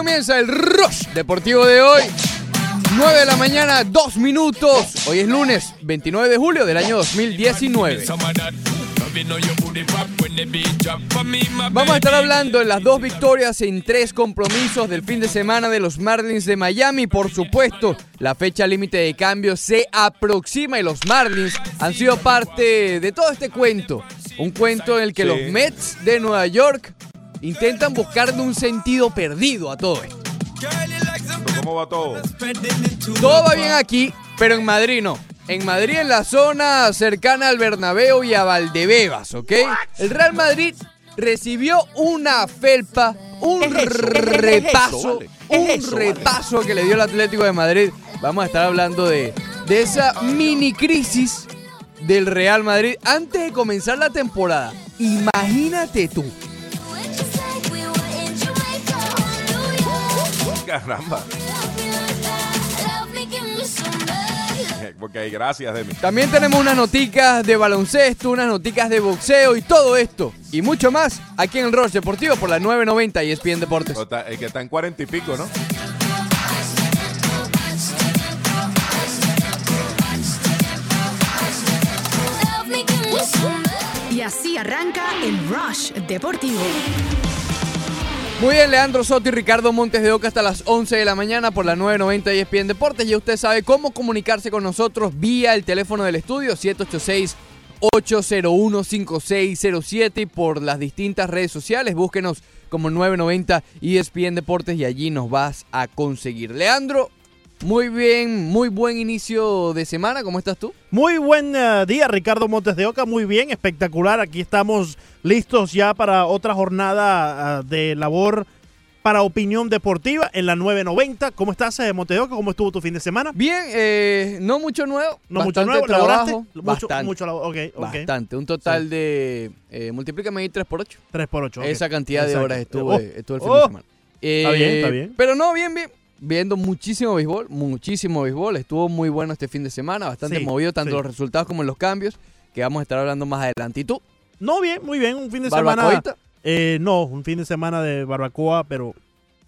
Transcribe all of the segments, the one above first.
Comienza el Rush Deportivo de hoy. 9 de la mañana, 2 minutos. Hoy es lunes 29 de julio del año 2019. Vamos a estar hablando de las dos victorias en tres compromisos del fin de semana de los Marlins de Miami. Por supuesto, la fecha límite de cambio se aproxima y los Marlins han sido parte de todo este cuento. Un cuento en el que Sí. los Mets de Nueva York intentan buscarle un sentido perdido a todo esto. ¿Pero ¿Cómo va todo? Todo va bien aquí, pero en Madrid no. En Madrid, en la zona cercana al Bernabéu y a Valdebebas, ¿ok? El Real Madrid recibió una felpa, un repaso, un repaso que le dio el Atlético de Madrid. Vamos a estar hablando de, de esa mini crisis del Real Madrid antes de comenzar la temporada. Imagínate tú. Love. Porque hay gracias de mí. También tenemos unas noticas de baloncesto, unas noticas de boxeo y todo esto y mucho más aquí en el Rush Deportivo por la 990 y ESPN Deportes. Está- El que está en cuarenta y pico, ¿no? Y así arranca el Rush Deportivo. Muy bien, Leandro Soto y Ricardo Montes de Oca hasta las 11 de la mañana por la 990 y ESPN Deportes. Ya usted sabe cómo comunicarse con nosotros vía el teléfono del estudio 786 801-5607 y por las distintas redes sociales. Búsquenos como 990 ESPN Deportes y allí nos vas a conseguir. Leandro, muy bien, muy buen inicio de semana. ¿Cómo estás tú? Muy buen eh, día, Ricardo Montes de Oca. Muy bien, espectacular. Aquí estamos listos ya para otra jornada ah, de labor para opinión deportiva en la 990. ¿Cómo estás, eh, Montes de Oca? ¿Cómo estuvo tu fin de semana? Bien, eh, no mucho nuevo. No mucho nuevo, ¿laboraste? trabajo, Mucho, bastante, mucho labo- ok, ok. bastante. Un total de... Eh, multiplícame ahí 3 por 8. 3 por 8 Esa cantidad de horas estuve, Oh, estuve el fin oh. de semana. Está bien, Eh, está bien. Pero no, bien, bien. Viendo muchísimo béisbol, muchísimo béisbol. Estuvo muy bueno este fin de semana, bastante Sí, movido tanto sí. los resultados como los cambios, que vamos a estar hablando más adelante. ¿Y tú? No, bien, muy bien. Un fin de semana. Eh, no, un fin de semana de barbacoa, pero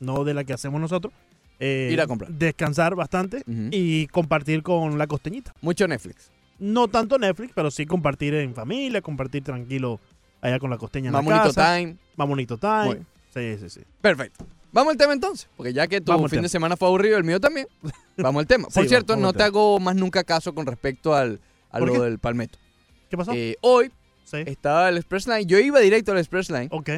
no de la que hacemos nosotros. Eh, Ir a comprar. Descansar bastante y compartir con la costeñita. Mucho Netflix. No tanto Netflix, pero sí compartir en familia, compartir tranquilo allá con la costeña en la casa. Time. Mamonito Muy Time. bien. Sí, sí, sí. Perfecto. Vamos al tema entonces, porque ya que tu Vamos fin de semana fue aburrido, el mío también. Vamos al tema. Por cierto, no te hago más nunca caso con respecto al, a ¿Por lo qué? del palmeto. ¿Qué pasó? Eh, hoy sí. estaba el Express Line. Yo iba directo al Express Line. Ok.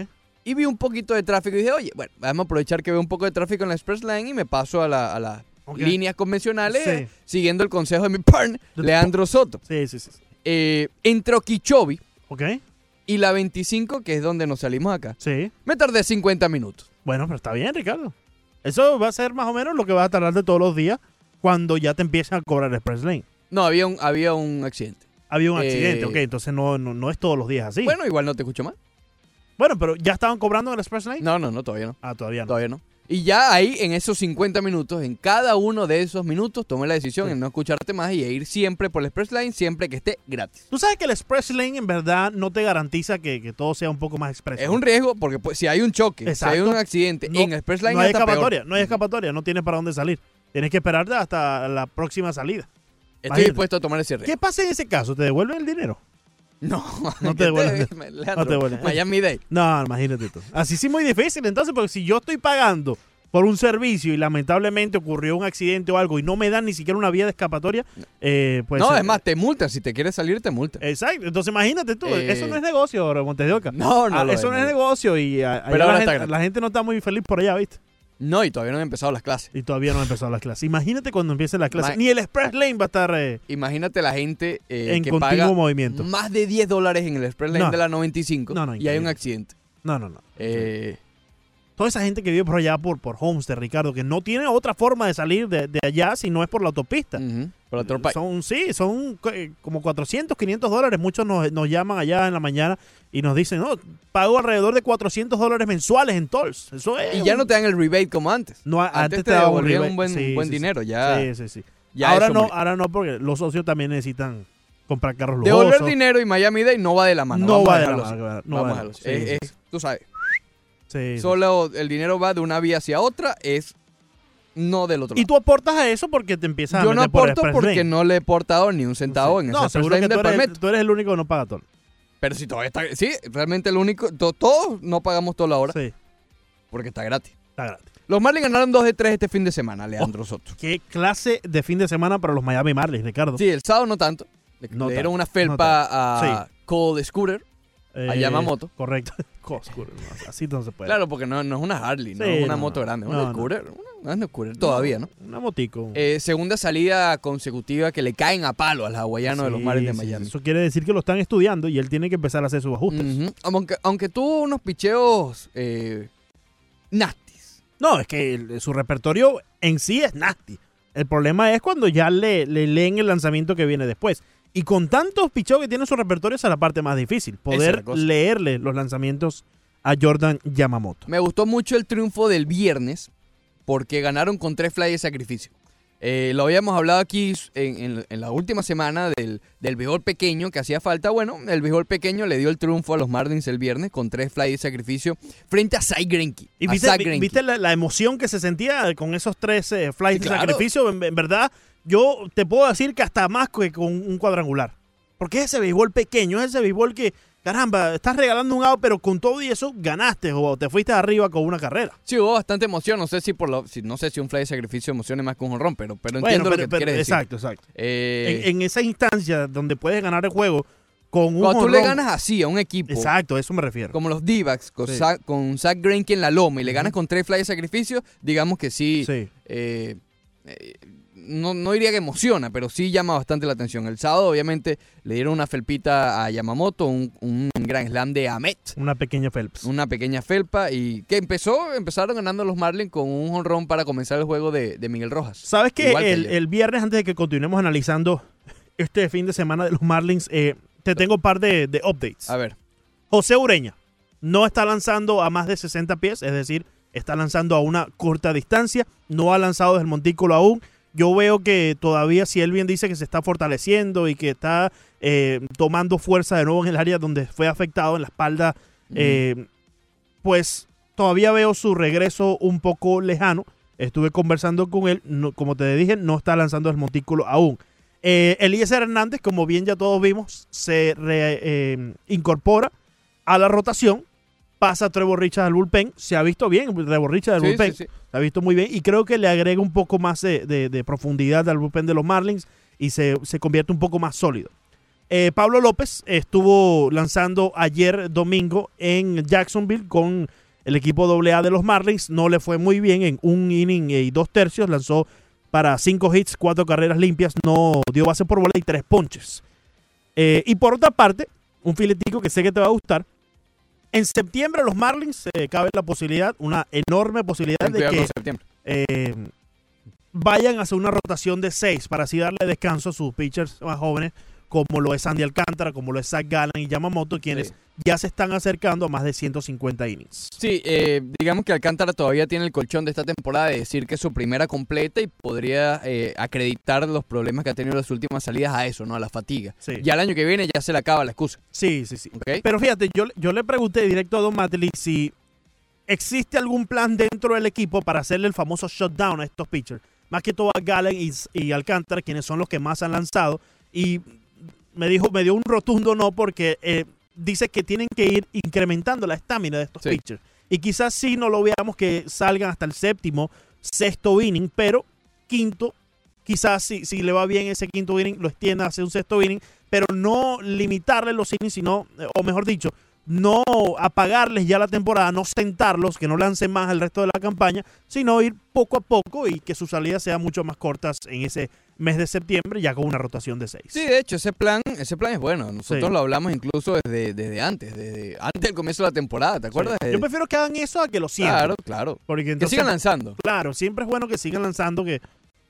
y vi un poquito de tráfico y dije, oye, bueno, vamos a aprovechar que veo un poco de tráfico en la Express Line y me paso a, la- a las Ok. líneas convencionales Sí. eh, siguiendo el consejo de mi partner, Leandro Soto. Sí, sí, sí. Eh, entre Okeechobee Ok. y la 25, que es donde nos salimos acá, Sí. me tardé 50 minutos. Bueno, pero está bien, Ricardo. Eso va a ser más o menos lo que vas a tardar de todos los días cuando ya te empiecen a cobrar el Express Lane. No, había un, había un accidente. Había un Eh, accidente, ok, entonces no, no, no es todos los días así. Bueno, Bueno, igual no te escucho más. pero ¿ya estaban cobrando en el Express Lane? No, no, no, todavía no. Ah, todavía no. Todavía no. Y ya ahí, en esos 50 minutos, en cada uno de esos minutos, tomé la decisión en no escucharte más y ir siempre por el Express Line, siempre que esté gratis. Tú sabes que el Express Lane en verdad no te garantiza que, que todo sea un poco más expreso. Es un riesgo porque pues, si hay un choque, si hay un accidente No- en el Express Line no hay está peor. escapatoria, no hay escapatoria, no tienes para dónde salir. Tienes que esperarte hasta la próxima salida. Estoy Imagínate. dispuesto a tomar ese riesgo. ¿Qué pasa en ese caso? ¿Te devuelven el dinero? No, No ¿qué te devuelven. No te devuelven. Miami Day. No, imagínate tú. Así sí muy difícil. Entonces, porque si yo estoy pagando por un servicio y lamentablemente ocurrió un accidente o algo y no me dan ni siquiera una vía de escapatoria, eh, pues... no, eh, es más, te multan. Si te quieres salir, te multan. Exacto. Entonces, imagínate tú. Eh, eso no es negocio, Montes de Oca. No, no Ah, lo eso es, no es negocio y ah, allá Pero la, ahora gente, la gente no está muy feliz por allá, ¿viste? No, y todavía no han empezado las clases. Y todavía no han empezado las clases. Imagínate cuando empiecen las clases. Ma- Ni el Express Lane va a estar eh, Imagínate la gente eh, en que continuo paga movimiento. más de 10 dólares en el Express Lane No. de la 95 No, no, y hay un accidente. No, no, no. Eh, Toda esa gente que vive por allá, por, por Homestead, Ricardo, que no tiene otra forma de salir de, de allá si no es por la autopista. ujú, por otro país. Son, sí, son eh, como 400, 500 dólares. Muchos nos, nos llaman allá en la mañana y nos dicen, no, pago alrededor de 400 dólares mensuales en tolls. Eso es. Y ya un- no te dan el rebate como antes. no, antes antes, te daban un buen- Sí, buen sí, sí. dinero, ya- Sí, sí, sí. Ya ahora no, ahora no, porque los socios también necesitan comprar carros lujosos. Devolver dinero y Miami Day no va de la mano. No Vamos va de la mano, no va Vamos de la mano. Tú sabes, solo el dinero va de una vía hacia otra, es no del otro Y lado. tú aportas a eso porque te empiezas a Yo no meter aporto porque Lane. no le he portado ni un centavo en No, ese seguro que tú eres, tú eres el único que no paga toll. Pero si todavía está... Sí, realmente el único... to- todos no pagamos toda la hora Sí, porque está gratis. está gratis. Los Marlins ganaron 2 de 3 este fin de semana, Leandro Oh. Soto. Qué clase de fin de semana para los Miami Marlins, Ricardo. Sí, el sábado no tanto. Le, No le dieron tanto, una no felpa a Cole Scooter. a Yamamoto. Eh, Correcto. Así no se puede. Claro, porque no, no es una Harley, no Sí, es una no, moto no. grande, es No, una no. Scooter. Una, una Scooter todavía, ¿no? Una motico. Eh, segunda salida consecutiva que le caen a palo al hawaiano de los Sí, Marlins de sí, Miami. Eso quiere decir que lo están estudiando y él tiene que empezar a hacer sus ajustes. Ujú. aunque, aunque tuvo unos picheos eh, nasties. No, es que el- su repertorio en sí es nasty. El problema es cuando ya le, le leen el lanzamiento que viene después. Y con tantos picheos que tiene su repertorio, esa es la parte más difícil. Poder leerle los lanzamientos a Jordan Yamamoto. Me gustó mucho el triunfo del viernes porque ganaron con tres fly de sacrificio. Eh, lo habíamos hablado aquí en, en- en la última semana del, del béisbol pequeño que hacía falta. Bueno, el béisbol pequeño le dio el triunfo a los Marlins el viernes con tres fly de sacrificio frente a Cy Greinke. ¿Y a viste, Zach vi- Greinke. viste la, la emoción que se sentía con esos tres eh, Sí, de claro. sacrificio? En, en verdad, yo te puedo decir que hasta más que con un cuadrangular. Porque es ese béisbol pequeño, es ese béisbol que, caramba, estás regalando un out, pero con todo y eso ganaste o te fuiste arriba con una carrera. Sí, hubo bastante emoción. No sé si por lo, si, no sé si un fly de sacrificio emocione más que un jonrón, pero, pero entiendo lo que pero- quieres decir. Exacto, exacto. Eh, en, en esa instancia donde puedes ganar el juego con un cuando tú le ganas así a un equipo, Exacto, a eso me refiero. como los D-backs, con, Sí. Zach- con Zach Greinke en la loma y le ganas con tres fly de sacrificio, digamos que sí, Sí. eh, eh, no, no diría que emociona, pero sí llama bastante la atención. El sábado, obviamente, le dieron una felpita a Yamamoto, un, un gran slam de Amet, Una pequeña Phelps. una pequeña felpa, y que empezó, empezaron ganando los Marlins con un jonrón para comenzar el juego de, de Miguel Rojas. ¿Sabes que El, el viernes, antes de que continuemos analizando este fin de semana de los Marlins, eh, te tengo un par de, de updates. A ver, José Ureña no está lanzando a más de 60 pies, es decir, está lanzando a una corta distancia, no ha lanzado desde el montículo aún. Yo veo que todavía, si él bien dice que se está fortaleciendo y que está eh, tomando fuerza de nuevo en el área donde fue afectado en la espalda, eh, pues todavía veo su regreso un poco lejano. Estuve conversando con él, no- como te dije, no está lanzando el montículo aún. Eh, Eliezer Hernández, como bien ya todos vimos, se re- eh, incorpora a la rotación, pasa Trevor Richards al bullpen, se ha visto bien Trevor Richards al sí, bullpen, sí, sí. se ha visto muy bien y creo que le agrega un poco más de, de- de profundidad al bullpen de los Marlins y se, se convierte un poco más sólido. Eh, Pablo López estuvo lanzando ayer domingo en Jacksonville con el equipo AA de los Marlins. No le fue muy bien en un inning y dos tercios. Lanzó para cinco hits, cuatro carreras limpias. No dio base por bola y tres ponches. Eh, y por otra parte, un filetico que sé que te va a gustar. En septiembre los Marlins eh, cabe la posibilidad, una enorme posibilidad de que eh, vayan a hacer una rotación de seis para así darle descanso a sus pitchers más jóvenes, como lo es Sandy Alcántara, como lo es Zach Gallen y Yamamoto, quienes Sí. Ya se están acercando a más de 150 innings. Sí, eh, digamos que Alcántara todavía tiene el colchón de esta temporada de decir que es su primera completa y podría eh, acreditar los problemas que ha tenido en las últimas salidas a eso, ¿no? A la fatiga. Sí, Ya el año que viene ya se le acaba la excusa, sí, sí. sí. ¿ok? Pero fíjate, yo, yo le pregunté directo a Don Matley si existe algún plan dentro del equipo para hacerle el famoso shutdown a estos pitchers. Más que todo a Gallen y, y Alcántara, quienes son los que más han lanzado. Y me dijo, me dio un rotundo no porque eh, dice que tienen que ir incrementando la estamina de estos Sí. pitchers. Y quizás sí no lo veamos que salgan hasta el séptimo, sexto inning, pero quinto, quizás si, si le va bien ese quinto inning, lo extienda hacia un sexto inning, pero no limitarle los innings, sino, eh, o mejor dicho, no apagarles ya la temporada, no sentarlos, que no lancen más el resto de la campaña, sino ir poco a poco y que sus salidas sean mucho más cortas en ese mes de septiembre ya con una rotación de seis. Sí, de hecho, ese plan, ese plan es bueno. Nosotros Sí. lo hablamos incluso desde, desde antes, desde antes del comienzo de la temporada, ¿te acuerdas? Yo prefiero que hagan eso a que lo sientan. claro, claro. Porque Que sigan lanzando. claro, siempre es bueno que sigan lanzando, que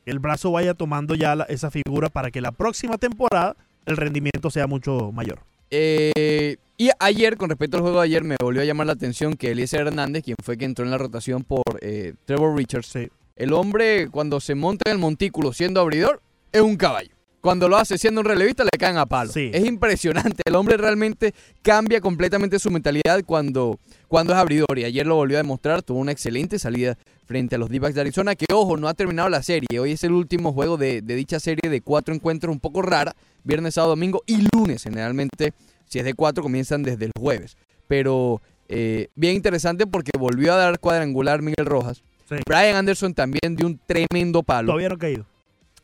el brazo vaya tomando ya la- esa figura para que la próxima temporada el rendimiento sea mucho mayor. Eh, y ayer, con respecto al juego de ayer, me volvió a llamar la atención que Eliezer Hernández, quien fue que entró en la rotación por eh, Trevor Richards, Sí. El hombre cuando se monta en el montículo siendo abridor, es un caballo. Cuando lo hace siendo un relevista, le caen a palo. Sí. Es impresionante. El hombre realmente cambia completamente su mentalidad cuando, cuando es abridor. Y ayer lo volvió a demostrar. Tuvo una excelente salida frente a los D-backs de Arizona. Que, ojo, no ha terminado la serie. Hoy es el último juego de, de dicha serie de cuatro encuentros un poco rara. Viernes, sábado, domingo y lunes. Generalmente, si es de cuatro, comienzan desde el jueves. Pero eh, bien interesante porque volvió a dar cuadrangular Miguel Rojas. Sí. Brian Anderson también dio un tremendo palo. Todavía no ha caído.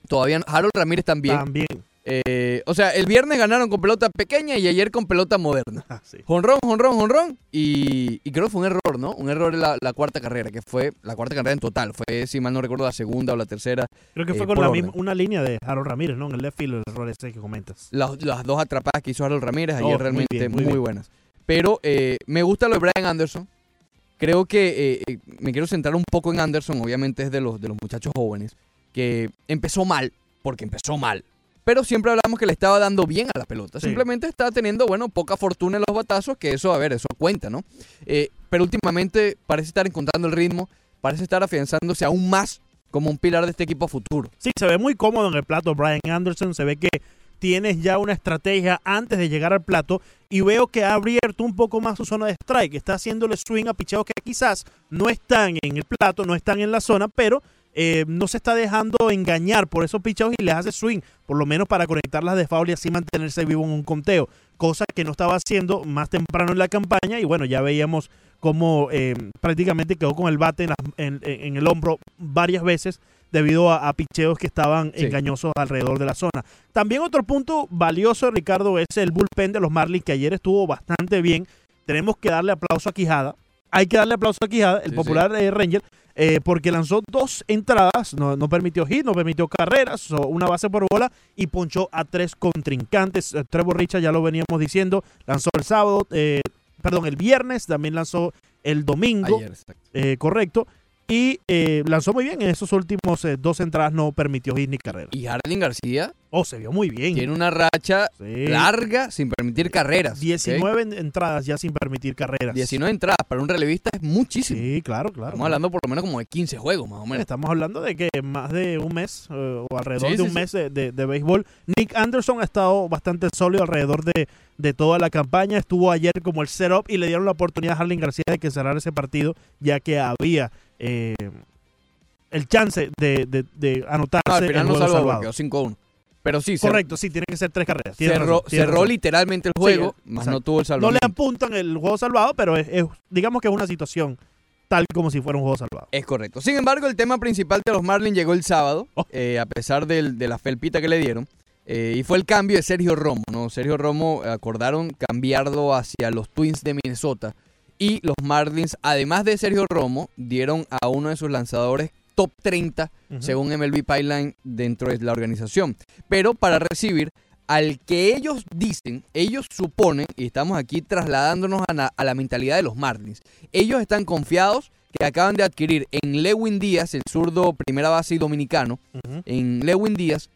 Todavía no- Harold Ramírez también. También. Eh, o sea, el viernes ganaron con pelota pequeña y ayer con pelota moderna. Ah, sí. Jonrón, jonrón, jonrón. Y, y creo que fue un error, ¿no? Un error en la, la cuarta carrera, que fue la cuarta carrera en total. Fue, si mal no recuerdo, la segunda o la tercera. Creo que Eh, fue con por la misma, una línea de Harold Ramírez, ¿no? En el left field, el error ese que comentas. Las, las dos atrapadas que hizo Harold Ramírez ayer Oh, muy realmente bien, muy, muy bien. buenas. Pero eh, me gusta lo de Brian Anderson. Creo que eh, eh, me quiero centrar un poco en Anderson. Obviamente es de los, de los muchachos jóvenes. Que empezó mal, porque empezó mal. Pero siempre hablamos que le estaba dando bien a la pelota. Sí. Simplemente está teniendo, bueno, poca fortuna en los batazos, que eso, a ver, eso cuenta, ¿no? Eh, pero últimamente parece estar encontrando el ritmo, parece estar afianzándose aún más como un pilar de este equipo a futuro. Sí, se ve muy cómodo en el plato Brian Anderson. Se ve que tienes ya una estrategia antes de llegar al plato y veo que ha abierto un poco más su zona de strike. Está haciéndole swing a picheos que quizás no están en el plato, no están en la zona, pero eh, no se está dejando engañar por esos picheos y les hace swing, por lo menos para conectarlas de foul y así mantenerse vivo en un conteo. Cosa que no estaba haciendo más temprano en la campaña y bueno, ya veíamos cómo eh, prácticamente quedó con el bate en, en- en el hombro varias veces debido a, a picheos que estaban Sí. engañosos alrededor de la zona. También otro punto valioso, Ricardo, es el bullpen de los Marlins, que ayer estuvo bastante bien. Tenemos que darle aplauso a Quijada. Hay que darle aplauso a Quijada, el Sí, popular eh, Ranger, eh, porque lanzó dos entradas, no, no permitió hit, no permitió carreras, una base por bola y ponchó a tres contrincantes. Eh, Trevor Richard, ya lo veníamos diciendo, lanzó el sábado, eh, perdón, el viernes, también lanzó el domingo. Ayer. Eh, correcto. Y eh, lanzó muy bien en esos últimos eh, dos entradas, no permitió hit ni carrera. Y Harding García Oh, se vio muy bien. tiene una racha Sí. larga sin permitir carreras. ¿ok? 19 en- entradas ya sin permitir carreras. 19 entradas para un relevista es muchísimo. Sí, claro, claro. Estamos hablando por lo menos como de 15 juegos, más o menos. Estamos hablando de que más de un mes eh, o alrededor Sí, de sí, un mes de, de- de béisbol. Nick Anderson ha estado bastante sólido alrededor de, de toda la campaña. Estuvo ayer como el setup y le dieron la oportunidad a Harlan García de que cerrara ese partido, ya que había eh, el chance de, anotarse No, al final el no salvó, quedó 5-1. Pero sí, Correcto, sí, tiene que ser tres carreras. tiene cerró, razón, tiene cerró razón. literalmente el Sí, juego, más exacto. no tuvo el No le apuntan el juego salvado, pero es, es- digamos que es una situación tal como si fuera un juego salvado. Es correcto. Sin embargo, el tema principal de los Marlins llegó el sábado, Oh. eh, a pesar del- de la felpita que le dieron. eh, y fue el cambio de Sergio Romo, ¿no? Sergio Romo acordaron cambiarlo hacia los Twins de Minnesota. Y los Marlins, además de Sergio Romo, dieron a uno de sus lanzadores top 30 Ujú. según MLB Pipeline dentro de la organización. Pero para recibir al que ellos dicen, ellos suponen, y estamos aquí trasladándonos a, na- a la mentalidad de los Marlins, ellos están confiados que acaban de adquirir en Lewin Díaz, el zurdo primera base y dominicano, en Lewin Díaz,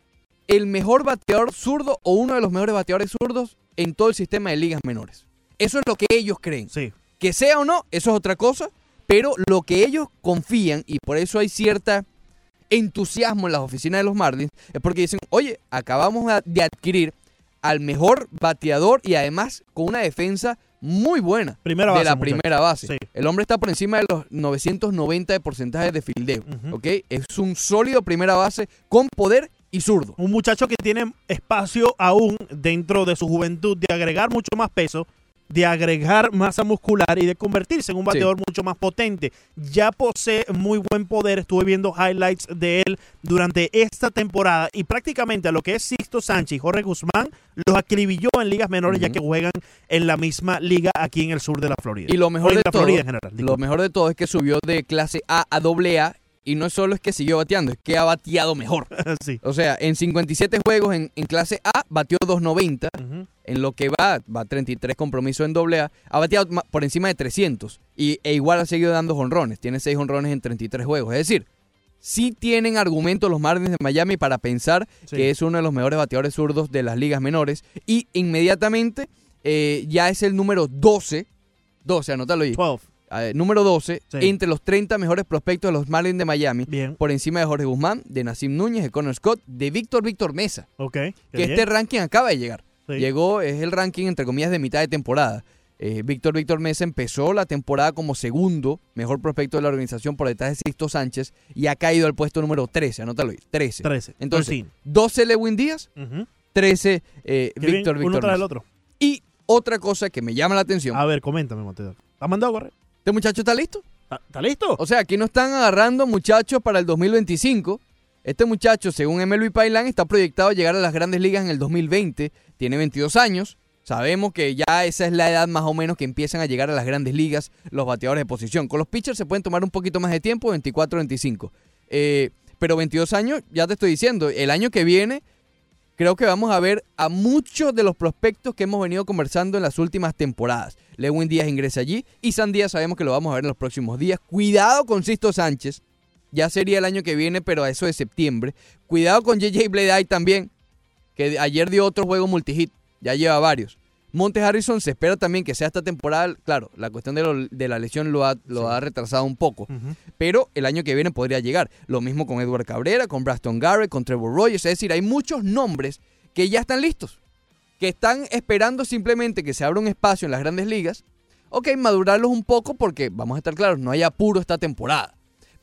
el mejor bateador zurdo o uno de los mejores bateadores zurdos en todo el sistema de ligas menores. Eso es lo que ellos creen. Sí. Que sea o no, eso es otra cosa, pero lo que ellos confían, y por eso hay cierta entusiasmo en las oficinas de los Marlins, es porque dicen, oye, acabamos de adquirir al mejor bateador y además con una defensa muy buena Primera de base, la muchacho. primera base. Sí. El hombre está por encima de los 990 de porcentaje de fildeo. ¿ok? Es un sólido primera base con poder y zurdo. Un muchacho que tiene espacio aún dentro de su juventud de agregar mucho más peso, de agregar masa muscular y de convertirse en un bateador mucho más potente. Ya posee muy buen poder. Estuve viendo highlights de él durante esta temporada y prácticamente a lo que es Sixto Sánchez y Jorge Guzmán los acribilló en ligas menores ya que juegan en la misma liga aquí en el sur de la Florida. Y lo mejor de todo, general. lo mejor de todo es que subió de clase A a doble A Y no solo es que siguió bateando, es que ha bateado mejor. sí. O sea, en 57 juegos en, en clase A batió 290. Ujú. En lo que va, va 33 compromisos en doble A. Ha bateado por encima de 300. Y, e igual ha seguido dando jonrones. Tiene 6 jonrones en 33 juegos. Es decir, sí tienen argumentos los Marlins de Miami para pensar Sí. que es uno de los mejores bateadores zurdos de las ligas menores. Y inmediatamente eh, ya es el número 12. 12, anótalo ahí. 12. Eh, número 12 Sí. entre los 30 mejores prospectos de los Marlins de Miami. Bien. Por encima de Jorge Guzmán, de Nassim Núñez, de Connor Scott, de Víctor Víctor Mesa. Que bien. este ranking acaba de llegar. Sí. Llegó, es el ranking entre comillas de mitad de temporada. Eh, Víctor Víctor Mesa empezó la temporada como segundo mejor prospecto de la organización por detrás de Sixto Sánchez y ha caído al puesto número 13, anótalo ahí, 13. 13. Entonces, 13. 12 Lewin Díaz. 13 eh, Qué bien, Víctor Uno Víctor tras el Mesa. otro. Y otra cosa que me llama la atención, A ver, coméntame, Montedor. ¿Has mandado a correr? ¿Este muchacho está listo? ¿Está, listo? O sea, aquí no están agarrando muchachos para el 2025. Este muchacho, según MLB Pipeline, está proyectado a llegar a las grandes ligas en el 2020. Tiene 22 años. Sabemos que ya esa es la edad más o menos que empiezan a llegar a las grandes ligas los bateadores de posición. Con los pitchers se pueden tomar un poquito más de tiempo, 24, 25. Eh, pero 22 años, ya te estoy diciendo, el año que viene creo que vamos a ver a muchos de los prospectos que hemos venido conversando en las últimas temporadas. Lewin Díaz ingresa allí y San Díaz sabemos que lo vamos a ver en los próximos días. Cuidado con Sisto Sánchez, ya sería el año que viene, pero a eso de septiembre. Cuidado con JJ Bleday también, que ayer dio otro juego multihit, ya lleva varios. Montes Harrison se espera también que sea esta temporada, claro, la cuestión de, lo- de la lesión lo ha, lo ha retrasado un poco, pero el año que viene podría llegar. Lo mismo con Edward Cabrera, con Braston Garrett, con Trevor Rogers, es decir, hay muchos nombres que ya están listos, que están esperando simplemente que se abra un espacio en las grandes ligas. Ok, madurarlos un poco porque, vamos a estar claros, no hay apuro esta temporada.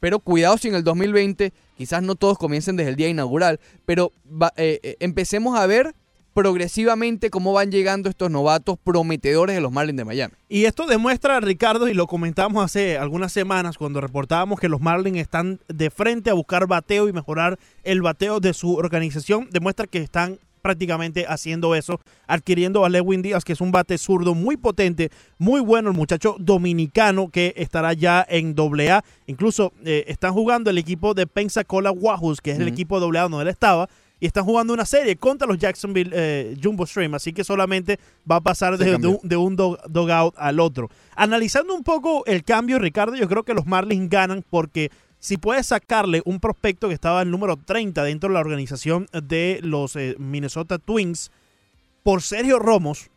Pero cuidado si en el 2020 quizás no todos comiencen desde el día inaugural, pero eh, eh, empecemos a ver progresivamente cómo van llegando estos novatos prometedores de los Marlins de Miami. Y esto demuestra, Ricardo, y lo comentamos hace algunas semanas cuando reportábamos que los Marlins están de frente a buscar bateo y mejorar el bateo de su organización, demuestra que están prácticamente haciendo eso, adquiriendo a Lewin Díaz, que es un bate zurdo muy potente, muy bueno, el muchacho dominicano que estará ya en AA. Incluso eh, están jugando el equipo de Pensacola Wahoos, que es el equipo AA donde él estaba, y están jugando una serie contra los Jacksonville eh, Jumbo Stream, así que solamente va a pasar de, un, de un dog- dugout al otro. Analizando un poco el cambio, Ricardo, yo creo que los Marlins ganan porque si puedes sacarle un prospecto que estaba el número 30 dentro de la organización de los eh, Minnesota Twins por Sergio Romos,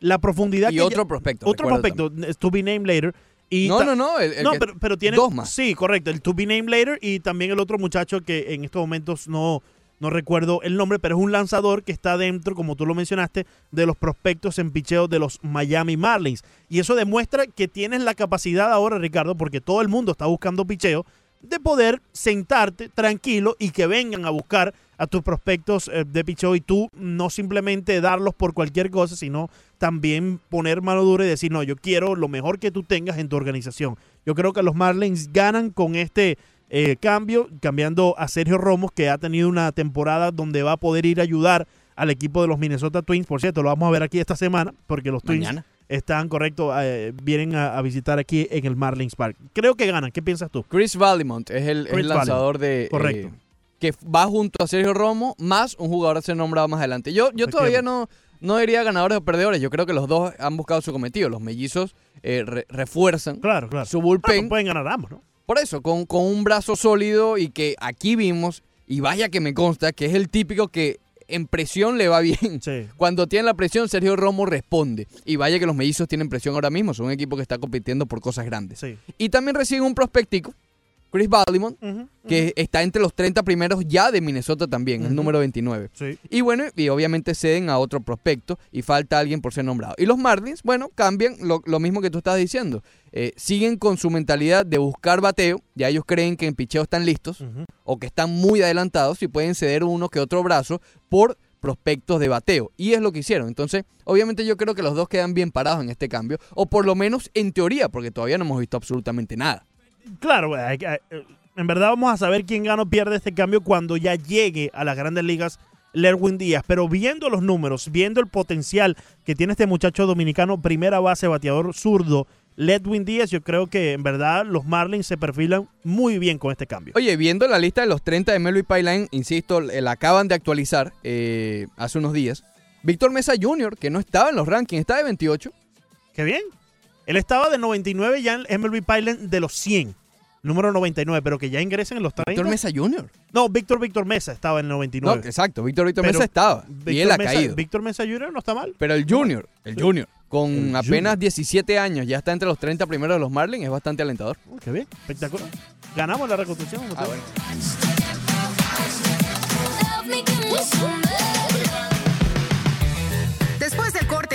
la profundidad Y que otro ya- prospecto. otro prospecto, es to be named later. Y No, no, no. el- el no, pero tiene dos más. Sí, correcto. El To Be Named Later y también el otro muchacho que en estos momentos no, no recuerdo el nombre, pero es un lanzador que está dentro, como tú lo mencionaste, de los prospectos en picheo de los Miami Marlins. Y eso demuestra que tienes la capacidad ahora, Ricardo, porque todo el mundo está buscando picheo, de poder sentarte tranquilo y que vengan a buscar a tus prospectos eh, de picheo y tú no simplemente darlos por cualquier cosa, sino también poner mano dura y decir, no, yo quiero lo mejor que tú tengas en tu organización. Yo creo que los Marlins ganan con este eh, cambio, cambiando a Sergio Romos, que ha tenido una temporada donde va a poder ir a ayudar al equipo de los Minnesota Twins. Por cierto, lo vamos a ver aquí esta semana, porque los Twins están, correcto, eh, vienen a, a visitar aquí en el Marlins Park. Creo que ganan. ¿Qué piensas tú? Chris Valimont es el, es Chris el lanzador de. Correcto. eh, que va junto a Sergio Romo, más un jugador a ser nombrado más adelante. Yo, yo todavía no, no diría ganadores o perdedores. Yo creo que los dos han buscado su cometido. Los mellizos eh, re- refuerzan Claro, claro. su bullpen. pueden ganar ambos, ¿no? Por eso, con, con un brazo sólido y que aquí vimos, y vaya que me consta, que es el típico que en presión le va bien. Sí. Cuando tiene la presión, Sergio Romo responde. Y vaya que los mellizos tienen presión ahora mismo. Son un equipo que está compitiendo por cosas grandes. Sí. Y también reciben un prospectico, Chris Valimont, Ujú, que está entre los 30 primeros ya de Minnesota también, el número 29. Sí. Y bueno, y obviamente ceden a otro prospecto y falta alguien por ser nombrado. Y los Marlins, bueno, cambian lo, lo mismo que tú estás diciendo. Eh, siguen con su mentalidad de buscar bateo. Ya ellos creen que en picheo están listos o que están muy adelantados y pueden ceder uno que otro brazo por prospectos de bateo. Y es lo que hicieron. Entonces, obviamente yo creo que los dos quedan bien parados en este cambio, o por lo menos en teoría, porque todavía no hemos visto absolutamente nada. Claro, hay que- hay- en verdad vamos a saber quién gana o pierde este cambio cuando ya llegue a las grandes ligas Lerwin Díaz. Pero viendo los números, viendo el potencial que tiene este muchacho dominicano, primera base, bateador zurdo, Ledwin Díaz, yo creo que en verdad los Marlins se perfilan muy bien con este cambio. Oye, viendo la lista de los 30 de MLB Pipeline, insisto, la acaban de actualizar eh, hace unos días. Víctor Mesa Jr., que no estaba en los rankings, está de 28. Qué bien. Él estaba de 99 ya en MLB Pipeline de los 100. Número 99, pero que ya ingresen en los 30. Víctor Mesa Jr. No, Víctor Víctor Mesa estaba en el No, 99. exacto, Víctor Víctor Pero Mesa estaba. y Víctor él ha Mesa- caído. Víctor Mesa Jr. no está mal. Pero el Junior, el Junior, con El apenas Junior. 17 años, ya está entre los 30 primeros de los Marlins, es bastante alentador. Oh, qué bien, espectacular. Ganamos la reconstrucción. Ah, bueno.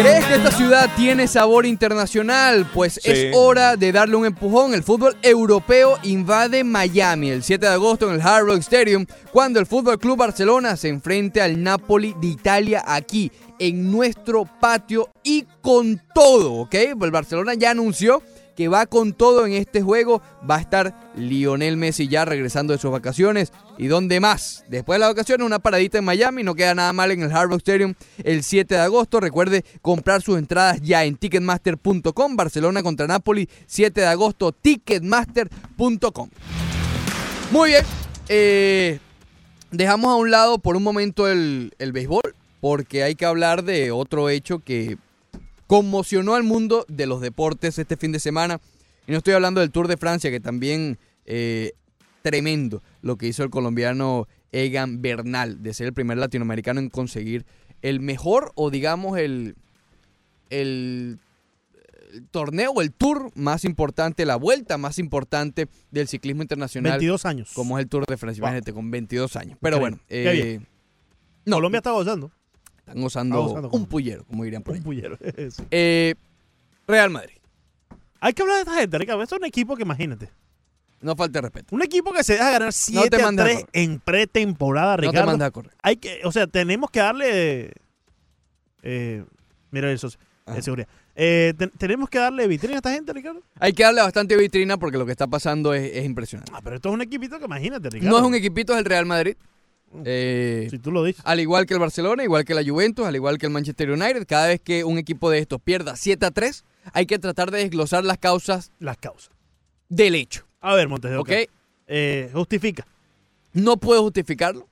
¿Crees que esta ciudad tiene sabor internacional? Pues Sí. es hora de darle un empujón. El fútbol europeo invade Miami el 7 de agosto en el Hard Rock Stadium, cuando el Fútbol Club Barcelona se enfrente al Napoli de Italia aquí, en nuestro patio y con todo, ¿ok? El Barcelona ya anunció que va con todo en este juego. Va a estar Lionel Messi ya regresando de sus vacaciones. ¿Y dónde más? Después de las vacaciones, una paradita en Miami. No queda nada mal en el Hard Rock Stadium el 7 de agosto. Recuerde comprar sus entradas ya en ticketmaster.com. Barcelona contra Napoli, 7 de agosto, ticketmaster.com. Muy bien. eh, dejamos a un lado por un momento el, el béisbol, porque hay que hablar de otro hecho que conmocionó al mundo de los deportes este fin de semana. Y no estoy hablando del Tour de Francia, que también eh, tremendo lo que hizo el colombiano Egan Bernal, de ser el primer latinoamericano en conseguir el mejor o digamos el, el, el torneo o el tour más importante, la vuelta más importante del ciclismo internacional. 22 años. Como es el Tour de Francia, Wow. imagínate, con 22 años. Pero bueno, Qué eh, bien. no, Colombia está gozando. Están gozando un pullero, como dirían por ahí. Un pullero. Eso. Eh, Real Madrid, Hay que hablar de esta gente, Ricardo. Esto es un equipo que imagínate. no falte respeto. Un equipo que se deja ganar 7 a mandes a 3 correr. en pretemporada, No te Ricardo. mandas a correr. Hay que, o sea, tenemos que darle. Eh, mira eso. Ajá. De seguridad. Eh, te- tenemos que darle vitrina a esta gente, Ricardo. Hay que darle bastante vitrina porque lo que está pasando es, es impresionante. Ah, pero esto es un equipito que imagínate, Ricardo. No es un equipito, es el Real Madrid. Eh, Si tú lo dices. Al igual que el Barcelona, igual que la Juventus, al igual que el Manchester United, cada vez que un equipo de estos pierda 7 a 3, hay que tratar de desglosar las causas Las causas. del hecho. A ver, Montes de. Eh, justifica. No puedo justificarlo.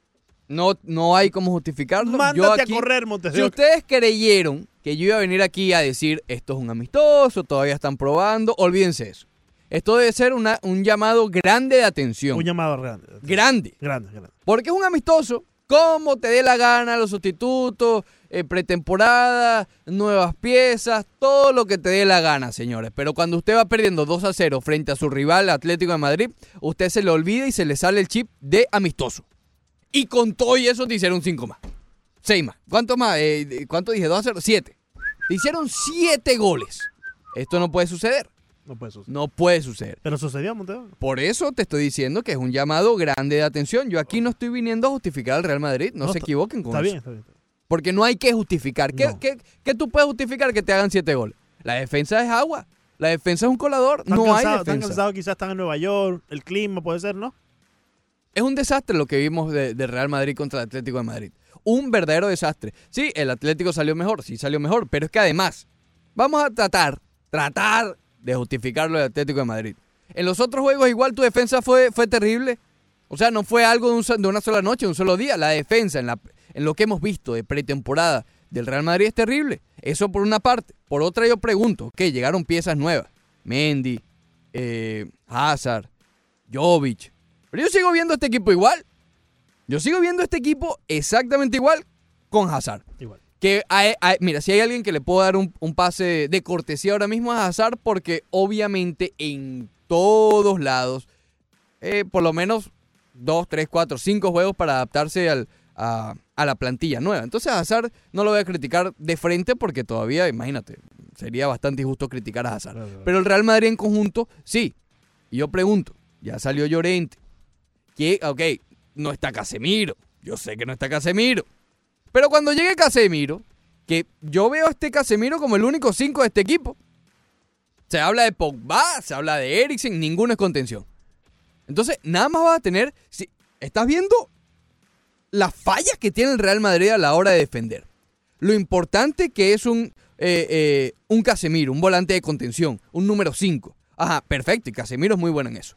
No, no hay cómo justificarlo. Yo Mándate aquí- a correr, Montes de Si ustedes creyeron que yo iba a venir aquí a decir esto es un amistoso, todavía están probando, olvídense eso. Esto debe ser una- un llamado grande de atención. Un llamado grande. Grande. Grande, grande. Porque es un amistoso. Como te dé la gana, los sustitutos, eh, pretemporada, nuevas piezas, todo lo que te dé la gana, señores. Pero cuando usted va perdiendo 2 a 0 frente a su rival Atlético de Madrid, usted se le olvida y se le sale el chip de amistoso. Y con todo y eso te hicieron 5 más. 6 más. ¿Cuánto más? Eh, ¿Cuánto dije? 2 a 0. 7. Te hicieron 7 goles. Esto no puede suceder. No puede suceder. No puede suceder. Pero sucedió, Oca. Por eso te estoy diciendo que es un llamado grande de atención. Yo aquí no estoy viniendo a justificar al Real Madrid. No, No, se equivoquen con Está eso. bien, está bien. está bien. Porque no hay que justificar. ¿Qué, No. qué- qué tú puedes justificar que te hagan siete goles? La defensa es agua. La defensa es un colador. Están No hay cansados, están defensa. cansados, quizás están en Nueva York. El clima puede ser, ¿no? Es un desastre lo que vimos de, de Real Madrid contra el Atlético de Madrid. Un verdadero desastre. Sí, el Atlético salió mejor, sí salió mejor, pero es que además, vamos a tratar, tratar de justificarlo del Atlético de Madrid. En los otros juegos igual tu defensa fue, fue terrible. O sea, no fue algo de, de una sola noche, de un solo día. La defensa en, la, en lo que hemos visto de pretemporada del Real Madrid es terrible. Eso por una parte. Por otra yo pregunto, que llegaron piezas nuevas. Mendy, eh, Hazard, Jovic. Pero yo sigo viendo este equipo igual. Yo sigo viendo este equipo exactamente igual con Hazard. Igual. Que hay- hay- mira, si hay alguien que le puedo dar un, un pase de cortesía ahora mismo a Hazard, porque obviamente en todos lados, eh, por lo menos dos, tres, cuatro, cinco juegos para adaptarse al, a, a la plantilla nueva. Entonces a Hazard no lo voy a criticar de frente porque todavía, imagínate, sería bastante injusto criticar a Hazard. Claro, claro. Pero el Real Madrid en conjunto, sí. Y yo pregunto, ya salió Llorente. Que, ok, no está Casemiro. Yo sé que no está Casemiro. Pero cuando llegue Casemiro, que yo veo a este Casemiro como el único 5 de este equipo. Se habla de Pogba, se habla de Eriksen, ninguno es contención. Entonces, nada más vas a tener. Si, ¿Estás viendo las fallas que tiene el Real Madrid a la hora de defender? Lo importante que es un, eh, eh, un Casemiro, un volante de contención, un número 5. Ajá, perfecto, y Casemiro es muy bueno en eso.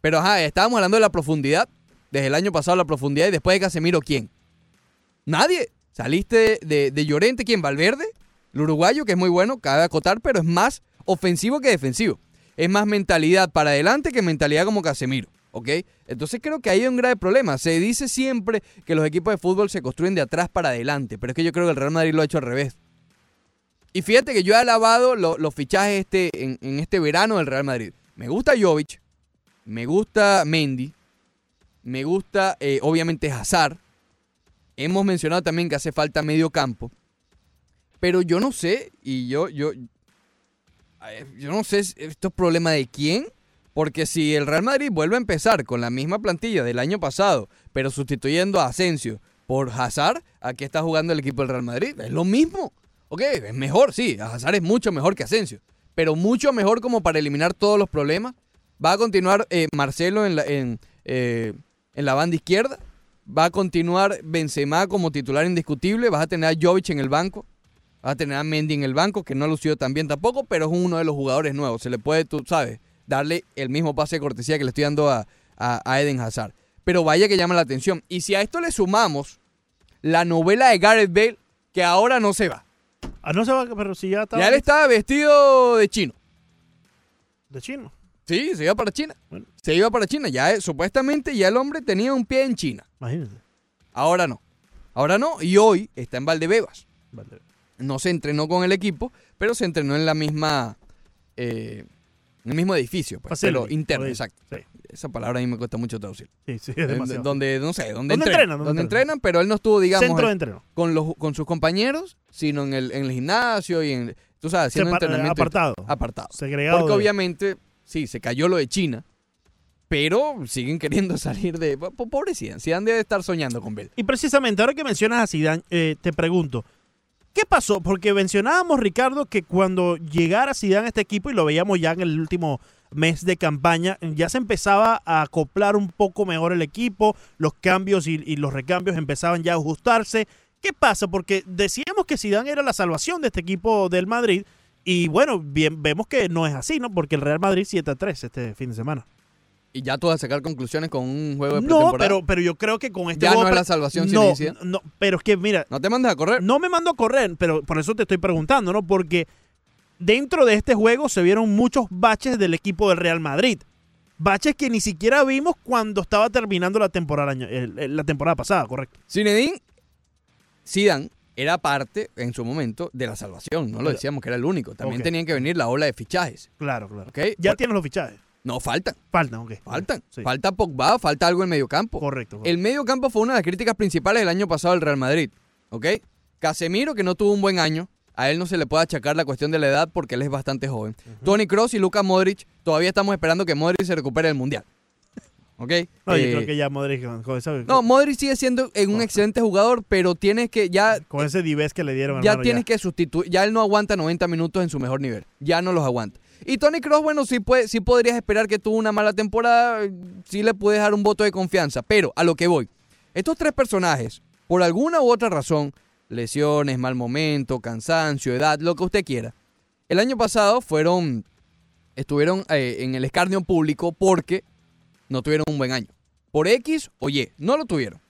Pero ajá, estábamos hablando de la profundidad. Desde el año pasado la profundidad y después de Casemiro, ¿quién? Nadie. Saliste de, de, Llorente, ¿quién? Valverde, el uruguayo, que es muy bueno, cabe acotar, pero es más ofensivo que defensivo. Es más mentalidad para adelante que mentalidad como Casemiro. ¿Ok? Entonces creo que ahí hay un grave problema. Se dice siempre que los equipos de fútbol se construyen de atrás para adelante, pero es que yo creo que el Real Madrid lo ha hecho al revés. Y fíjate que yo he alabado lo- los fichajes este, en, en este verano del Real Madrid. Me gusta Jovic, me gusta Mendy, me gusta eh, obviamente Hazard. Hemos mencionado también que hace falta medio campo. Pero yo no sé, y yo, yo, yo no sé, si esto es problema de quién. Porque si el Real Madrid vuelve a empezar con la misma plantilla del año pasado, pero sustituyendo a Asensio por Hazard, aquí está jugando el equipo del Real Madrid. Es lo mismo. Ok, es mejor, sí. Hazard es mucho mejor que Asensio. Pero mucho mejor como para eliminar todos los problemas. Va a continuar eh, Marcelo en la, en, eh, en la banda izquierda. Va a continuar Benzema como titular indiscutible. Vas a tener a Jovic en el banco. Vas a tener a Mendy en el banco, que no ha lucido tan bien tampoco, pero es uno de los jugadores nuevos. Se le puede, tú sabes, darle el mismo pase de cortesía que le estoy dando a, a- a Eden Hazard. Pero vaya que llama la atención. Y si a esto le sumamos la novela de Gareth Bale, que ahora no se va. Ah, no se va, pero si ya está Ya él estaba vestido de chino. de chino. Sí, se iba para China. Bueno. Se iba para China. Ya eh, supuestamente ya el hombre tenía un pie en China. Imagínate. Ahora no. Ahora no. Y hoy está en Valdebebas. Vale. No se entrenó con el equipo, pero se entrenó en la misma. eh, en el mismo edificio, pues, pero interno, exacto. Sí, Esa palabra a mí me cuesta mucho traducir. sí, sí, es demasiado. Donde, no sé, donde, ¿Dónde entrenan. entrenan? Donde ¿Dónde entrenan, pero él no estuvo, digamos, Centro de en- entreno. con, los, con sus compañeros, sino en el, en el gimnasio y en, tú sabes, haciendo Separa- entrenamiento. apartado. Apartado. Segregado. Porque de- obviamente, sí, se cayó lo de China, pero siguen queriendo salir de... po- Pobre Zidane, Zidane debe estar soñando con Bell. Y precisamente, ahora que mencionas a Zidane, eh, te pregunto, ¿qué pasó? Porque mencionábamos, Ricardo, que cuando llegara Zidane a este equipo, y lo veíamos ya en el último mes de campaña, ya se empezaba a acoplar un poco mejor el equipo, los cambios y, y los recambios empezaban ya a ajustarse. ¿Qué pasa? Porque decíamos que Zidane era la salvación de este equipo del Madrid, y bueno, bien, vemos que no es así, ¿no? Porque el Real Madrid 7 a 3 este fin de semana. Y ya tú vas a sacar conclusiones con un juego de No, pretemporada. pero, pero yo creo que con este Ya no juego es pre- la salvación, no, no, pero es que mira, No te mandes a correr. no me mando a correr, pero por eso te estoy preguntando, ¿no? Porque dentro de este juego se vieron muchos baches del equipo del Real Madrid. Baches que ni siquiera vimos cuando estaba terminando la temporada, la temporada pasada, correcto. Zinedine Zidane era parte, en su momento, de la salvación. No lo decíamos que era el único. También tenían que venir la ola de fichajes. Claro, claro. ¿ok? Ya Por- tienes los fichajes. No, faltan. Faltan, ok. Faltan. Sí. Falta Pogba, falta algo en medio campo. Correcto. correcto. El medio campo fue una de las críticas principales del año pasado del Real Madrid. ¿Ok? Casemiro, que no tuvo un buen año. A él no se le puede achacar la cuestión de la edad porque él es bastante joven. Tony Cross y Luka Modric, todavía estamos esperando que Modric se recupere del Mundial. ¿Ok? No, yo Eh, creo que ya Modric no, Modric sigue siendo eh, un excelente jugador, pero tienes que ya con ese divés que le dieron. ya hermano, tienes que sustituir, ya él no aguanta 90 minutos en su mejor nivel, ya no los aguanta. Y Tony Cross, bueno, sí, puede, sí podrías esperar que tuvo una mala temporada, eh, sí le puedes dar un voto de confianza, pero a lo que voy, estos tres personajes, por alguna u otra razón, lesiones, mal momento, cansancio, edad, lo que usted quiera, el año pasado fueron, estuvieron eh, en el escarnio público porque no tuvieron un buen año. Por X o Y, no lo tuvieron.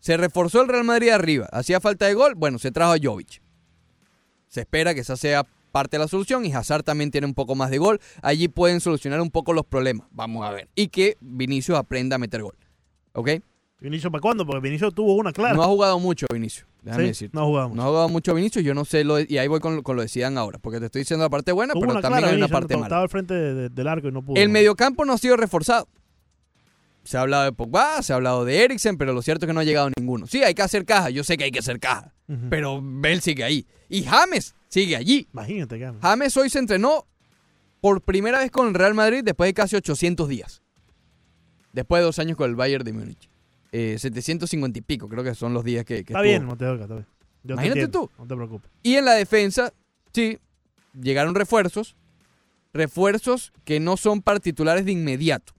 Se reforzó el Real Madrid arriba. Hacía falta de gol. Bueno, se trajo a Jovic. Se espera que esa sea parte de la solución y Hazard también tiene un poco más de gol. Allí pueden solucionar un poco los problemas. Vamos a ver. Y que Vinicius aprenda a meter gol. ¿Ok? ¿Vinicius para cuándo? Porque Vinicius tuvo una clara. No ha jugado mucho Vinicius. Déjame Sí, decirte. no jugamos. No ha jugado mucho Vinicius. Yo no sé lo de- y ahí voy con, con lo de Zidane ahora. Porque te estoy diciendo la parte buena, Tuvo pero también clara, hay una Vinicius, parte mala. Estaba al frente de- de- del arco y no pudo. El mediocampo no ha sido reforzado. Se ha hablado de Pogba, se ha hablado de Eriksen, pero lo cierto es que no ha llegado ninguno. Sí, hay que hacer caja, yo sé que hay que hacer caja, pero Bell sigue ahí. Y James sigue allí. Imagínate, Gama. James hoy se entrenó por primera vez con el Real Madrid después de casi 800 días. después de dos años con el Bayern de Múnich. Eh, 750 y pico, creo que son los días que, que Está estuvo. bien, Oca, está bien. Yo te Imagínate entiendo, tú. No te preocupes. Y en la defensa, sí, llegaron refuerzos. Refuerzos que no son para titulares de inmediato.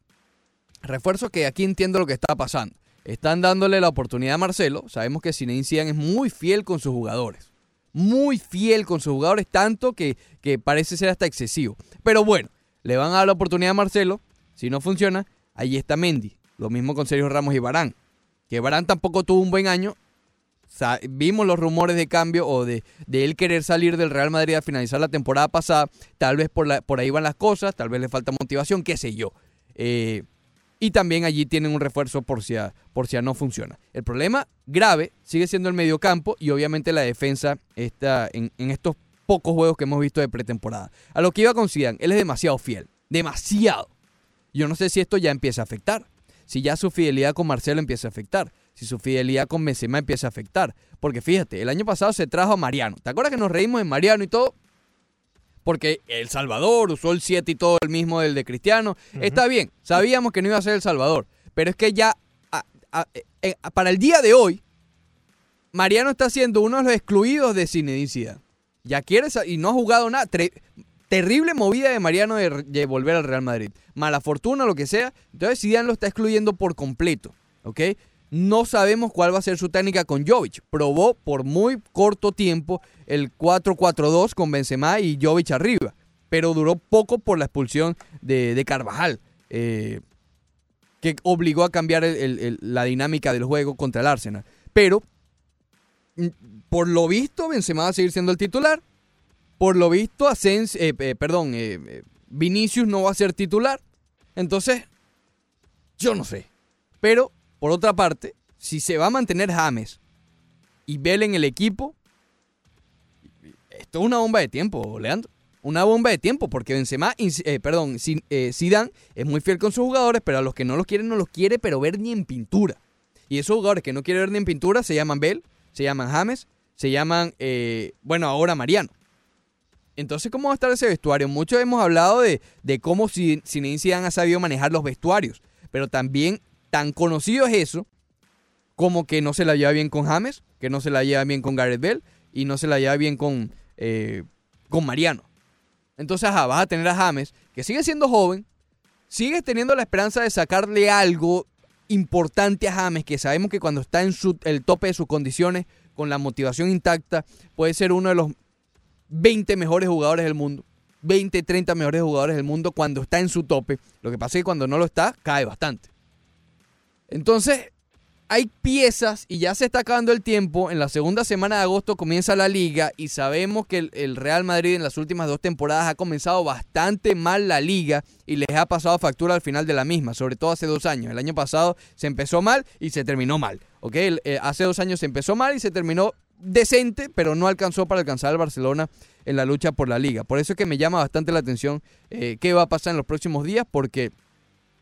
Refuerzos que aquí entiendo lo que está pasando. Están dándole la oportunidad a Marcelo. Sabemos que Zinedine Zidane es muy fiel con sus jugadores. Muy fiel con sus jugadores, tanto que, que parece ser hasta excesivo. Pero bueno, le van a dar la oportunidad a Marcelo. Si no funciona, ahí está Mendy. Lo mismo con Sergio Ramos y Barán. Que Barán tampoco tuvo un buen año, vimos los rumores de cambio o de, de él querer salir del Real Madrid a finalizar la temporada pasada. Tal vez por, la- por ahí van las cosas, tal vez le falta motivación, qué sé yo. Eh, y también allí tienen un refuerzo por si, a, por si a no funciona. El problema grave sigue siendo el mediocampo y obviamente la defensa está en, en estos pocos juegos que hemos visto de pretemporada. A lo que iba con Zidane, él es demasiado fiel, demasiado. Yo no sé si esto ya empieza a afectar. Si ya su fidelidad con Marcelo empieza a afectar. Si su fidelidad con Benzema empieza a afectar. Porque fíjate, el año pasado se trajo a Mariano. ¿Te acuerdas que nos reímos en Mariano y todo? Porque El Salvador usó el 7 y todo el mismo del de Cristiano. Está bien, sabíamos que no iba a ser El Salvador. Pero es que ya, a- a- eh, para el día de hoy, Mariano está siendo uno de los excluidos de Zinedine Zidane. Ya quiere y no ha jugado nada. Tre- terrible movida de Mariano de volver al Real Madrid. Mala fortuna, lo que sea. Entonces Zidane lo está excluyendo por completo. ¿Ok? No sabemos cuál va a ser su técnica con Jovic. Probó por muy corto tiempo el 4-4-2 con Benzema y Jovic arriba. Pero duró poco por la expulsión de, de Carvajal. eh, que obligó a cambiar la dinámica del juego contra el Arsenal. Pero, mm, por lo visto, Benzema va a seguir siendo el titular. Por lo visto, Asens- eh, eh, perdón, eh, eh, Vinicius no va a ser titular. Entonces, yo no sé. Pero, por otra parte, si se va a mantener James y Bell en el equipo, esto es una bomba de tiempo, Leandro. Una bomba de tiempo, porque Benzema, eh, perdón, eh, Zidane es muy fiel con sus jugadores, pero a los que no los quieren, no los quiere, pero ver ni en pintura. Y esos jugadores que no quiere ver ni en pintura se llaman Bell, se llaman James, se llaman, eh, bueno, ahora Mariano. Entonces, ¿cómo va a estar ese vestuario? Muchos hemos hablado de, de cómo Zi- Zinedine Zidane ha sabido manejar los vestuarios, pero también tan conocido es eso como que no se la lleva bien con James, que no se la lleva bien con Gareth Bell y no se la lleva bien con, eh, con Mariano. Entonces, ajá, vas a tener a James, que sigue siendo joven, sigues teniendo la esperanza de sacarle algo importante a James, que sabemos que cuando está en su, el tope de sus condiciones, con la motivación intacta, puede ser uno de los 20 mejores jugadores del mundo. 20, 30 mejores jugadores del mundo cuando está en su tope. Lo que pasa es que cuando no lo está, cae bastante. Entonces, hay piezas y ya se está acabando el tiempo. En la segunda semana de agosto comienza la liga y sabemos que el, Real Madrid en las últimas dos temporadas ha comenzado bastante mal la liga y les ha pasado factura al final de la misma, sobre todo hace dos años. El año pasado se empezó mal y se terminó mal. ¿ok? Eh, hace dos años se empezó mal y se terminó decente, pero no alcanzó para alcanzar al Barcelona en la lucha por la liga. Por eso es que me llama bastante la atención eh, qué va a pasar en los próximos días, porque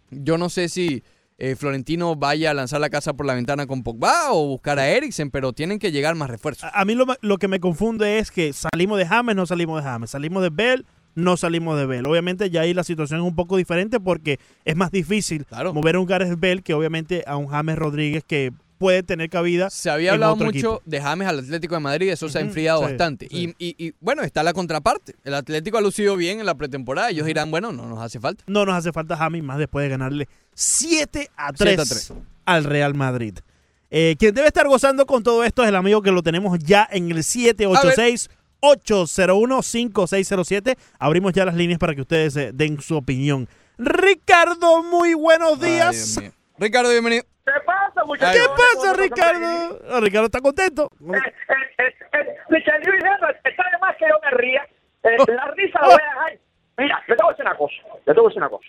yo no sé si eh, Florentino vaya a lanzar la casa por la ventana con Pogba o buscar a Eriksen, pero tienen que llegar más refuerzos. A, a mí lo, que me confunde es que salimos de James, no salimos de James. Salimos de Bell, no salimos de Bell. Obviamente ya ahí la situación es un poco diferente porque es más difícil Claro. mover a un Gareth Bell que obviamente a un James Rodríguez que puede tener cabida. Se había hablado mucho equipo. de James al Atlético de Madrid, eso se ha enfriado sí, bastante. sí. Y, y- y, bueno, está la contraparte. El Atlético ha lucido bien en la pretemporada. Ellos dirán, bueno, no nos hace falta. No nos hace falta James más después de ganarle 7 a 7 3, a 3. al Real Madrid. Eh, quien debe estar gozando con todo esto es el amigo que lo tenemos ya en el 786-801-5607. Abrimos ya las líneas para que ustedes eh, den su opinión. Ricardo, muy buenos Ay, días. Mío. Ricardo, bienvenido. ¿Qué pasa, muchachos? ¿Qué pasa, Ricardo? Ah, Ricardo está contento. Eh, eh, eh, eh, Richard Luis está de más que yo me ría. Eh, la risa la voy a dejar. Mira, yo te voy a decir una cosa. Yo te voy a decir una cosa.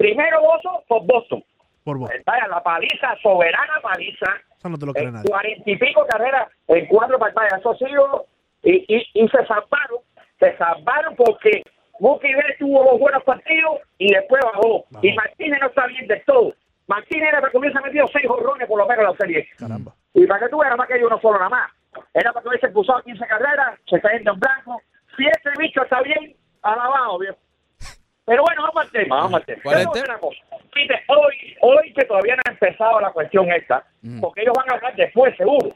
Primero gozo por Boston. Por vos. Eh, Vaya, la paliza, soberana paliza. Eso no te lo cree En nadie. cuarenta y pico carreras en cuatro pantallas. Eso sí, yo- y, y, y se salvaron. Se salvaron porque Mookie Betts tuvo dos buenos partidos y después bajó. Y Martínez no está bien del todo. Martínez era que comienza metido seis jorrones por lo menos en la serie. Caramba. Y para que tú veas, más que hay uno solo nada más. Era para que hubiese impulsado 15 carreras, se está yendo en blanco. Si ese bicho está bien, alabado, viejo. Pero bueno, vamos al tema, vamos al tema. ¿Cuál es el tema? Fíjate, hoy, hoy que todavía no ha empezado la cuestión esta, Ujú. porque ellos van a hablar después, seguro.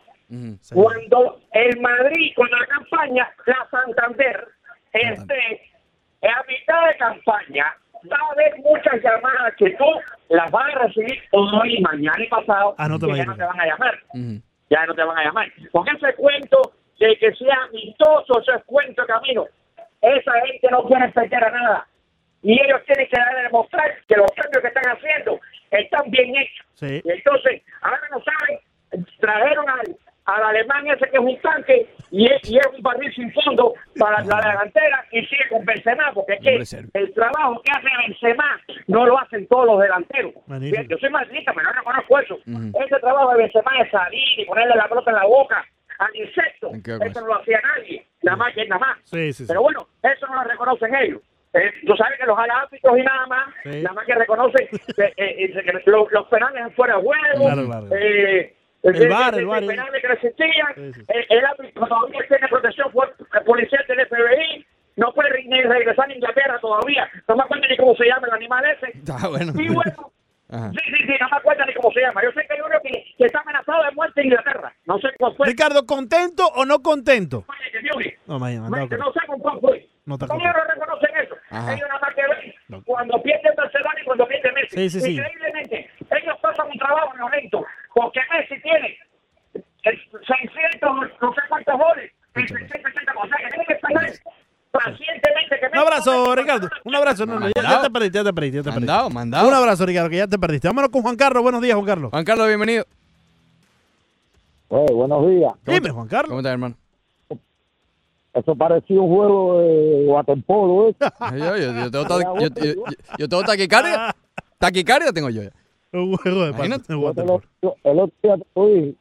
Sí. Cuando el Madrid, cuando la campaña, la Santander, esté a mitad de campaña, va a haber muchas llamadas que tú las vas a recibir hoy, mañana y pasado, Ah, no te a ya no te van a llamar Ujú. ya no te van a llamar. Porque ese cuento de que sea amistoso, ese es cuento camino. Esa gente no quiere esperar a nada. Y ellos tienen que dar a demostrar que los cambios que están haciendo están bien hechos. Sí. Y entonces, ahora no saben, trajeron al, al alemán ese que es un tanque y es, y es un barril sin fondo para la delantera y sigue con Benzema, porque es que el trabajo que hace Benzema no lo hacen todos los delanteros. Magnífico. Yo soy madridista, pero no reconozco eso. Ese trabajo de Benzema es salir y ponerle la pelota en la boca al insecto. Eso no lo hacía nadie, nada más que nada más. Sí, sí, sí. Pero bueno, eso no lo reconocen ellos. Eh, tú sabes que los árbitros y nada más, Sí. nada más que reconocen que, eh, eh, que los, los penales en fuera de juego, Claro, claro. eh, El eh, VAR, eh, el VAR, eh, eh. que existían, Sí, sí. el árbitro todavía tiene protección el policía del FBI, no puede ni regresar a Inglaterra todavía, no me acuerdo ni cómo se llama el animal ese. Ah, bueno. Y bueno, Ajá. sí, sí, sí, no me acuerdo ni cómo se llama. Yo sé que hay uno que, que está amenazado de muerte en Inglaterra. No sé cuál fue. Ricardo, ¿contento o no contento? No, mañana, No, no, no sé con cuál fue. No te ¿Cómo no reconocen eso? Ajá. Ellos nada más que ven No. cuando pierde Barcelona y cuando pierde Messi. Sí, sí, sí. Increíblemente, ellos pasan un trabajo violento porque Messi tiene eh, 600, no sé cuántos goles, y 680 cosas que tienen que esperar pacientemente que Un abrazo, Ricardo. Un abrazo. No, no, ya, ya te perdiste, ya te perdiste, ya te perdiste. Mandado, mandado. Un abrazo, Ricardo, que ya te perdiste. Vámonos con Juan Carlos. Buenos días, Juan Carlos. Juan Carlos, bienvenido. Oye, buenos días. Dime, Juan Carlos. ¿Cómo estás, hermano? Eso parecía un juego de waterpolo, ¿eh? Yo, yo, yo, tengo, ta- yo, yo- yo- yo tengo taquicardia. Taquicardia tengo yo ya. Un juego de de waterpolo. el otro día dije.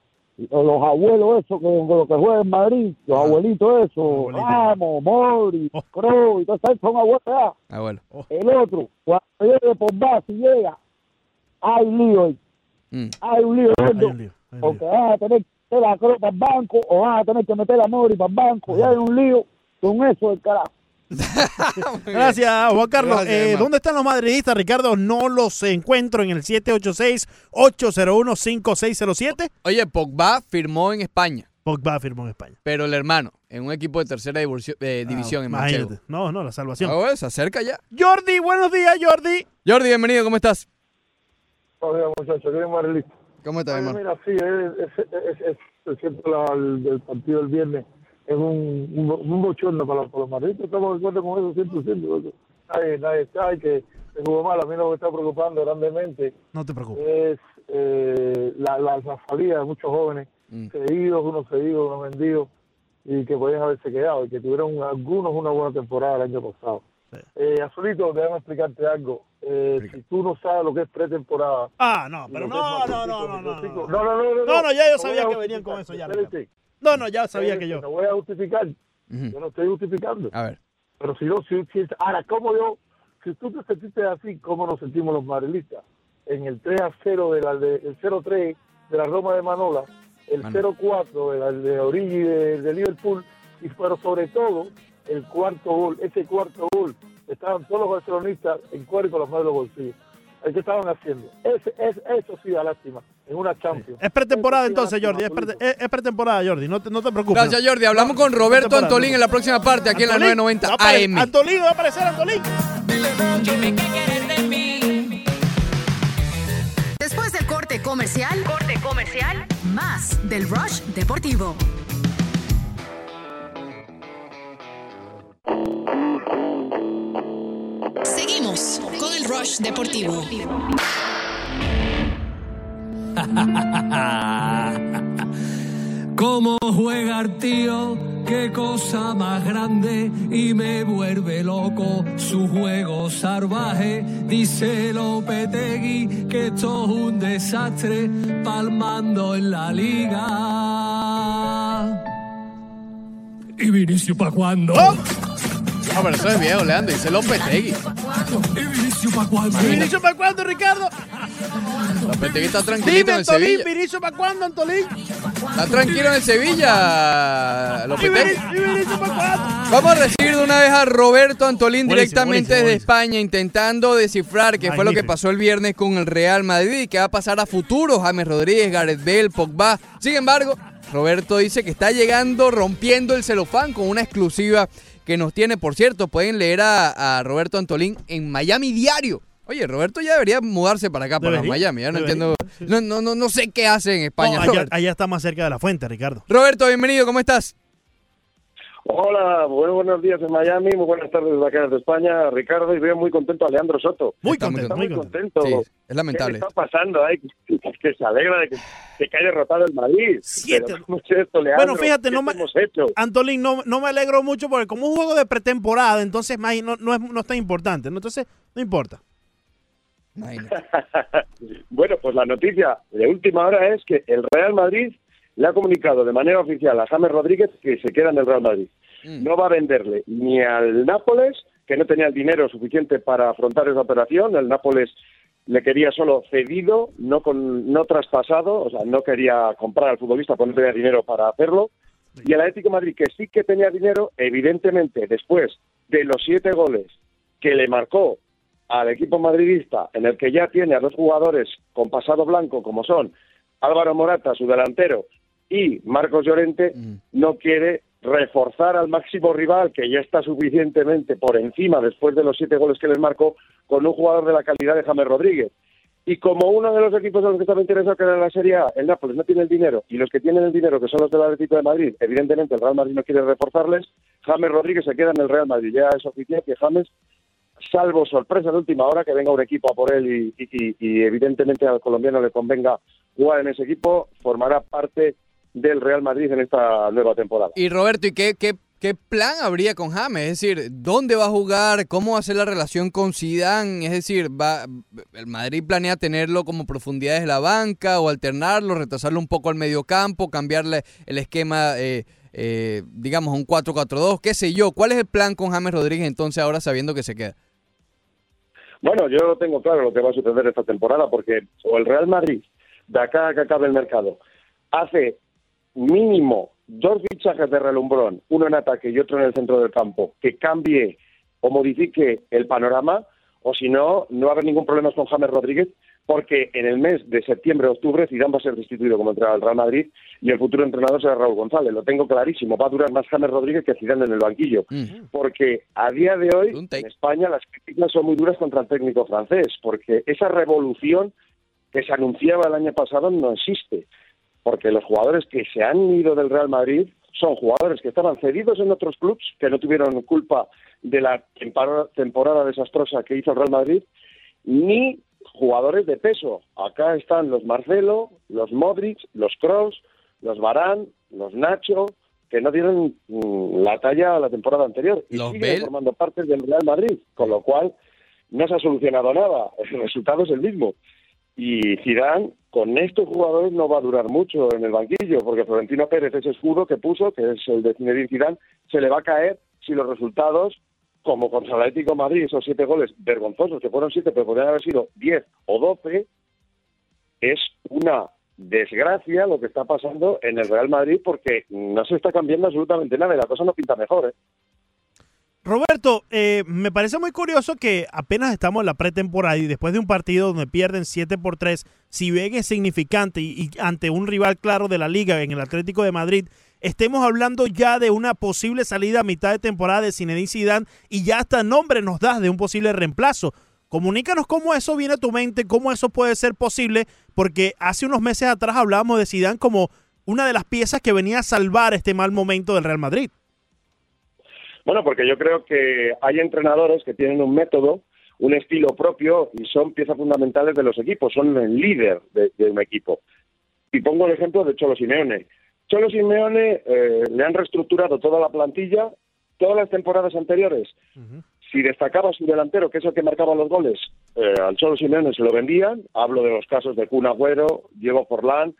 Los abuelos esos que, con los que juegan en Madrid, los abuelitos esos. Ramos, Mori, Oh. Kroos, y todos esos son abuelos. Abuelo. El otro, cuando llegue por base y llega, hay lío ahí. Mm. Hay un lío, Hay un lío, hay un porque lío. van a tener que meter a Kroos para el banco o van a tener que meter a Mori para el banco. Y hay un lío con eso del carajo. Gracias, Juan Carlos. Gracias, Eh. ¿Dónde están los madridistas, Ricardo? No los encuentro en el 786-801-5607. Oye, Pogba firmó en España, Pogba firmó en España. pero el hermano, en un equipo de tercera divulsio- eh, división en Ah, Imagínate. Manchester. No, no, la salvación. Ah, bueno, se acerca ya. Jordi, buenos días, Jordi. Jordi, bienvenido, ¿cómo estás? Oiga, muchachos, ¿quién más listo? ¿Cómo estás, Oye, hermano? mira, sí, es, es, es, es- es cierto, la- el, el partido del viernes es un, un, bo- un bochorno para, los- para los madridistas. Estamos de acuerdo con eso 100%. eso. Nadie, nadie sabe que se jugó mal. A mí lo que me está preocupando grandemente No te preocupes. es eh, la, la, la salida de muchos jóvenes Mm. cedidos, unos cedidos, unos vendidos, y que podían haberse quedado y que tuvieron algunos una buena temporada el año pasado. Sí. Eh, Azulito, déjame explicarte algo. Eh, si tú no sabes lo que es pretemporada, Ah, no, pero que no, no, no, no, no. No, no, no, no. No, no, ya yo No sabía que venían con eso ya, Espérate. No, no, ya sabía que Espérate, yo. No voy a justificar. Ujú. Yo no estoy justificando. A ver. Pero si yo, si, si- ahora, ¿cómo yo? Si tú te sentiste así, ¿cómo nos sentimos los madrilistas? En el 3 a 0, de la, de, el 0-3 de la Roma de Manola, el Manola. 0-4 de la de Origi de, de Liverpool, y pero sobre todo el cuarto gol, ese cuarto gol, estaban todos los barcelonistas en cuero y con las manos los bolsillos. ¿Qué estaban haciendo? Ese, es, eso sí da lástima, en una Champions. Es pretemporada sí entonces, Jordi. Es, lástima, pre- es- es pretemporada, Jordi. No te, no te preocupes. Gracias, Jordi. Hablamos con Roberto Antolín no. en la próxima parte, aquí en la Antolín, 990 va a apare- AM. Antolín, va a aparecer Antolín. Después del corte comercial, corte comercial, más del Rush Deportivo. Seguimos con el Rush Deportivo. Cómo juega el tío, qué cosa más grande y me vuelve loco su juego salvaje. Dice Lopetegui que esto es un desastre palmando en la liga. ¿Y Vinicio pa' cuándo? No, pero eso es viejo, Leandro. Dice Lopetegui. ¿Y Vinicio pa' cuándo? ¿Vinicio para cuándo, Ricardo? Lopetegui está tranquilito Dime, en el. Sevilla. ¿Vinicio para cuándo, Antolín? Está tranquilo en el Sevilla, Lopetegui. Vamos a recibir de una vez a Roberto Antolín Buenísimo, directamente buenísimo, desde buenísimo. España intentando descifrar qué fue lo que pasó el viernes con el Real Madrid y qué va a pasar a futuro. James Rodríguez, Gareth Bale, Pogba. Sin embargo, Roberto dice que está llegando rompiendo el celofán con una exclusiva que nos tiene. Por cierto, pueden leer a, a Roberto Antolín en Miami Diario. Oye, Roberto ya debería mudarse para acá, para Miami. Ya no debería, entiendo. No, no, no, no sé qué hace en España. No, allá, allá está más cerca de la fuente, Ricardo. Roberto, bienvenido, ¿cómo estás? Hola, muy buenos días en Miami, muy buenas tardes desde acá desde España, Ricardo, y veo muy contento a Leandro Soto. Muy Está contento, muy contento. contento. Sí, es lamentable. ¿Qué está pasando? Ay, que, se alegra de que, de que haya derrotado el Madrid. Siete. Pero, ¿cómo es esto, Leandro? Bueno, fíjate, ¿Qué no me- hemos hecho? Antolín, no, no me alegro mucho porque como un juego de pretemporada, entonces no, no, es, no es tan importante. ¿no? Entonces, no importa. Bueno, pues la noticia de última hora es que el Real Madrid le ha comunicado de manera oficial a James Rodríguez que se queda en el Real Madrid. Mm. No va a venderle ni al Nápoles, que no tenía el dinero suficiente para afrontar esa operación. El Nápoles le quería solo cedido, no con, no traspasado, o sea, no quería comprar al futbolista porque no tenía dinero para hacerlo. Y el Atlético de Madrid, que sí que tenía dinero, evidentemente, después de los siete goles que le marcó al equipo madridista, en el que ya tiene a dos jugadores con pasado blanco, como son Álvaro Morata, su delantero, y Marcos Llorente, Mm. no quiere reforzar al máximo rival, que ya está suficientemente por encima después de los siete goles que les marcó, con un jugador de la calidad de James Rodríguez. Y como uno de los equipos a los que estaba interesado que era la Serie A, el Nápoles no tiene el dinero, y los que tienen el dinero, que son los del Atlético de Madrid, evidentemente el Real Madrid no quiere reforzarles, James Rodríguez se queda en el Real Madrid. Ya es oficial que James, salvo sorpresa de última hora, que venga un equipo a por él y, y- y evidentemente al colombiano le convenga jugar en ese equipo, formará parte del Real Madrid en esta nueva temporada. Y Roberto, ¿y qué, qué, qué plan habría con James? Es decir, ¿dónde va a jugar? ¿Cómo va a ser la relación con Zidane? Es decir, ¿va, ¿el Madrid planea tenerlo como profundidad de la banca o alternarlo, retrasarlo un poco al mediocampo, cambiarle el esquema, eh, eh, digamos, un 4-4-2? ¿Qué sé yo? ¿Cuál es el plan con James Rodríguez entonces ahora sabiendo que se queda? Bueno, yo tengo claro lo que va a suceder esta temporada, porque o el Real Madrid, de acá a que acabe el mercado, hace mínimo dos fichajes de relumbrón, uno en ataque y otro en el centro del campo, que cambie o modifique el panorama, o si no, no va a haber ningún problema con James Rodríguez, porque en el mes de septiembre octubre Zidane va a ser destituido como entrenador del Real Madrid y el futuro entrenador será Raúl González. Lo tengo clarísimo, va a durar más James Rodríguez que Zidane en el banquillo Mm. porque a día de hoy en España las críticas son muy duras contra el técnico francés, porque esa revolución que se anunciaba el año pasado no existe, porque los jugadores que se han ido del Real Madrid son jugadores que estaban cedidos en otros clubes, que no tuvieron culpa de la tempor- temporada desastrosa que hizo el Real Madrid, ni jugadores de peso. Acá están los Marcelo, los Modric, los Kroos, los Barán, los Nacho, que no dieron mm, la talla a la temporada anterior y siguen formando parte del Real Madrid, con lo cual no se ha solucionado nada. El resultado es el mismo. Y Zidane, con estos jugadores no va a durar mucho en el banquillo, porque Florentino Pérez, ese escudo que puso, que es el de Zinedine Zidane, se le va a caer si los resultados, como contra el Atlético Madrid, esos siete goles vergonzosos, que fueron siete, pero podrían haber sido diez o doce, es una desgracia lo que está pasando en el Real Madrid, porque no se está cambiando absolutamente nada y la cosa no pinta mejor. ¿eh? Roberto, eh, me parece muy curioso que apenas estamos en la pretemporada y después de un partido donde pierden 7 por 3, si bien es significante y, ante un rival claro de la liga en el Atlético de Madrid, estemos hablando ya de una posible salida a mitad de temporada de Zinedine Zidane y ya hasta nombre nos das de un posible reemplazo. Comunícanos cómo eso viene a tu mente, cómo eso puede ser posible, porque hace unos meses atrás hablábamos de Zidane como una de las piezas que venía a salvar este mal momento del Real Madrid. Bueno, porque yo creo que hay entrenadores que tienen un método, un estilo propio y son piezas fundamentales de los equipos, son el líder de, de un equipo. Y pongo el ejemplo de Cholo Simeone. Cholo Simeone eh, le han reestructurado toda la plantilla, todas las temporadas anteriores. Si destacaba su delantero, que es el que marcaba los goles, eh, al Cholo Simeone se lo vendían. Hablo de los casos de Kun Agüero, Diego Forlán,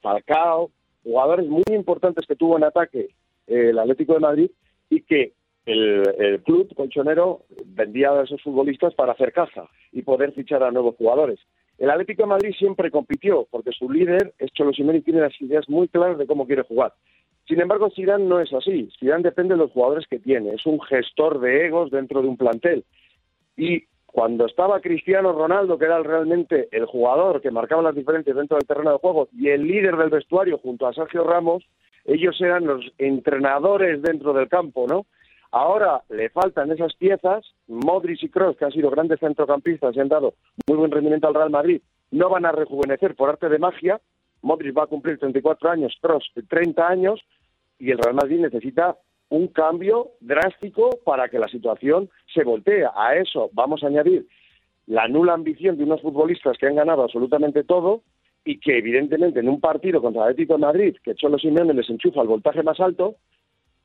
Falcao, jugadores muy importantes que tuvo en ataque eh, el Atlético de Madrid y que el, club colchonero vendía a esos futbolistas para hacer caja y poder fichar a nuevos jugadores. El Atlético de Madrid siempre compitió, porque su líder, es Cholo Simeone, tiene las ideas muy claras de cómo quiere jugar. Sin embargo, Zidane no es así. Zidane depende de los jugadores que tiene. Es un gestor de egos dentro de un plantel. Y cuando estaba Cristiano Ronaldo, que era realmente el jugador que marcaba las diferencias dentro del terreno de juego, y el líder del vestuario junto a Sergio Ramos, ellos eran los entrenadores dentro del campo, ¿no? Ahora le faltan esas piezas, Modric y Kroos, que han sido grandes centrocampistas y han dado muy buen rendimiento al Real Madrid, no van a rejuvenecer por arte de magia. Modric va a cumplir 34 años, Kroos 30 años, y el Real Madrid necesita un cambio drástico para que la situación se voltee. A eso vamos a añadir la nula ambición de unos futbolistas que han ganado absolutamente todo y que evidentemente en un partido contra el Atlético de Madrid, que Cholo Simeone les enchufa el voltaje más alto,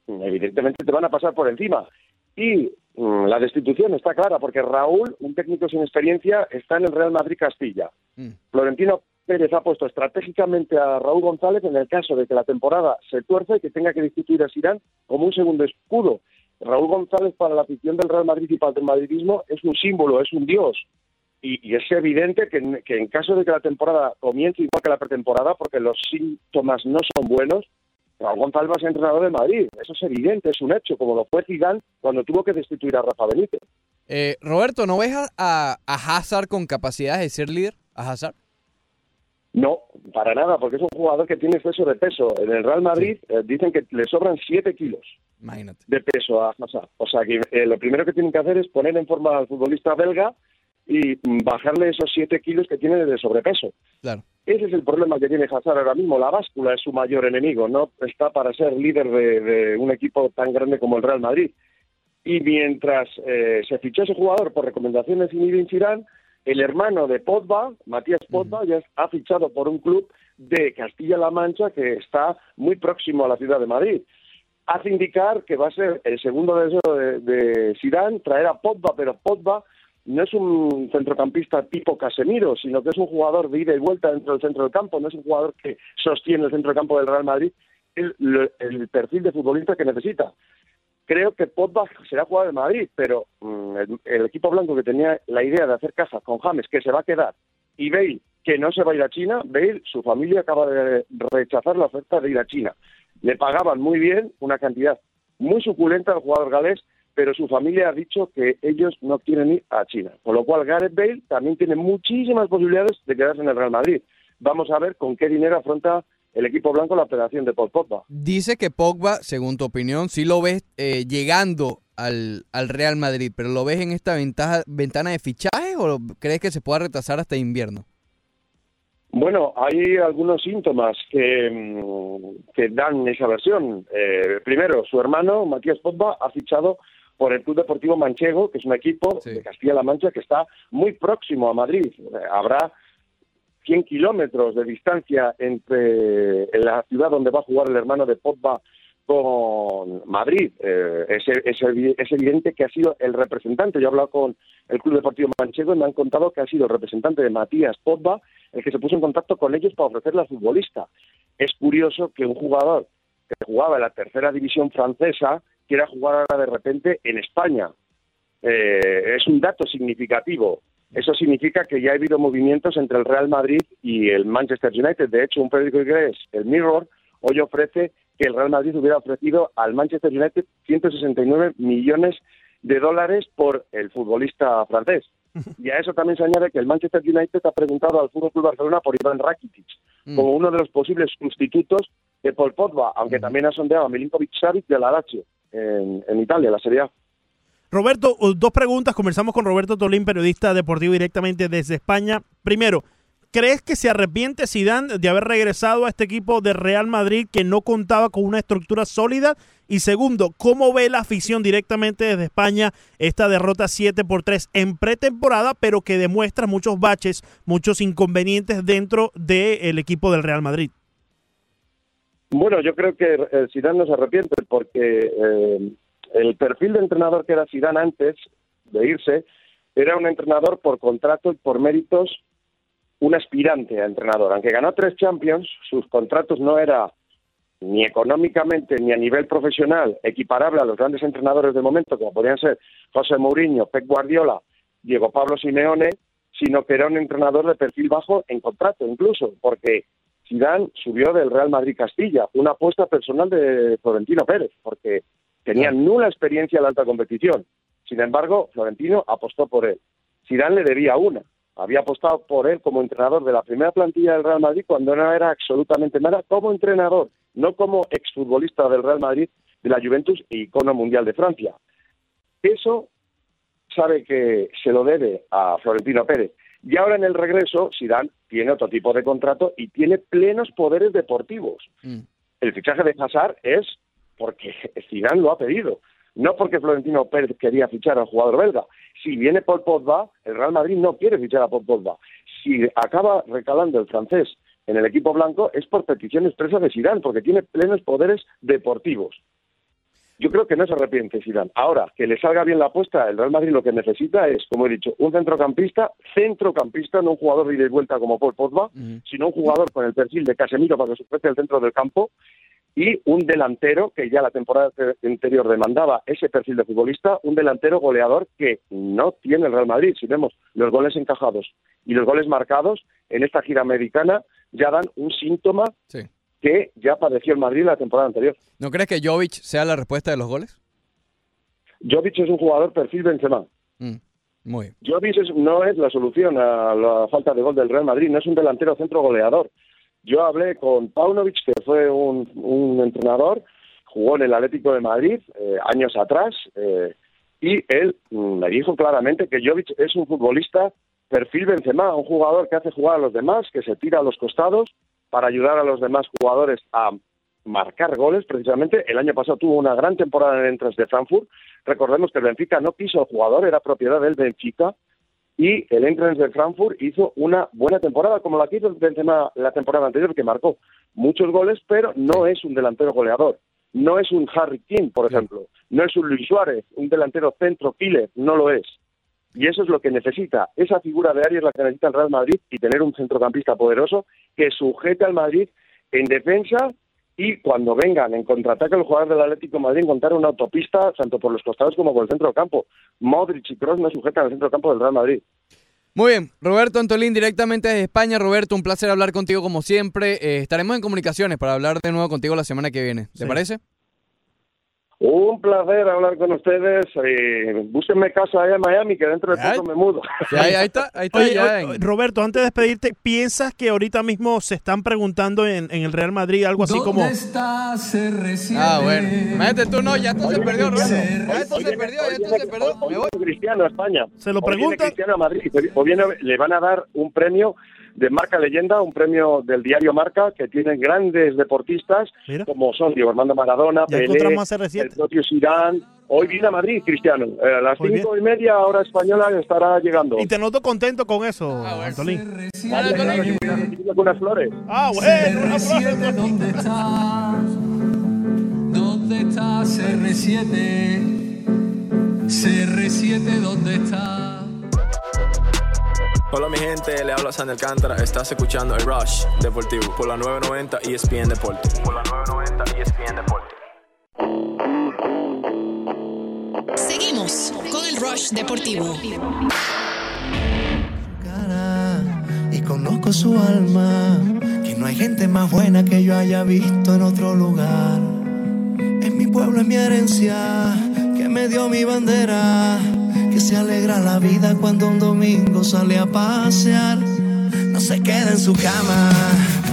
evidentemente te van a pasar por encima. Y mm, la destitución está clara, porque Raúl, un técnico sin experiencia, está en el Real Madrid Castilla. Mm. Florentino Pérez ha puesto estratégicamente a Raúl González en el caso de que la temporada se tuerza y que tenga que destituir a Sirán como un segundo escudo. Raúl González para la afición del Real Madrid y para el madridismo es un símbolo, es un dios. Y, y es evidente que en, que en caso de que la temporada comience igual que la pretemporada, porque los síntomas no son buenos, Raúl González va a ser entrenador de Madrid. Eso es evidente, es un hecho, como lo fue Zidane cuando tuvo que destituir a Rafa Benítez. Eh, Roberto, ¿no ves a, a, a Hazard con capacidades de ser líder? ¿A Hazard? No, para nada, porque es un jugador que tiene exceso de peso. En el Real Madrid eh, dicen que le sobran 7 kilos Imagínate. de peso a Hazard. O sea que eh, lo primero que tienen que hacer es poner en forma al futbolista belga y bajarle esos 7 kilos que tiene de sobrepeso. Claro. Ese es el problema que tiene Hazard ahora mismo. La báscula es su mayor enemigo. No está para ser líder de, de un equipo tan grande como el Real Madrid. Y mientras eh, se fichó ese jugador por recomendación de Zinedine Zidane, el hermano de Pogba, Matías Pogba, ya ha fichado por un club de Castilla-La Mancha que está muy próximo a la ciudad de Madrid. Hace indicar que va a ser el segundo deseo de, de Zidane traer a Pogba, pero Pogba no es un centrocampista tipo Casemiro, sino que es un jugador de ida y vuelta dentro del centro del campo, no es un jugador que sostiene el centro del campo del Real Madrid, el, perfil de futbolista que necesita. Creo que Pogba será jugador de Madrid, pero mm, el, el equipo blanco que tenía la idea de hacer caja con James, que se va a quedar, y Bale, que no se va a ir a China, Bale, su familia acaba de rechazar la oferta de ir a China. Le pagaban muy bien, una cantidad muy suculenta al jugador galés, pero su familia ha dicho que ellos no quieren ir a China. Con lo cual, Gareth Bale también tiene muchísimas posibilidades de quedarse en el Real Madrid. Vamos a ver con qué dinero afronta el equipo blanco la operación de Paul Pogba. Dice que Pogba, según tu opinión, sí lo ves eh, llegando al, al Real Madrid, pero ¿lo ves en esta ventaja, ventana de fichaje o crees que se pueda retrasar hasta invierno? Bueno, hay algunos síntomas que, mm, que dan esa versión. Eh, primero, su hermano, Matías Pogba, ha fichado por el Club Deportivo Manchego, que es un equipo Sí. de Castilla-La Mancha que está muy próximo a Madrid. Habrá 100 kilómetros de distancia entre la ciudad donde va a jugar el hermano de Pogba con Madrid. Eh, es, es evi- es evidente que ha sido el representante. Yo he hablado con el Club Deportivo Manchego y me han contado que ha sido el representante de Matías Pogba el que se puso en contacto con ellos para ofrecerle al futbolista. Es curioso que un jugador que jugaba en la tercera división francesa quiera jugar ahora de repente en España. Eh, es un dato significativo. Eso significa que ya ha habido movimientos entre el Real Madrid y el Manchester United. De hecho, un periódico inglés, el Mirror, hoy ofrece que el Real Madrid hubiera ofrecido al Manchester United 169 millones de dólares por el futbolista francés. Y a eso también se añade que el Manchester United ha preguntado al Fútbol Club Barcelona por Iván Rakitic Mm. como uno de los posibles sustitutos de Paul Pogba, aunque también ha sondeado a Milinkovic Savic de la Lazio en, Italia, la Serie A. Roberto, dos preguntas. Conversamos con Roberto Tolín, periodista deportivo directamente desde España. Primero, ¿crees que se arrepiente Zidane de haber regresado a este equipo de Real Madrid que no contaba con una estructura sólida? Y segundo, ¿cómo ve la afición directamente desde España esta derrota 7 por 3 en pretemporada, pero que demuestra muchos baches, muchos inconvenientes dentro del equipo del Real Madrid? Bueno, yo creo que eh, no se arrepiente porque eh, el perfil de entrenador que era Zidane antes de irse era un entrenador por contrato y por méritos un aspirante a entrenador. Aunque ganó tres Champions, sus contratos no era ni económicamente ni a nivel profesional equiparable a los grandes entrenadores de momento, como podrían ser José Mourinho, Pep Guardiola, Diego Pablo Simeone, sino que era un entrenador de perfil bajo en contrato incluso, porque Zidane subió del Real Madrid Castilla, una apuesta personal de Florentino Pérez, porque tenía nula experiencia en la alta competición. Sin embargo, Florentino apostó por él. Zidane le debía una. Había apostado por él como entrenador de la primera plantilla del Real Madrid cuando no era absolutamente nada como entrenador, no como exfutbolista del Real Madrid, de la Juventus e icono mundial de Francia. Eso sabe que se lo debe a Florentino Pérez. Y ahora en el regreso, Zidane tiene otro tipo de contrato y tiene plenos poderes deportivos. Mm. El fichaje de Hazard es porque Zidane lo ha pedido, no porque Florentino Pérez quería fichar al jugador belga. Si viene Paul Pogba, el Real Madrid no quiere fichar a Paul Pogba. Si acaba recalando el francés en el equipo blanco es por petición expresa de Zidane, porque tiene plenos poderes deportivos. Yo creo que no se arrepiente Zidane. Ahora, que le salga bien la apuesta, el Real Madrid lo que necesita es, como he dicho, un centrocampista, centrocampista, no un jugador de ida y vuelta como Paul Pogba, sino un jugador con el perfil de Casemiro para que se ofrece el centro del campo y un delantero que ya la temporada anterior demandaba ese perfil de futbolista, un delantero goleador que no tiene el Real Madrid. Si vemos los goles encajados y los goles marcados en esta gira americana, ya dan un síntoma Sí. Que ya padeció el Madrid la temporada anterior. ¿No crees que Jovic sea la respuesta de los goles? Jovic es un jugador perfil Benzema. Mm, Muy bien. Jovic es- no es la solución a la falta de gol del Real Madrid, no es un delantero centro goleador. Yo hablé con Paunovic, que fue un, un entrenador, jugó en el Atlético de Madrid eh, años atrás, eh, y él mm, me dijo claramente que Jovic es un futbolista perfil Benzema, un jugador que hace jugar a los demás, que se tira a los costados para ayudar a los demás jugadores a marcar goles. Precisamente el año pasado tuvo una gran temporada en el Entras de Frankfurt. Recordemos que el Benfica no quiso al jugador, era propiedad del Benfica y el Entrance de Frankfurt hizo una buena temporada, como la que hizo Benzema la temporada anterior, que marcó muchos goles, pero no es un delantero goleador. No es un Harry King, por ejemplo. No es un Luis Suárez, un delantero centro killer, no lo es. Y eso es lo que necesita. Esa figura de área es la que necesita el Real Madrid y tener un centrocampista poderoso que sujete al Madrid en defensa y cuando vengan en contraataque los jugadores del Atlético de Madrid encontrar una autopista tanto por los costados como por el centro del campo. Modric y Kroos no sujetan al centro del campo del Real Madrid. Muy bien, Roberto Antolín directamente desde España. Roberto, un placer hablar contigo como siempre. Eh, estaremos en comunicaciones para hablar de nuevo contigo la semana que viene. ¿Te Sí. parece? Un placer hablar con ustedes. Eh, búsquenme casa allá en Miami, que dentro de poco me mudo. Ahí, ahí está, ahí está Oye, ya oye, en- Roberto, antes de despedirte, ¿piensas que ahorita mismo se están preguntando en, en el Real Madrid algo así como... ¿Dónde está CR7? Ah, bueno. Imagínate tú, no, ya esto se Hoy perdió, Roberto. Cristiano. Ya esto se perdió, ya esto se perdió. Me voy. Cristiano a España. ¿Se lo preguntan? Cristiano a Madrid. O viene- le van a dar un premio de Marca Leyenda, un premio del diario Marca, que tiene grandes deportistas, Mira. como son Diego Armando Maradona, Ya Pelé, encontramos a CR7. el propio Zidane. Hoy viene a Madrid, Cristiano. Eh, a las Muy cinco y media, hora española, estará llegando. Y te noto contento con eso, Ah. Antolín. Vale, claro, con unas flores. Ah, bueno, una CR7, flor. ¿dónde estás? ¿Dónde está CR7? CR7, ¿dónde está? Hola mi gente, le habla Sander Alcántara. Estás escuchando el Rush Deportivo por la 990 ESPN Deporte. Por la 990 ESPN Deporte. Seguimos con el Rush Deportivo. cara y conozco su alma. Que no hay gente más buena que yo haya visto en otro lugar. Es mi pueblo, es mi herencia, que me dio mi bandera. Que se alegra la vida cuando un domingo sale a pasear. No se queda en su cama,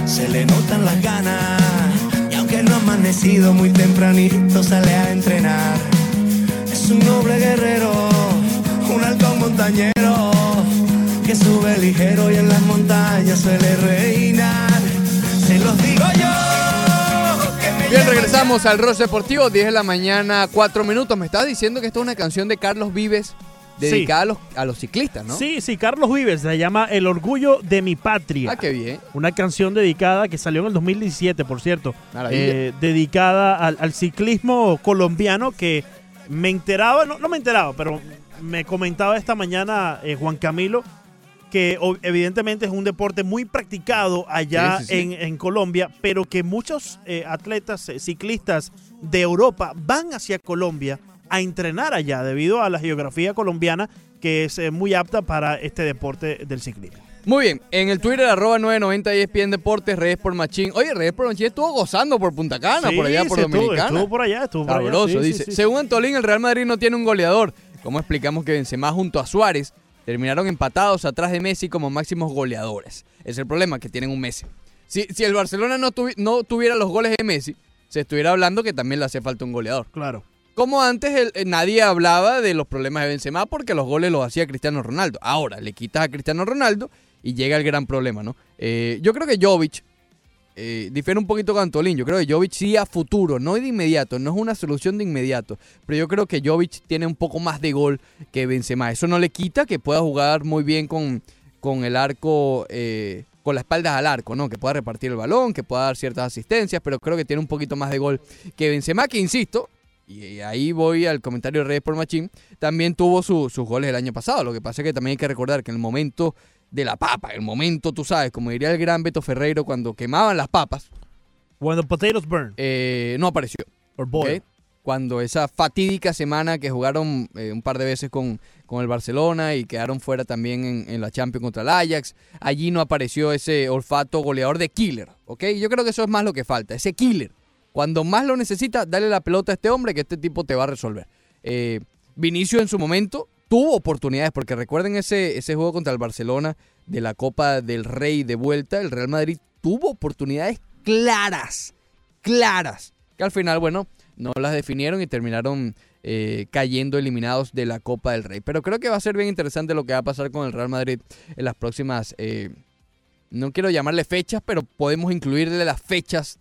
se le notan las ganas. Y aunque no ha amanecido muy tempranito, sale a entrenar. Es un noble guerrero, un halcón montañero que sube ligero y en las montañas suele reinar. Se los digo yo. Bien, regresamos al Ross Deportivo, 10 de la mañana, 4 minutos. Me estabas diciendo que esto es una canción de Carlos Vives dedicada a, los, a los ciclistas, ¿no? Sí, sí, Carlos Vives se llama El Orgullo de mi Patria. Ah, qué bien. Una canción dedicada que salió en el 2017, por cierto. Eh, dedicada al, al ciclismo colombiano que me enteraba, no, no me enteraba, pero me comentaba esta mañana eh, Juan Camilo que evidentemente es un deporte muy practicado allá Sí, sí, sí. En, en Colombia, pero que muchos eh, atletas, eh, ciclistas de Europa van hacia Colombia a entrenar allá debido a la geografía colombiana que es eh, muy apta para este deporte del ciclismo. Muy bien, en el Twitter arroba 990 ESPN Deportes, Redes por Machín. Oye, Redes por Machín estuvo gozando por Punta Cana, Sí, por allá, por se estuvo- Dominicana. estuvo por allá, estuvo por allá, Sabroso, sí, sí, dice. sí. Según Antolín, el Real Madrid no tiene un goleador. ¿Cómo explicamos que Benzema junto a Suárez terminaron empatados atrás de Messi como máximos goleadores? Es el problema, que tienen un Messi. Si, si el Barcelona no, tuvi- no tuviera los goles de Messi, se estuviera hablando que también le hace falta un goleador. Claro. Como antes eh, nadie hablaba de los problemas de Benzema porque los goles los hacía Cristiano Ronaldo. Ahora le quitas a Cristiano Ronaldo y llega el gran problema, ¿no? Eh, yo creo que Jovic eh, difiere un poquito con Antolín. Yo creo que Jovic sí a futuro, no de inmediato, no es una solución de inmediato. Pero yo creo que Jovic tiene un poco más de gol que Benzema. Eso no le quita que pueda jugar muy bien con, con el arco, eh, con la espalda al arco, ¿no? Que pueda repartir el balón, que pueda dar ciertas asistencias, pero creo que tiene un poquito más de gol que Benzema, que insisto, y ahí voy al comentario de Redes por Machín, también tuvo su- sus goles el año pasado. Lo que pasa es que también hay que recordar que en el momento de la papa, el momento, tú sabes, como diría el gran Beto Ferreiro, cuando quemaban las papas, When the potatoes burn. eh, no apareció. Or boil. ¿ok? Cuando esa fatídica semana que jugaron eh, un par de veces con, con el Barcelona y quedaron fuera también en, en la Champions contra el Ajax, allí no apareció ese olfato goleador de killer, ¿ok? Yo creo que eso es más lo que falta, ese killer. Cuando más lo necesita, dale la pelota a este hombre que este tipo te va a resolver. Eh, Vinicio en su momento tuvo oportunidades, porque recuerden ese, ese juego contra el Barcelona de la Copa del Rey de vuelta, el Real Madrid tuvo oportunidades claras, claras, que al final, bueno, no las definieron y terminaron eh, cayendo eliminados de la Copa del Rey. Pero creo que va a ser bien interesante lo que va a pasar con el Real Madrid en las próximas, eh, no quiero llamarle fechas, pero podemos incluirle las fechas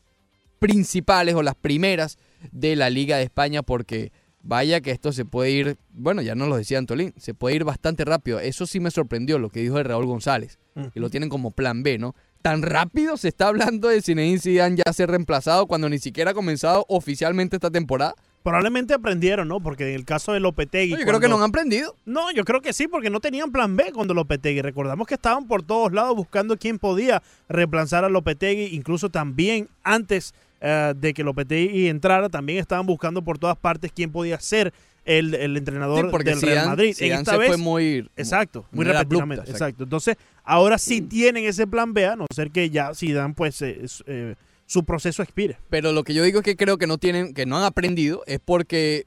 principales o las primeras de la Liga de España porque vaya que esto se puede ir, bueno, ya nos lo decía Antolín, se puede ir bastante rápido. Eso sí me sorprendió lo que dijo de Raúl González, y lo tienen como plan B, ¿no? Tan rápido se está hablando de Zinedine Zidane ya ser reemplazado cuando ni siquiera ha comenzado oficialmente esta temporada. Probablemente aprendieron, ¿no? Porque en el caso de Lopetegui. Yo creo que no han aprendido. No, yo creo que sí, porque no tenían plan B cuando Lopetegui. Recordamos que estaban por todos lados buscando quién podía reemplazar a Lopetegui. Incluso también antes eh, de que Lopetegui entrara, también estaban buscando por todas partes quién podía ser el, el entrenador Sí, del Real Zidane- Madrid. En Zidane esta se vez, fue muy- Exacto, muy repentinamente. abrupta, Exacto. Entonces, ahora sí tienen ese plan B, a no ser que ya Zidane, pues, eh, eh, su proceso expire. Pero lo que yo digo es que creo que no tienen, que no han aprendido, es porque,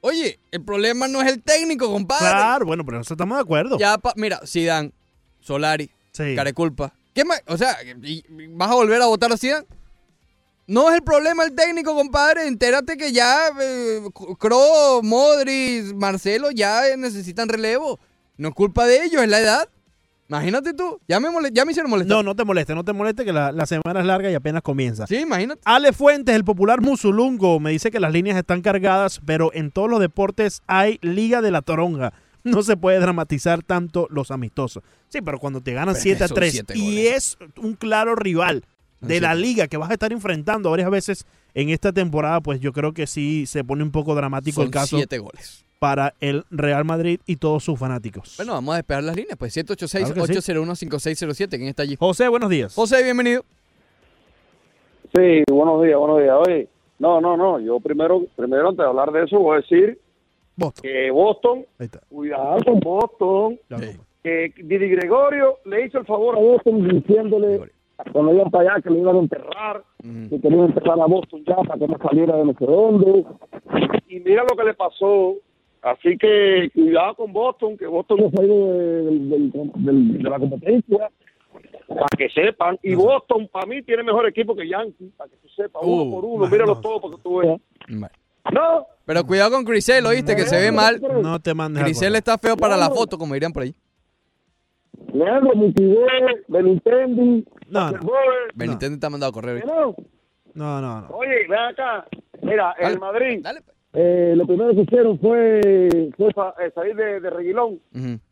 oye, el problema no es el técnico, compadre. Claro, bueno, pero eso estamos de acuerdo. Ya, pa- mira, Zidane, Solari, Sí. Careculpa. ¿Qué más? O sea, ¿y- y ¿vas a volver a votar a Zidane? No es el problema el técnico, compadre. Entérate que ya eh, Kroos, Modric, Marcelo ya eh, necesitan relevo. No es culpa de ellos, es la edad. Imagínate tú. Ya me, ya me hicieron molestar. No, no te moleste, no te moleste que la, la semana es larga y apenas comienza. Sí, imagínate. Ale Fuentes, el popular Musulungo, me dice que las líneas están cargadas, pero en todos los deportes hay Liga de la Toronja. No se puede dramatizar tanto los amistosos. Sí, pero cuando te ganan Pero es 7 que a son 3 siete y es un claro rival de la liga que vas a estar enfrentando varias veces en esta temporada, pues yo creo que sí se pone un poco dramático Son el caso siete goles. para el Real Madrid y todos sus fanáticos. Bueno, vamos a despejar las líneas. Pues 786-801-5607. ¿Quién está allí? José, buenos días. José, bienvenido. Sí, buenos días, buenos días. Oye, no, no, no. Yo primero, primero antes de hablar de eso, voy a decir que Boston, cuidado con Boston, que Didi Gregorio le hizo el favor a Boston diciéndole cuando iban para allá que le iban a enterrar, que querían empezar a Boston ya para que no saliera de no sé dónde. Y mira lo que le pasó. Así que cuidado con Boston, que Boston no ido de, de la competencia para que sepan. Y Boston, para mí, tiene mejor equipo que Yankees, para que tú sepas, uno Uh, por uno, míralos todos para que tú veas. No, Pero cuidado con Grisel, ¿oíste? Que se ve mal. No te mandes a Grisel está feo para la foto, como dirían por ahí. Leandro Multidé, Benintendi, No, no. Benítez te ha mandado a correr. no. No, no, no. Oye, ven acá. Mira, Dale, el Madrid, Dale. eh, lo primero que hicieron fue, fue eh, salir de, de Reguilón.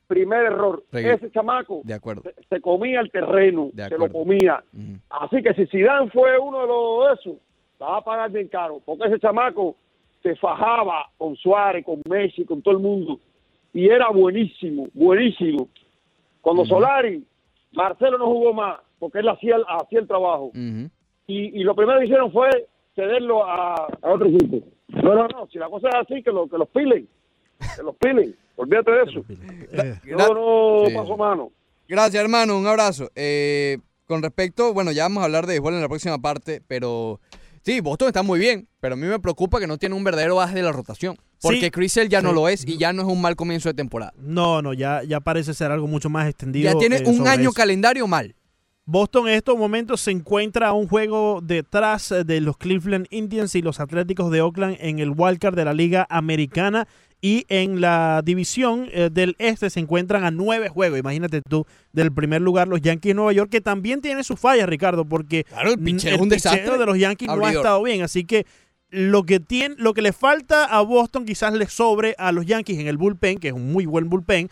Primer error. Reguilón. Ese chamaco De acuerdo. se, se comía el terreno, De se lo comía. Así que si Zidane fue uno de los de esos, la va a pagar bien caro, porque ese chamaco se fajaba con Suárez, con Messi, con todo el mundo, y era buenísimo, buenísimo. Cuando Solari, Marcelo no jugó más, porque él hacía, el- hacía el trabajo. Y, y lo primero que hicieron fue cederlo a, a otro equipo. No, no, no, si la cosa es así, que, lo, que los pilen. de los Phillies. Olvídate de eso. Eh, Yo no Sí. paso mano. Gracias, hermano. Un abrazo. Eh, con respecto, bueno, ya vamos a hablar de béisbol en la próxima parte, pero sí, Boston está muy bien, pero a mí me preocupa que no tiene un verdadero as de la rotación. Porque Sí. Chris ya no lo es y ya no es un mal comienzo de temporada. no, no, ya, ya parece ser algo mucho más extendido. Ya tiene eh, un año eso. calendario mal. Boston en estos momentos se encuentra a un juego detrás eh, de los Cleveland Indians y los Atléticos de Oakland en el wildcard de la Liga Americana y en la división eh, del este se encuentran a nueve juegos. Imagínate tú, del primer lugar los Yankees de Nueva York, que también tiene sus fallas, Ricardo, porque Claro, el picheo el un picheo de los Yankees no ha estado bien. Así que lo que, tiene, lo que le falta a Boston quizás le sobre a los Yankees en el bullpen, que es un muy buen bullpen.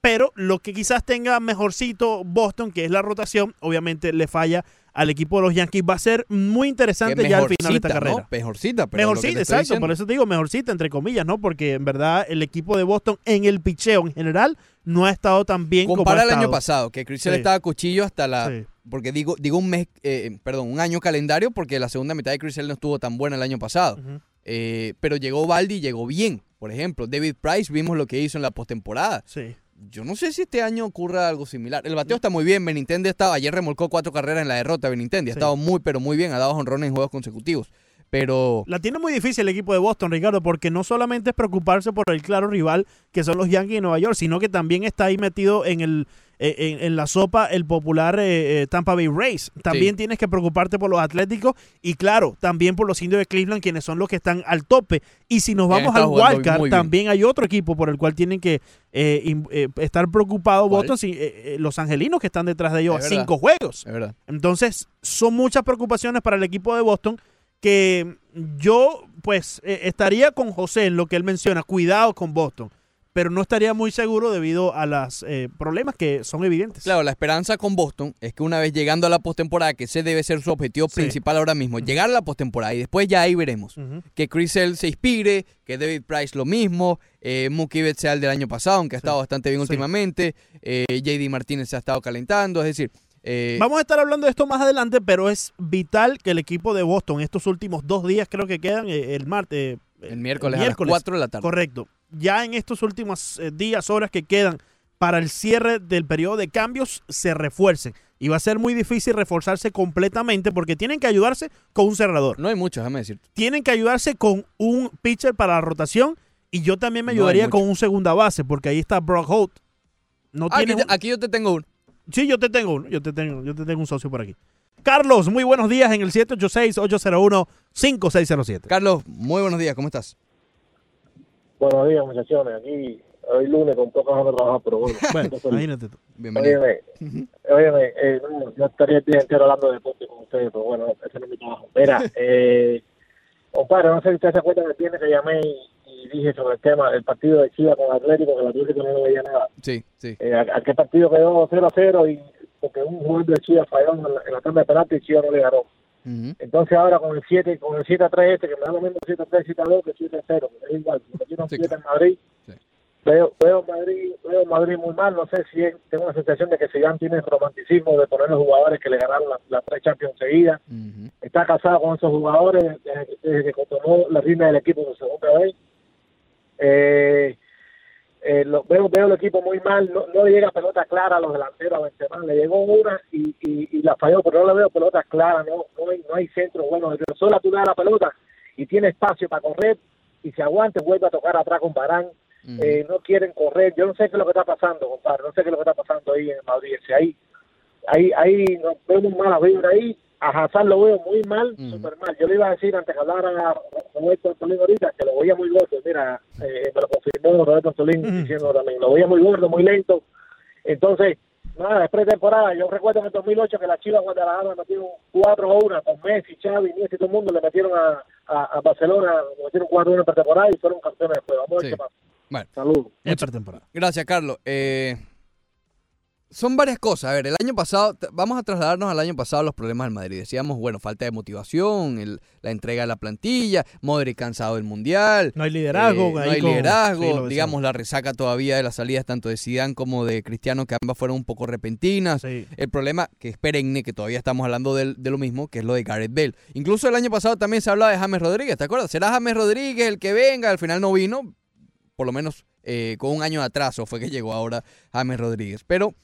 Pero lo que quizás tenga mejorcito Boston, que es la rotación, obviamente le falla al equipo de los Yankees. Va a ser muy interesante ya al final de esta carrera. ¿no? Mejorcita, pero Mejorcita, exacto. diciendo- Por eso te digo mejorcita, entre comillas, ¿no? Porque en verdad el equipo de Boston en el picheo en general no ha estado tan bien como Compara ha el año pasado, que Chris Sí. estaba a cuchillo hasta la... Sí. Porque digo, digo un mes, eh, perdón, un año calendario porque la segunda mitad de Chris no estuvo tan buena el año pasado. Eh, pero llegó Baldi y llegó bien. Por ejemplo, David Price vimos lo que hizo en la postemporada. Sí. Yo no sé si este año ocurra algo similar. El bateo está muy bien. Benintendi estaba, ayer remolcó cuatro carreras en la derrota. Benintendi ha Sí. estado muy, pero muy bien. Ha dado honrones en juegos consecutivos. Pero La tiene muy difícil el equipo de Boston, Ricardo, porque no solamente es preocuparse por el claro rival que son los Yankees de Nueva York, sino que también está ahí metido en el eh, en, en la sopa el popular eh, eh, Tampa Bay Rays. También Sí. tienes que preocuparte por los Atléticos y claro, también por los indios de Cleveland, quienes son los que están al tope. Y si nos vamos al wildcard, también hay otro equipo por el cual tienen que eh, eh, estar preocupados. Boston, sí, eh, los angelinos que están detrás de ellos Es verdad. cinco juegos. es verdad. Entonces, son muchas preocupaciones para el equipo de Boston que yo, pues, eh, estaría con José en lo que él menciona, cuidado con Boston, pero no estaría muy seguro debido a los problemas que son evidentes. Claro, la esperanza con Boston es que una vez llegando a la postemporada, que ese debe ser su objetivo Sí. principal ahora mismo, llegar a la postemporada y después ya ahí veremos. Que Chris Sale se inspire, que David Price lo mismo, eh, Mookie Betts sea el del año pasado, aunque ha Sí. estado bastante bien Sí. últimamente, eh, JD Martínez se ha estado calentando, es decir, eh, Vamos a estar hablando de esto más adelante, pero es vital que el equipo de Boston, estos últimos dos días creo que quedan, eh, el martes, el miércoles, a las 4 de la tarde. Correcto. Ya en estos últimos eh, días, horas que quedan para el cierre del periodo de cambios, se refuercen. Y va a ser muy difícil reforzarse completamente porque tienen que ayudarse con un cerrador. No hay mucho, déjame decirte. Tienen que ayudarse con un pitcher para la rotación. Y yo también me ayudaría con un segunda base porque ahí está Brock Holt. No Ah, aquí, un- aquí yo te tengo uno. Sí, yo te tengo uno. Yo te tengo, yo te tengo un socio por aquí. Carlos, muy buenos días en el 786-801-5607. Carlos, muy buenos días, ¿cómo estás? Buenos días, muchachones. Aquí hoy lunes con pocas horas de trabajar, pero bueno. Imagínate tú. Bienvenido. Óyeme, óyeme, eh, no, yo estaría el día entero hablando de deporte con ustedes, pero bueno, ese no es mi trabajo. Mira, eh, compadre, no sé si ustedes se acuerdan del viernes que llamé y, y dije sobre el tema del partido de Chivas con Atlético, que el Atlético no veía nada. Sí, sí. Eh, aquel partido quedó 0 a 0 y porque un jugador de Chivas falló en la, en la tanda de penalti y Chivas no le ganó. Ujú. Entonces ahora con el 7 con el 7 a 3 este, que me da lo mismo 7 a 3, 7 a 2 que 7 a 0, me da igual, me metieron Sí, 7 en Madrid. Sí. Veo, veo Madrid, veo Madrid muy mal, no sé si es- tengo la sensación de que Zidane tiene el romanticismo de poner los jugadores que le ganaron las la tres Champions seguidas. Ujú. Está casado con esos jugadores desde, que- desde que tomó la rienda del equipo por segunda vez. Eh, eh, lo- veo, veo el equipo muy mal, no, no le llega pelota clara a los delanteros a Benzema, le llegó una y, y, y la falló, pero no le veo pelota clara, no, no, hay, no hay centro bueno, sola tú le das la pelota y tiene espacio para correr y se aguante, vuelve a tocar atrás con Barán, eh, no quieren correr, yo no sé qué es lo que está pasando, compadre, no sé qué es lo que está pasando ahí en Madrid, ese, ahí, ahí, ahí nos vemos mala vibra ahí, a Hazard lo veo muy mal, Ujú. súper mal. Yo le iba a decir antes que hablara Roberto Antolín ahorita que lo veía muy gordo. Mira, eh, me lo confirmó Roberto Antolín Ujú. diciendo también, lo veía muy gordo, muy lento. Entonces, nada, después de temporada, yo recuerdo en el 2008 que las Chivas Guadalajara metieron 4 a 1 con Messi, Xavi, Messi, todo el mundo le metieron a, a, a Barcelona, le metieron 4 a 1 en pretemporada y fueron campeones después. Vamos a ver Sí. qué pasa. Bueno, Saludos. Es pretemporada. gracias, Carlos. Eh, son varias cosas. A ver, el año pasado, vamos a trasladarnos al año pasado los problemas del Madrid. Decíamos, bueno, falta de motivación, el- la entrega de la plantilla, Modric cansado del Mundial. No hay liderazgo. Eh, no hay liderazgo, sí, digamos la resaca todavía de las salidas tanto de Zidane como de Cristiano que ambas fueron un poco repentinas. Sí. El problema que es perenne, que todavía estamos hablando del- de, lo mismo, que es lo de Gareth Bale. Incluso el año pasado también se hablaba de James Rodríguez, ¿te acuerdas? ¿Será James Rodríguez el que venga? Al final no vino por lo menos eh, con un año de atraso fue que llegó ahora James Rodríguez. Pero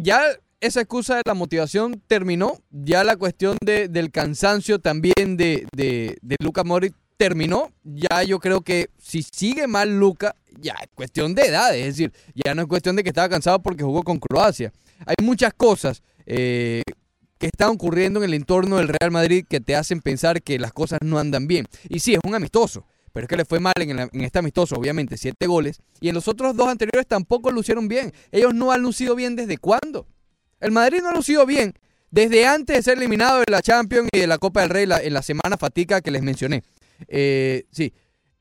ya esa excusa de la motivación terminó, ya la cuestión de- del cansancio también de, de, de Luka Modric terminó. Ya yo creo que si sigue mal Luka, ya es cuestión de edad, es decir, ya no es cuestión de que estaba cansado porque jugó con Croacia. Hay muchas cosas eh, que están ocurriendo en el entorno del Real Madrid que te hacen pensar que las cosas no andan bien. Y sí, es un amistoso, pero es que le fue mal en, este amistoso, obviamente, siete goles. Y en los otros dos anteriores tampoco lucieron bien. Ellos no han lucido bien desde cuándo. El Madrid no ha lucido bien desde antes de ser eliminado de la Champions y de la Copa del Rey en la semana fatica que les mencioné. Eh, sí,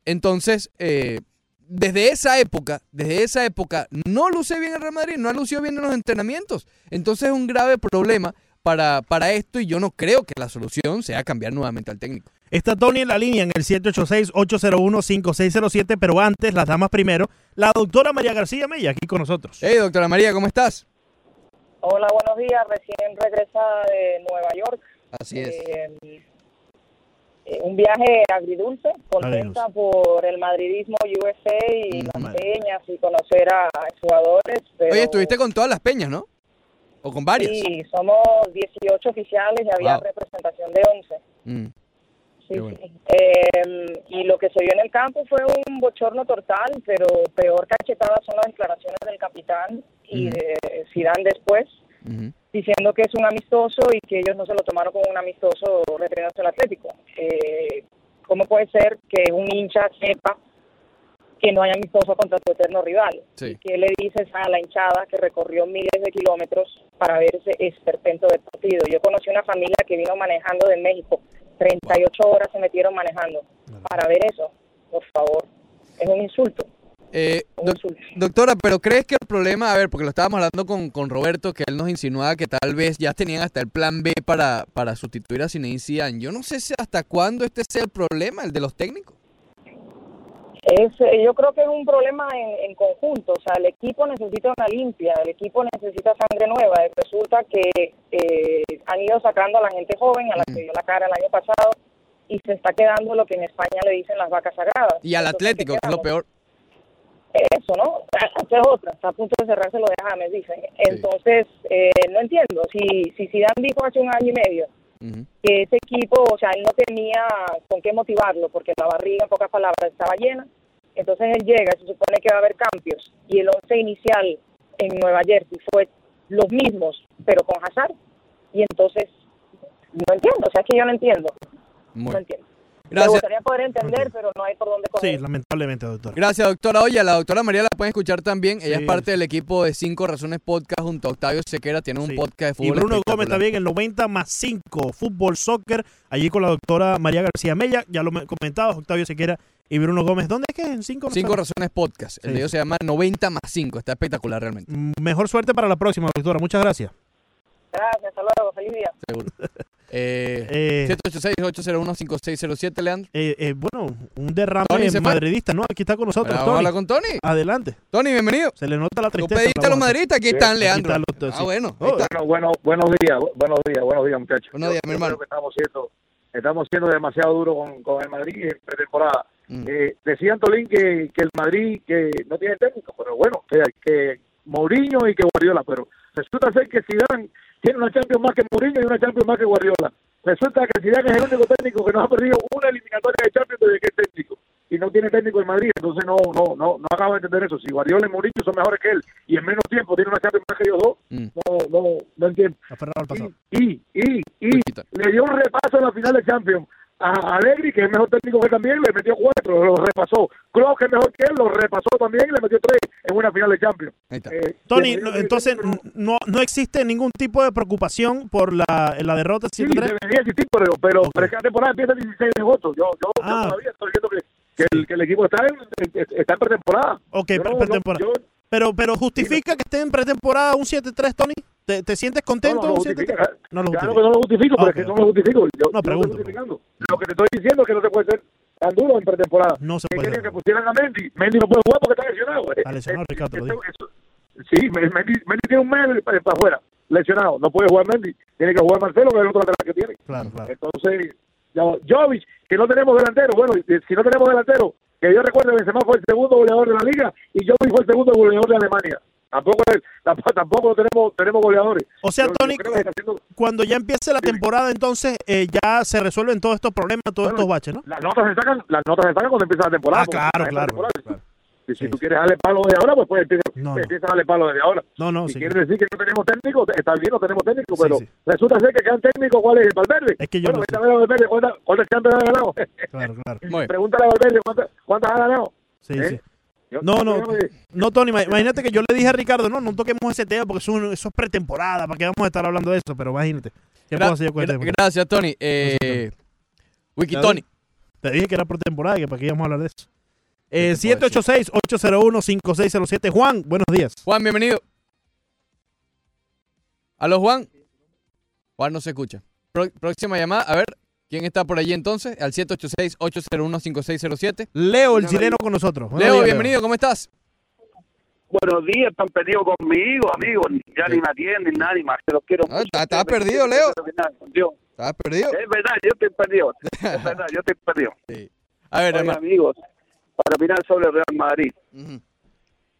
entonces, eh, desde esa época, desde esa época, no luce bien el Real Madrid, no ha lucido bien en los entrenamientos. Entonces es un grave problema para, para esto y yo no creo que la solución sea cambiar nuevamente al técnico. Está Tony en la línea en el 786-801-5607, pero antes, las damas primero, la doctora María García Mella aquí con nosotros. Hey, doctora María, ¿cómo estás? Hola, buenos días. Recién regresada de Nueva York. Así es. Eh, eh, un viaje agridulce, contenta por el madridismo USA y las peñas y conocer a jugadores. Pero Oye, estuviste con todas las peñas, ¿no? O con varias. Sí, somos 18 oficiales y había Wow. representación de 11. Mm. Sí, Qué bueno. sí. Eh, y lo que se vio en el campo fue un bochorno total, pero peor cachetada son las declaraciones del capitán y de Zidane después, diciendo que es un amistoso y que ellos no se lo tomaron como un amistoso refiriéndose al Atlético. Eh, ¿Cómo puede ser que un hincha sepa que no hay amistoso contra tu eterno rival? Sí. ¿Qué le dices a la hinchada que recorrió miles de kilómetros para ver ese esperpento de partido? Yo conocí una familia que vino manejando de México, 38 horas se metieron manejando para ver eso. Por favor, es un insulto. Eh, doc- doctora, pero ¿crees que el problema, a ver, porque lo estábamos hablando con, con Roberto, que él nos insinuaba que tal vez ya tenían hasta el plan B para, para sustituir a Zinedine Zidane. Yo no sé si hasta cuándo este sea el problema, el de los técnicos. Es, eh, yo creo que es un problema en, en conjunto. O sea, el equipo necesita una limpia, el equipo necesita sangre nueva. Y resulta que eh, han ido sacando a la gente joven, a la que dio la cara el año pasado, y se está quedando lo que en España le dicen las vacas sagradas. Y al Entonces, Atlético, ¿qué que es lo peor. Eso, ¿no? Esa es otra. Está a punto de cerrarse lo de James, dicen. Entonces, eh, no entiendo. Si, si Zidane dijo hace un año y medio que ese equipo, o sea, él no tenía con qué motivarlo porque la barriga, en pocas palabras, estaba llena. Entonces él llega, se supone que va a haber cambios y el once inicial en Nueva Jersey fue los mismos, pero con Hazard. Y entonces, no entiendo, o sea, es que yo no entiendo. Muy No entiendo. Me Gracias. gustaría poder entender, pero no hay por dónde coger. Sí, lamentablemente, doctor. Gracias, doctora. Oye, a la doctora María la pueden escuchar también. Ella Sí. es parte del equipo de Cinco Razones Podcast junto a Octavio Sequera. Tiene un podcast de Y fútbol. Bruno Gómez también, el 90 más 5, fútbol, soccer, allí con la doctora María García Mella, ya lo me- comentabas, Octavio Sequera y Bruno Gómez. ¿Dónde es que es? En 5 Cinco Razones Podcast. El Sí. de ellos se llama 90 más 5. Está espectacular realmente. Mejor suerte para la próxima, doctora. Muchas gracias. Gracias, hasta luego, feliz día. Seguro. Eh, Eh, 786-801-5607, Leandro. Eh, eh, bueno, un derrame madridista, ¿no? Aquí está con nosotros. Tony. hablar con Tony. Adelante. Tony, bienvenido. Se le nota la Tú tristeza. pediste en la a los madridistas, aquí están, Leandro. Aquí está, Ah, bueno. Oh. Bueno, bueno, buenos días, bu- buenos días, buenos días, muchachos. Buenos días, mi hermano. creo que estamos siendo, estamos siendo demasiado duros con, con el Madrid en pretemporada. Mm. Eh, decía Antolín que, que el Madrid que no tiene técnico, pero bueno, que, que Mourinho y que Guardiola, pero resulta ser que Zidane tiene una Champions más que Mourinho y una Champions más que Guardiola. Resulta que Zidane es el único técnico que no ha perdido una eliminatoria de Champions desde que es técnico y no tiene técnico en Madrid, entonces no no no no acabo de entender eso. Si Guardiola y Mourinho son mejores que él y en menos tiempo tiene una Champions más que ellos dos, Mm. no no no entiendo. Pasado. Y y y le dio un repaso en la final de Champions a Allegri, que es mejor técnico que él también, le metió cuatro, lo repasó. Klopp, que es mejor que él, lo repasó también y le metió tres en una final de Champions. Eh, Tony, no- entonces no, no existe ningún tipo de preocupación por la, la derrota Sí, 7-3. debería existir, pero, pero, pero es que la temporada empieza el 16 de agosto. Yo, yo, yo Ah. todavía estoy diciendo que, que, el, que el equipo está en, está en pretemporada. Ok, Yo pretemporada. no- pero, pero justifica que esté en pretemporada un 7-3, Tony. ¿Te, te sientes contento? No, no lo un 7-3? justifica. No lo Claro justifica. que no lo justifico, pero Ok, es que no lo justifico. Yo, No, yo pregunto. estoy. Lo que te estoy diciendo es que no se puede ser tan duro en pretemporada. No se puede. que pusieran a Mendy. Mendy no puede jugar porque está lesionado. Está lesionado, Eh, Ricardo, eso- eso- Sí, Mendy, Mendy tiene un mes para, para afuera, lesionado. No puede jugar Mendy. Tiene que jugar Marcelo, que es el otro lateral que tiene. Claro, claro. Entonces, Jovic, que no tenemos delantero. Bueno, si no tenemos delantero, Que yo recuerdo que Benzema fue el segundo goleador de la liga y yo fue el segundo goleador de Alemania. Tampoco, es- tampoco, tampoco tenemos, tenemos goleadores. O sea, Tony, haciendo- cuando ya empiece la temporada, entonces eh, ya se resuelven todos estos problemas, todos estos baches, ¿no? las notas se sacan, las notas se sacan cuando empieza la temporada. Ah, claro, claro. Y si tú quieres darle palo desde ahora, pues, pues empieza, No, no. empieza a darle palo desde ahora. No, no, si sí. quiere decir que no tenemos técnico, está bien, no tenemos técnico, Sí, pero sí. resulta ser que quedan técnicos, ¿cuál es el Valverde? Es que yo bueno, no a Valverde, ¿cuántas, ha ganado? Claro, claro. Pregúntale a Valverde, ¿cuántas, cuántas ha ganado? Sí, ¿Eh? sí. Yo- No, no, que- no, Tony, ima- imagínate que yo le dije a Ricardo, no, no toquemos ese tema porque eso, eso es pretemporada, ¿para qué vamos a estar hablando de eso? Pero imagínate, ¿qué Gra- puedo hacer yo con el gra- tema? gracias, Tony. Eh, Wiki Tony. Te dije que era pretemporada y que para qué íbamos a hablar de eso. Eh, 786-801-5607. Juan, buenos días. Juan, bienvenido. Aló, Juan. Juan no se escucha. Pro- próxima llamada. A ver, ¿quién está por allí entonces? Al 786-801-5607. Leo, el chileno con nosotros. Buenos Leo, días, bienvenido, ¿cómo estás? Buenos días, están perdidos conmigo, amigo. Ya ni me atienden, nadie más. Se los quiero mucho. ¿Estás perdido, Leo? ¿Estás perdido? Es verdad, yo estoy perdido. Es verdad, yo estoy perdido. A ver, Oye, hermano. amigos, para opinar sobre el Real Madrid.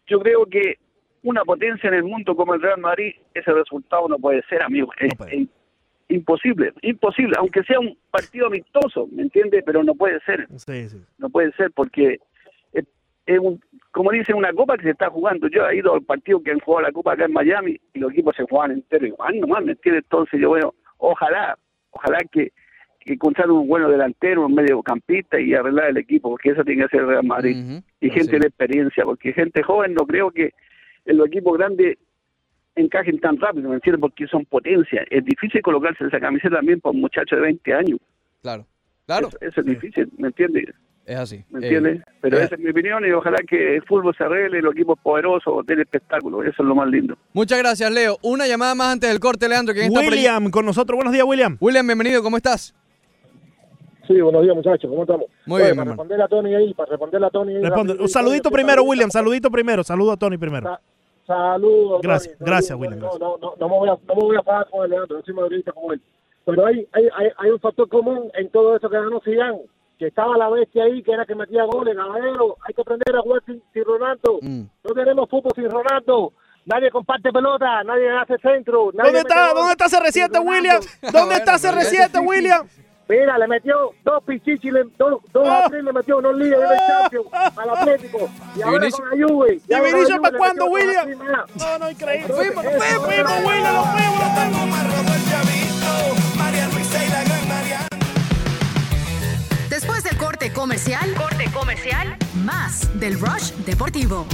Yo creo que una potencia en el mundo como el Real Madrid, ese resultado no puede ser, amigo. Es, es imposible, imposible. Aunque sea un partido amistoso, ¿me entiende? Pero no puede ser. Sí, sí. no puede ser porque es, es un, como dicen, una copa que se está jugando. Yo he ido al partido que han jugado la copa acá en Miami y los equipos se juegan enteros. Ah, nomás, ¿me entiendes? Entonces yo veo, ojalá, ojalá que, que encontrar un bueno delantero, un mediocampista y arreglar el equipo, porque eso tiene que ser el Real Madrid. Y gente de experiencia, porque gente joven no creo que en los equipos grandes encajen tan rápido, ¿me entiendes? Porque son potencia. Es difícil colocarse esa camiseta también para un muchacho de 20 años. Claro, claro. Eso, eso es difícil, ¿me entiendes? Es así. ¿Me Eh, entiendes? Pero eh, esa es mi opinión y ojalá que el fútbol se arregle los equipos poderosos den espectáculo. Eso es lo más lindo. Muchas gracias, Leo. Una llamada más antes del corte, Leandro. ¿Quién está por allí? William, con nosotros. Buenos días, William. William, bienvenido. ¿Cómo estás? Sí, buenos días, muchachos. ¿Cómo estamos? Muy Oye, bien, para responderle a Tony ahí, para responderle a Tony ahí. Un saludito primero. William. Saludito primero. Saludo a Tony primero. Saludos. Gracias, Tony. gracias, No, William, No, no, no, no me voy a, no me voy a pagar con el Leandro, no soy madridista como él. Pero hay, hay, hay, hay un factor común en todo eso que ganó Zidane, que estaba la bestia ahí, que era que metía goles, caballero. Hay que aprender a jugar sin, sin Ronaldo. Mm. No tenemos fútbol sin Ronaldo. Nadie comparte pelota, nadie hace centro. nadie ¿Dónde está, ¿Dónde está sin CR7, Ronaldo. William? ¿Dónde está CR7, William? Mira, le metió dos pichichis, dos, dos a tres le metió unos líos en el Champions al Atlético. Y ahora Vinicius- con la Juve. ¿Y para cuándo, William? a. No, no, increíble. Entonces, Fuimos, eso fuimos, no fuimos, era- William, nos fuimos, nos fuimos. Después del corte comercial, corte comercial, más del Rush Deportivo.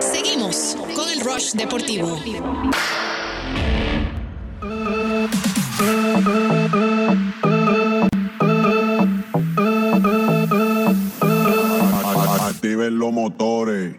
Seguimos con el Rush Deportivo. Activen los motores.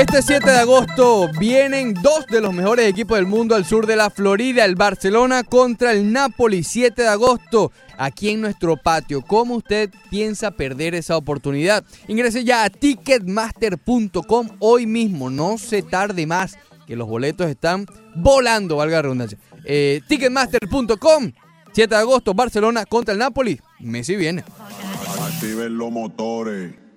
Este 7 de agosto vienen dos de los mejores equipos del mundo al sur de la Florida, el Barcelona contra el Napoli, 7 de agosto, aquí en nuestro patio. ¿Cómo usted piensa perder esa oportunidad? Ingrese ya a ticketmaster.com hoy mismo, no se tarde más, que los boletos están volando, valga la redundancia. Eh, ticketmaster.com, 7 de agosto, Barcelona contra el Napoli. Messi viene. Activen los motores.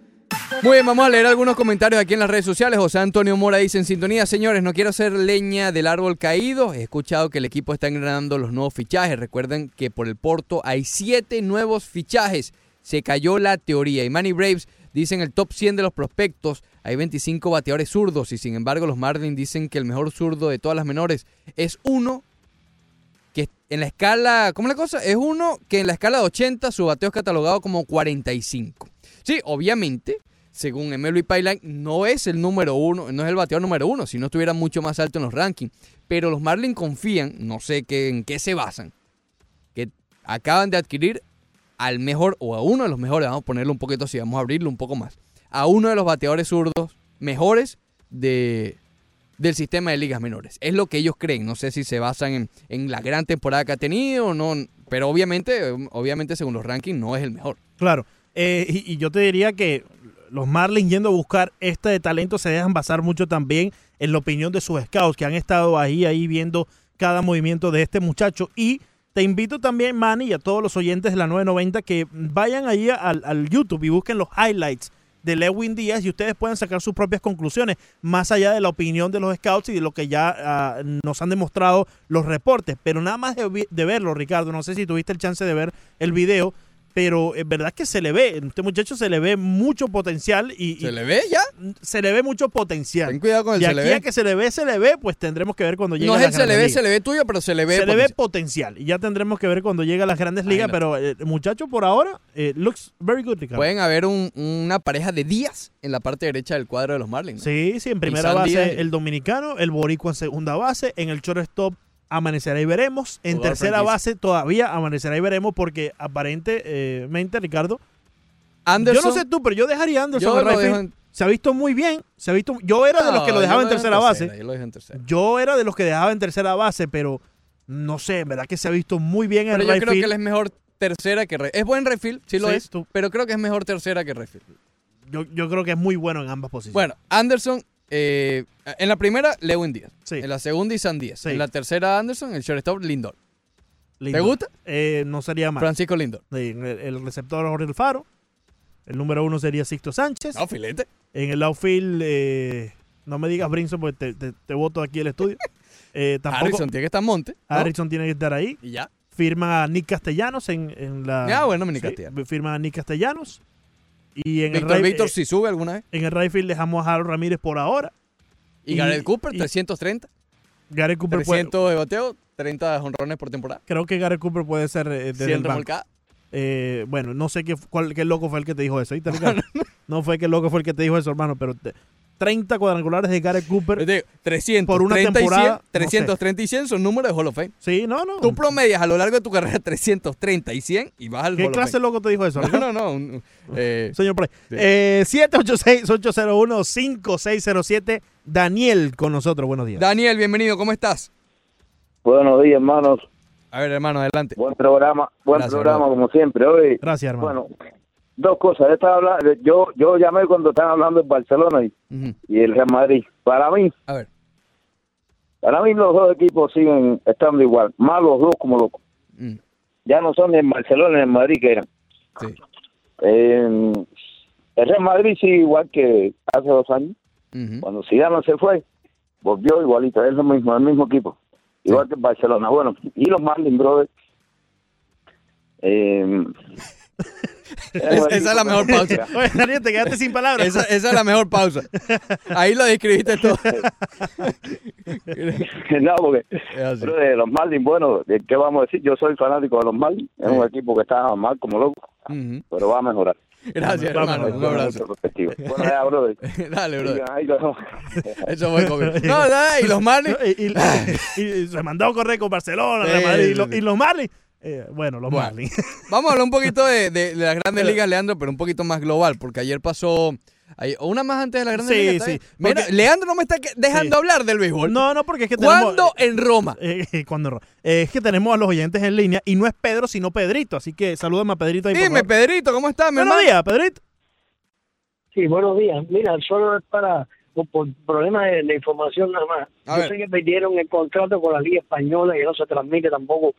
Muy bien, vamos a leer algunos comentarios aquí en las redes sociales. José Antonio Mora dice en sintonía, señores, no quiero hacer leña del árbol caído. He escuchado que el equipo está engranando los nuevos fichajes. Recuerden que por el Porto hay siete nuevos fichajes. Se cayó la teoría. Y Manny Braves dice en el top 100 de los prospectos hay 25 bateadores zurdos y sin embargo los Marlins dicen que el mejor zurdo de todas las menores es uno que en la escala, ¿cómo es la cosa? Es uno que en la escala de 80 su bateo es catalogado como 45. Sí, obviamente, según MLB Pipeline, no es el número uno, no es el bateador número uno, si no estuviera mucho más alto en los rankings. Pero los Marlins confían, no sé qué, en qué se basan, que acaban de adquirir al mejor, o a uno de los mejores, vamos a ponerlo un poquito así, vamos a abrirlo un poco más, a uno de los bateadores zurdos mejores de, del sistema de ligas menores. Es lo que ellos creen. No sé si se basan en, en la gran temporada que ha tenido o no. Pero obviamente, obviamente según los rankings, no es el mejor. Claro. Eh, y, yo te diría que los Marlins yendo a buscar este talento se dejan basar mucho también en la opinión de sus scouts que han estado ahí, ahí viendo cada movimiento de este muchacho. Y te invito también, Manny, y a todos los oyentes de la 990 que vayan ahí al, al YouTube y busquen los highlights de Lewin Díaz y ustedes pueden sacar sus propias conclusiones, más allá de la opinión de los scouts y de lo que ya ah, nos han demostrado los reportes. Pero nada más de, de verlo, Ricardo, no sé si tuviste el chance de ver el video, pero es verdad que se le ve, este muchacho se le ve mucho potencial y... ¿Se le ve ya? Se le ve mucho potencial. Ten cuidado con el y se aquí le ve. a que se le ve, se le ve, pues tendremos que ver cuando llegue No a es las el se le ve, se le ve tuyo, pero se le ve. Se le ve potencial. Y ya tendremos que ver cuando llegue a las grandes ligas, pero eh, muchacho por ahora eh, looks very good, Ricardo. Pueden haber un- una pareja de días en la parte derecha del cuadro de los Marlins. ¿no? Sí, sí, en primera base Díaz. el dominicano, el boricua en segunda base, en el shortstop amanecerá y veremos, en tercera franquicia. base todavía amanecerá y veremos porque aparentemente, Ricardo, Anderson- yo no sé tú, pero yo dejaría a Anderson Yo en- Se ha visto muy bien, se ha visto, yo era de los que lo dejaba en tercera base. Yo lo en tercera. Yo era de los que dejaba en tercera base, pero no sé, en verdad que se ha visto muy bien en Pero el yo right creo que él es mejor tercera que re- Es buen refill, sí lo Sí, es, pero creo que es mejor tercera que refill. Yo, yo creo que es muy bueno en ambas posiciones. Bueno, Anderson, eh, en la primera, Lewin Díaz. En la segunda, Isan Díaz. En la tercera, Anderson, el shortstop, Lindor. ¿Te Lindor. gusta? Eh, no sería mal. Francisco Lindor. Sí, el, el receptor Jorge Alfaro. El número uno sería Sixto Sánchez. No, filete. En el outfield, eh, no me digas Brinson porque te, te, te voto aquí el estudio. Tampoco, Harrison tiene que estar en monte. ¿no? Harrison tiene que estar ahí. Y ya. Firma a Nick Castellanos en, en la. Ah, bueno, Nick sí, Castellanos. Firma a Nick Castellanos. Y en Víctor el Víctor eh, si sube alguna vez. En el right field dejamos a Harold Ramírez por ahora. Y, Garrett Cooper, y 330. Garrett Cooper puede- 300 de bateo, 30 jonrones por temporada. Creo que Garrett Cooper puede ser eh, desde 100 el banco. Eh, bueno, no sé qué, cuál, qué loco fue el que te dijo eso. ¿oíste, Ricardo? no fue qué loco fue el que te dijo eso, hermano, pero te- 30 cuadrangulares de Garrett Cooper 300, por una 30 y 100, temporada. no sé. 330 y 100 son números de Hall of Fame. Sí, no, no. Tú promedias a lo largo de tu carrera 330 y 100 y vas al ¿Qué Hall of clase de Fame. loco te dijo eso? No, no, no. un- eh, Señor Play. Sí. Eh, 786-801-5607. Daniel con nosotros. Buenos días. Daniel, bienvenido, ¿cómo estás? Buenos días, hermanos. A ver, hermano, adelante. Buen programa, buen Gracias, programa brother. como siempre. Hoy, Gracias, hermano. Bueno, dos cosas. Yo, estaba hablando, yo, yo llamé cuando estaban hablando de Barcelona y, y el Real Madrid. Para mí, A ver. para mí los dos equipos siguen estando igual. Más los dos como locos. Mm. Ya no son ni en Barcelona ni en Madrid que eran. Sí. Eh, el Real Madrid sigue igual que hace dos años. Cuando Zidane se fue, volvió igualito. Es lo mismo, el mismo equipo. Igual que el Barcelona. Bueno, y los Marlins, brother. Eh, Es- esa es la mejor pausa. Oye, Daniel, te quedaste sin palabras. Esa, esa es la mejor pausa. Ahí lo describiste todo. no, porque pero de los Marlins, bueno, ¿de ¿qué vamos a decir? Yo soy fanático de los Marlins. Es un equipo que está mal como loco, pero va a mejorar. Gracias, hermano. Un abrazo. Bueno, ya, brother. Dale, brother. Ahí, los- Eso fue conmigo. No, no, y los Marlins. y, y- y se mandó a correr con Barcelona, Real Sí, Madrid, y, sí, los, sí. y los Marlins. Eh, bueno, los Bueno. Marlins. Vamos a hablar un poquito de, de- de las grandes ligas, Leandro, pero un poquito más global, porque ayer pasó. una más antes de las grandes Sí, ligas. ¿está sí? Mira, porque- Leandro no me está dejando Sí. hablar del béisbol. No, no, porque es que ¿Cuándo tenemos... en Roma? Eh, eh, ¿cuándo en Roma? Eh, es que tenemos a los oyentes en línea y no es Pedro, sino Pedrito. Así que salúdame a Pedrito ahí, Dime. Pedrito, ¿cómo estás, mi Buenos hermano? días, Pedrito. Sí, buenos días. Mira, solo es para por, por problemas de, de información nada más. A Yo ver. sé que perdieron el contrato con la Liga Española y no se transmite tampoco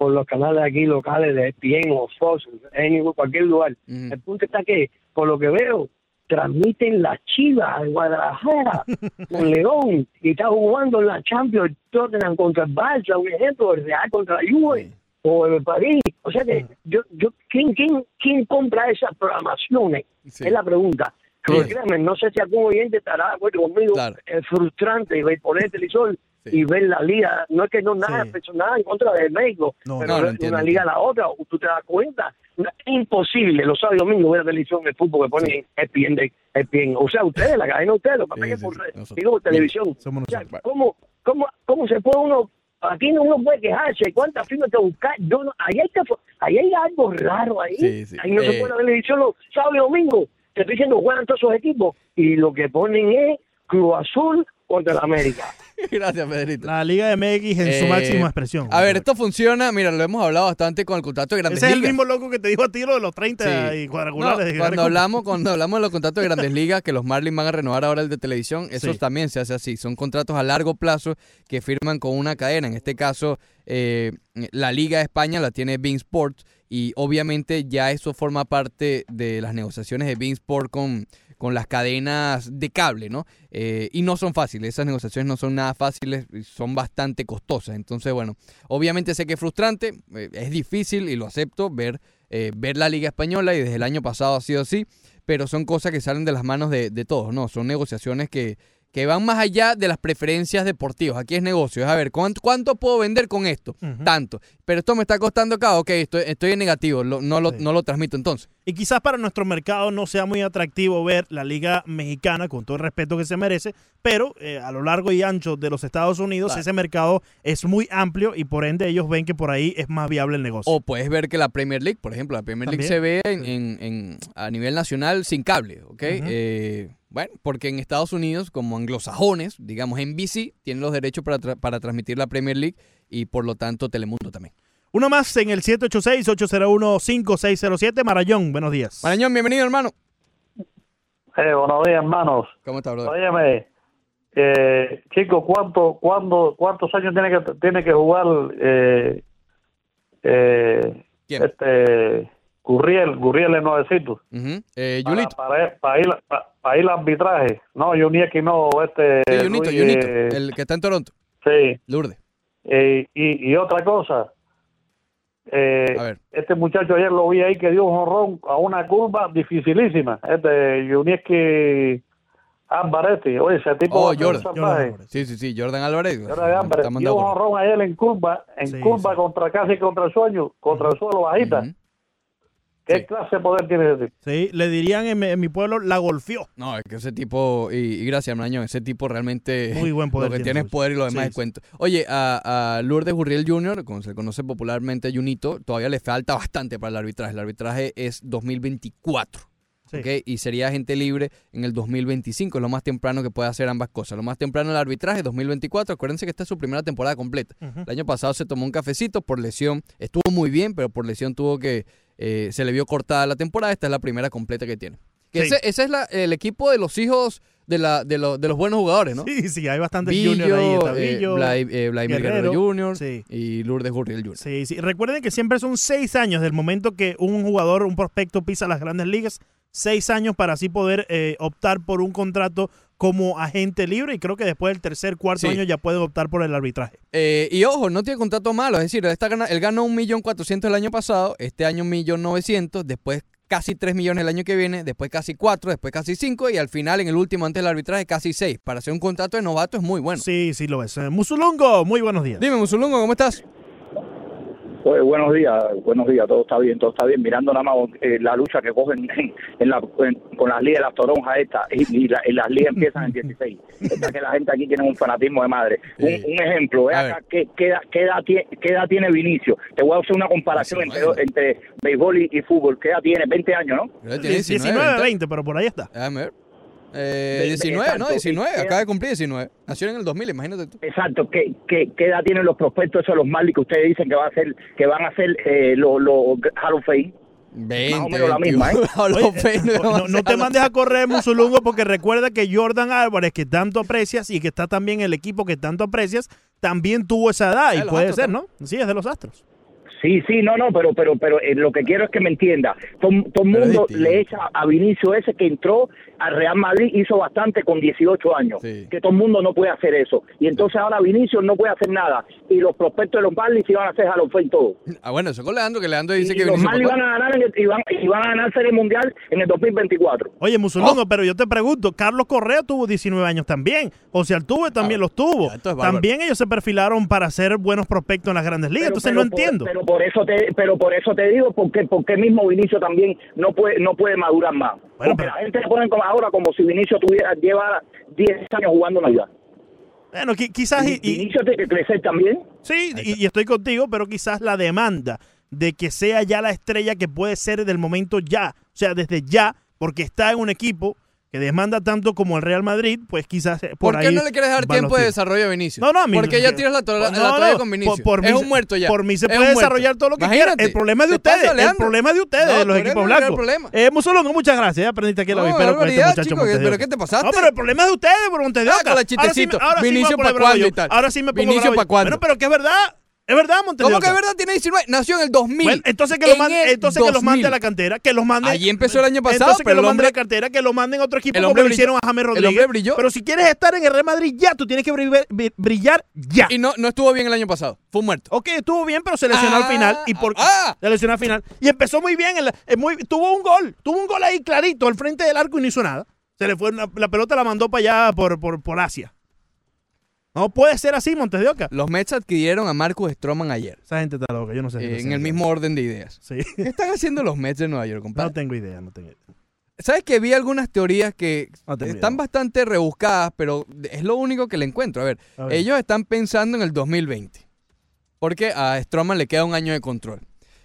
por los canales aquí locales de ESPN o Fox, en cualquier lugar. El punto está que, por lo que veo, transmiten la Chivas de Guadalajara con León y está jugando en la Champions Tottenham contra el Barça, un ejemplo, el Real contra la Juve o el París. O sea que yo, yo ¿quién, quién, quién compra esas programaciones? Es la pregunta. Pero Sí. créanme, no sé si algún oyente estará de acuerdo conmigo. Es frustrante ver poner el televisor y ver la liga. No es que no nada personal en contra de México, No, pero no, de una liga a la otra, tú te das cuenta. Imposible los sábados y domingos ver la televisión de fútbol que pone ESPN, de- ESPN. O sea, ustedes, la cadena de ustedes, lo que pasa es que por, digo televisión. Somos O sea, ¿cómo, cómo, ¿Cómo se puede uno Aquí no uno puede quejarse, cuántas firmas te buscar. Yo no, ahí, hay que, ahí hay algo raro ahí. Sí, sí. Ahí no Eh. se puede la televisión los sábados y domingos. Te estoy diciendo, juegan todos esos equipos. Y lo que ponen es Cruz Azul contra la América. Gracias, Pedrito. La Liga MX en su Eh, máxima expresión. A ver, esto funciona, mira, lo hemos hablado bastante con el contrato de Grandes Ese es el Ligas. mismo loco que te dijo a ti lo de los 30 Sí. y cuadrangulares. No, de cuando hablamos cuando hablamos de los contratos de Grandes Ligas que los Marlins van a renovar ahora el de televisión, eso Sí. también se hace así. Son contratos a largo plazo que firman con una cadena. En este caso, eh, la Liga de España la tiene Bein Sports y obviamente ya eso forma parte de las negociaciones de Bein Sport con con las cadenas de cable, ¿no? Eh, y no son fáciles, esas negociaciones no son nada fáciles, son bastante costosas. Entonces, bueno, obviamente sé que es frustrante, eh, es difícil y lo acepto ver, eh, ver la Liga Española y desde el año pasado ha sido así, pero son cosas que salen de las manos de, de todos, ¿no? Son negociaciones que, que van más allá de las preferencias deportivas. Aquí es negocio, es a ver, ¿cuánto, cuánto puedo vender con esto? Tanto. Pero esto me está costando acá, ok, estoy, estoy en negativo, lo- no, lo, no lo transmito entonces. Y quizás para nuestro mercado no sea muy atractivo ver la liga mexicana, con todo el respeto que se merece, pero eh, a lo largo y ancho de los Estados Unidos Claro. ese mercado es muy amplio y por ende ellos ven que por ahí es más viable el negocio. O puedes ver que la Premier League, por ejemplo, la Premier League se ve en, en- en- a nivel nacional sin cable, ¿ok? Eh, bueno, porque en Estados Unidos, como anglosajones, digamos NBC, tienen los derechos para, tra- para transmitir la Premier League y por lo tanto Telemundo también. Uno más en el 786-801-5607. Marayón, buenos días. Marañón, bienvenido, hermano. Eh, buenos días, hermanos. ¿Cómo está, brother? Óyeme, eh, chicos, ¿cuánto, cuándo, ¿cuántos años tiene que, tiene que jugar eh, eh, este Gurriel, Gurriel es nuevecito? Eh, Para, para, para ir, para, para ir al arbitraje. No, Yunieki no, este... Sí, Junito, Luis, Junito, eh, el que está en Toronto. Sí. Lourdes. Eh, y, y otra cosa, eh, este muchacho ayer lo vi ahí que dio un jonrón a una curva dificilísima. Este Yunieski Álvarez, oye, ese tipo Oh, a Jordan. salvaje. Sí, sí, sí, Jordan Álvarez. Jordan Álvarez dio un jonrón ayer en curva, en curva contra casi contra el sueño, contra el suelo bajita. ¿Qué clase de poder tiene ese tipo? Sí, le dirían en, mi- en mi pueblo, la golfió. No, es que ese tipo, y, y gracias, Marañón, ese tipo realmente Muy buen poder lo que tiene, tiene es poder y lo demás Sí, es cuento. Oye, a, a Lourdes Gurriel Jr., como se le conoce popularmente Junito, todavía le falta bastante para el arbitraje. El arbitraje es 2024. ¿ok? Y sería agente libre en el 2025, es lo más temprano que puede hacer ambas cosas. Lo más temprano el arbitraje, 2024. Acuérdense que esta es su primera temporada completa. El año pasado se tomó un cafecito por lesión, estuvo muy bien, pero por lesión tuvo que, eh, se le vio cortada la temporada. Esta es la primera completa que tiene. Que Sí. ese, ese es la- el equipo de los hijos de, la, de, lo- de los buenos jugadores, ¿no? Sí, sí, hay bastantes juniors ahí. Está eh, eh, Vladimir Guerrero, Jr. Sí. y Lourdes Gurriel Jr. Sí, sí. Recuerden que siempre son seis años del momento que un jugador, un prospecto pisa las grandes ligas. Seis años para así poder eh, optar por un contrato como agente libre y creo que después del tercer, cuarto Sí. año ya pueden optar por el arbitraje. Eh, y ojo, no tiene contrato malo, es decir, gana- él ganó 1.400.000 el año pasado, este año 1.900.000, después casi 3 millones el año que viene, después casi 4, después casi 5 y al final en el último antes del arbitraje casi 6. Para hacer un contrato de novato es muy bueno. Sí, sí lo es. Eh, Musulungo, muy buenos días. Dime, Musulungo, ¿cómo estás? Pues, buenos días, buenos días, todo está bien, todo está bien. Mirando nada más eh, la lucha que cogen en, en la, en- con las ligas, las toronjas estas, y, y la- y las ligas empiezan en 16. Está que la gente aquí tiene un fanatismo de madre. Un, un ejemplo, ve acá, ¿qué, qué, edad, qué, edad tie- qué edad tiene Vinicio? Te voy a hacer una comparación entre, entre béisbol y, y fútbol. ¿Qué edad tiene? 20 años, ¿no? Pero él tiene 19, 19, ¿verdad? 20, pero por ahí está. Déjame ver. Eh, Ve- 19, ¿no? exacto, 19, y- acaba de cumplir 19. Nació en el 2000, imagínate tú. Exacto, ¿qué, qué, qué edad tienen los prospectos esos, los Marlins que ustedes dicen que, va a ser, que van a ser eh, los, los Hall of Fame? 20, Más o menos la misma, ¿eh? Oye, no, no te mandes a correr, Musulungo, porque recuerda que Jordan Álvarez, que tanto aprecias y que está también el equipo que tanto aprecias, también tuvo esa edad y puede ser, ¿no? Sí, es de los Astros. Sí, sí, no, no, pero pero pero eh, lo que quiero es que me entienda. Todo, todo el mundo le echa a Vinicio ese que entró al Real Madrid, hizo bastante con 18 años. Que todo el mundo no puede hacer eso. Y entonces ahora Vinicio no puede hacer nada. Y los prospectos de los Marlins iban a hacer of Fame todo. Ah, bueno, eso con Leandro, que Leandro dice y que los Vinicius Marlins van a ganar en el- y, van, y van a ganar Serie Mundial en el 2024. Oye, Musulungo, pero yo te pregunto, Carlos Correa tuvo 19 años también. O sea, Altuve también los tuvo. es. También ellos se perfilaron para ser buenos prospectos en las grandes ligas. Pero- Entonces pero no por- entiendo. Pero por eso te, pero por eso te digo, porque, porque mismo Vinicio también no puede, no puede madurar más. Porque la gente le ponen como ahora como si Vinicio tuviera, lleva 10 años jugando Navidad. Bueno, qui- quizás... y- y- Vinicio tiene que crecer también. Sí, y, y estoy contigo, pero quizás la demanda de que sea ya la estrella que puede ser del momento ya, o sea, desde ya, porque está en un equipo que demanda tanto como el Real Madrid, pues quizás eh, por, ¿Por qué ahí no le quieres dar tiempo de desarrollo a Vinicius? No, no, a mí Porque no- ya tiras la, toalla- No, la toalla no, con Vinicius. Por, por es mí un muerto ya. Por mí se Es puede desarrollar todo lo que quiera. Imagínate. El problema es de ¿Qué pasa, ustedes. el problema es de ustedes, No, los equipos blancos. Eh, Mussolongo, muchas gracias. Ya aprendiste aquí la No, con este barbaridad, muchacho chico, de ¿pero qué te pasaste? No, pero el problema es de ustedes, por Montes de Ah, Oca. con el Ahora sí me- chistecito. ahora sí me Vinicius voy a poner pa' bravo cuándo y tal. Ahora sí me pongo Vinicius bravo pa' yo. cuándo. Bueno, pero que es verdad. Es verdad, Montes ¿Cómo que es verdad? Tiene 19. Nació en el 2000. Bueno, entonces que, lo En mande, el entonces que los mande 2000. a la cantera, que los mande. Allí empezó el año pasado, Entonces que pero lo el mande a la cantera, que lo manden a otro equipo el como lo hicieron a James El Rodríguez. hombre brilló. Pero si quieres estar en el Real Madrid ya, tú tienes que bri- bri- brillar ya. Y no, no estuvo bien el año pasado. Fue muerto. Ok, estuvo bien, pero se lesionó al Ah, final. Y por, ah. se lesionó al final. Y empezó muy bien. en la- eh, muy- tuvo un gol. Tuvo un gol ahí clarito al frente del arco y no hizo nada. Se le fue la pelota la mandó para allá por, por, por Asia. No puede ser así, Montes de Oca. Los Mets adquirieron a Marcus Stroman ayer. Esa gente está loca, yo no sé. eh, en el mismo orden de ideas. Sí. ¿Qué están haciendo los Mets de Nueva York, compadre? No tengo idea, no tengo idea. ¿Sabes que vi algunas teorías que No están bastante rebuscadas, pero es lo único que le encuentro? A ver, A ver. ellos están pensando en el 2020. Porque a Stroman le queda un año de control.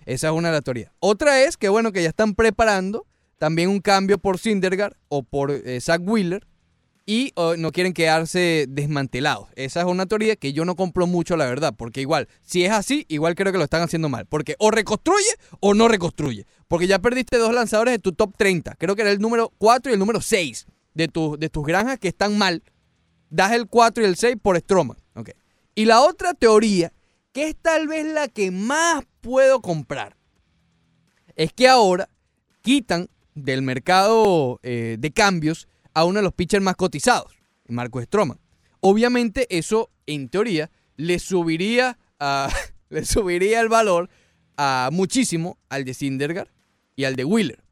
Esa es una de las teorías. Otra es que, bueno, que ya están preparando también un cambio por Syndergaard o por eh, Zach Wheeler y no quieren quedarse desmantelados. Esa es una teoría que yo no compro mucho, la verdad, porque igual, si es así, igual creo que lo están haciendo mal. Porque o reconstruye o no reconstruye. Porque ya perdiste dos lanzadores de tu top 30. Creo que era el número 4 y el número 6 de, tu- de tus granjas que están mal. Das el 4 y el 6 por Stroman. Ok. Y la otra teoría, que es tal vez la que más puedo comprar, es que ahora quitan del mercado eh, de cambios a uno de los pitchers más cotizados, Marco Stroman. Obviamente eso, en teoría, le subiría, le subiría el valor a muchísimo al de Syndergaard y al de Wheeler.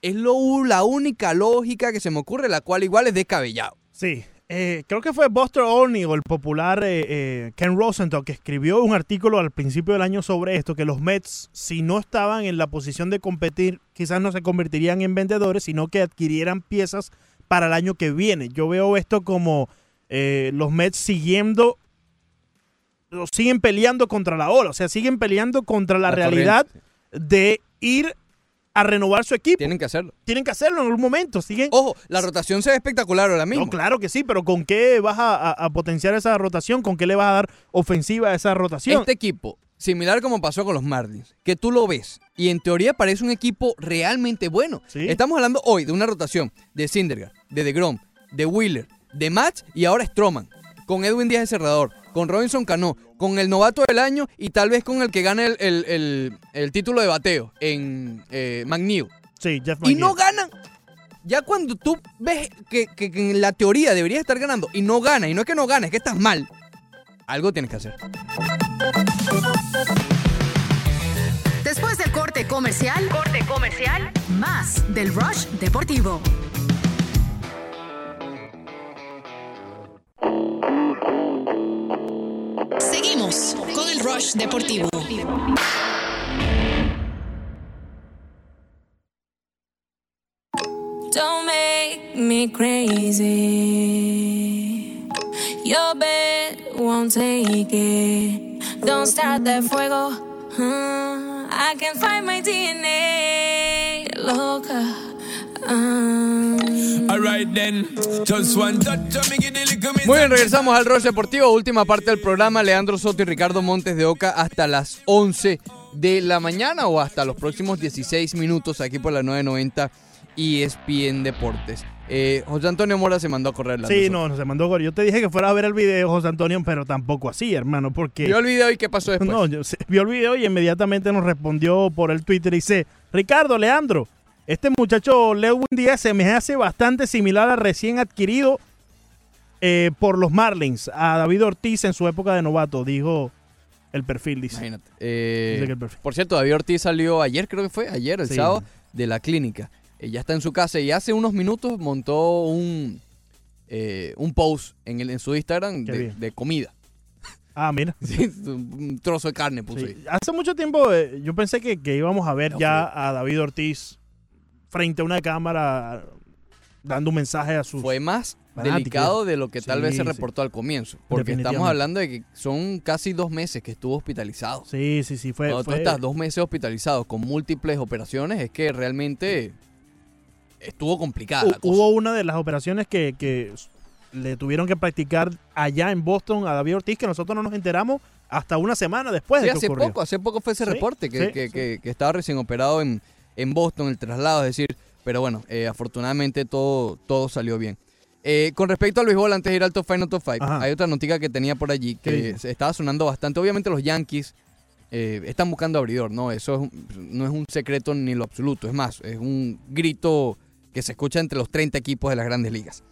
Es lo, la única lógica que se me ocurre, la cual igual es descabellado. Sí. Eh, creo que fue Buster Olney o el popular eh, eh, Ken Rosenthal que escribió un artículo al principio del año sobre esto, que los Mets, si no estaban en la posición de competir, quizás no se convertirían en vendedores, sino que adquirieran piezas para el año que viene. Yo veo esto como eh, los Mets siguiendo, o siguen peleando contra la ola, o sea, siguen peleando contra la, La realidad de ir a renovar su equipo. Tienen que hacerlo. Tienen que hacerlo en algún momento. Siguen, Ojo, la rotación se ve espectacular ahora mismo. no, claro que sí, pero ¿con qué vas a, a- a potenciar esa rotación? ¿Con qué le vas a dar ofensiva a esa rotación? Este equipo, similar como pasó con los Marlins, que tú lo ves y en teoría parece un equipo realmente bueno. Estamos hablando hoy de una rotación de Syndergaard, de DeGrom, de Wheeler, de Match y ahora Stroman, con Edwin Díaz de Cerrador, con Robinson Cano, con el novato del año y tal vez con el que gane el, el- el- el título de bateo en eh, McNeil. Sí, Jeff Y no ganan. Ya cuando tú ves que, que- que en la teoría deberías estar ganando y no gana, y no es que no ganes, es que estás mal, algo tienes que hacer. Después del corte comercial, corte comercial, más del Rush Deportivo. Seguimos con el Rush Deportivo. Don't make me crazy. Your bed won't take it. Don't start that fuego. Uh, I can find my DNA. Loca. Um, Alright then, just one touch of me, give the little miss. Muy bien, regresamos al Rush Deportivo, última parte del programa. Leandro Soto y Ricardo Montes de Oca hasta las 11 de la mañana o hasta los próximos 16 minutos aquí por la 990 ESPN Deportes. Eh, José Antonio Mora se mandó a correr la Sí, no, no se mandó gol. Yo te dije que fuera a ver el video, José Antonio, pero tampoco así, hermano, porque... Vio el video y qué pasó después. No, yo vio el video y inmediatamente nos respondió por el Twitter y dice, Ricardo, Leandro, este muchacho Lewin Díaz se me hace bastante similar al recién adquirido eh, por los Marlins, a David Ortiz en su época de novato, dijo el perfil, dice. Imagínate. Eh, Dice que el perfil. por cierto, David Ortiz salió ayer, creo que fue, ayer, el Sí. sábado, de la clínica. Eh, ya está en su casa y hace unos minutos montó un, eh, un post en, el, en su Instagram de, comida. Ah, mira. Sí, un trozo de carne puso Sí. ahí. Hace mucho tiempo eh, yo pensé que, que íbamos a ver ya a David Ortiz frente a una cámara dando un mensaje a sus Fue más fanáticos. delicado de lo que tal vez se sí. reportó al comienzo. Porque estamos hablando de que son casi dos meses que estuvo hospitalizado. Sí, sí, sí, fue... Cuando tú fue- estás dos meses hospitalizado con múltiples operaciones, es que realmente estuvo complicada. La cosa. Hubo una de las operaciones que, que le tuvieron que practicar allá en Boston a David Ortiz que nosotros no nos enteramos hasta una semana después Sí, de que hace ocurrió. poco, hace poco fue ese Sí, reporte que, sí, que- que- que estaba recién operado en, en Boston, el traslado, es decir, pero bueno, eh, afortunadamente todo, todo salió bien. Eh, con respecto al béisbol, antes de ir al top 5, no top 5, Ajá. hay otra noticia que tenía por allí ¿Qué que estaba sonando bastante. Obviamente los Yankees eh, están buscando abridor, ¿no? Eso es no es un secreto ni lo absoluto, es más, es un grito que se escucha entre los 30 equipos de las grandes ligas.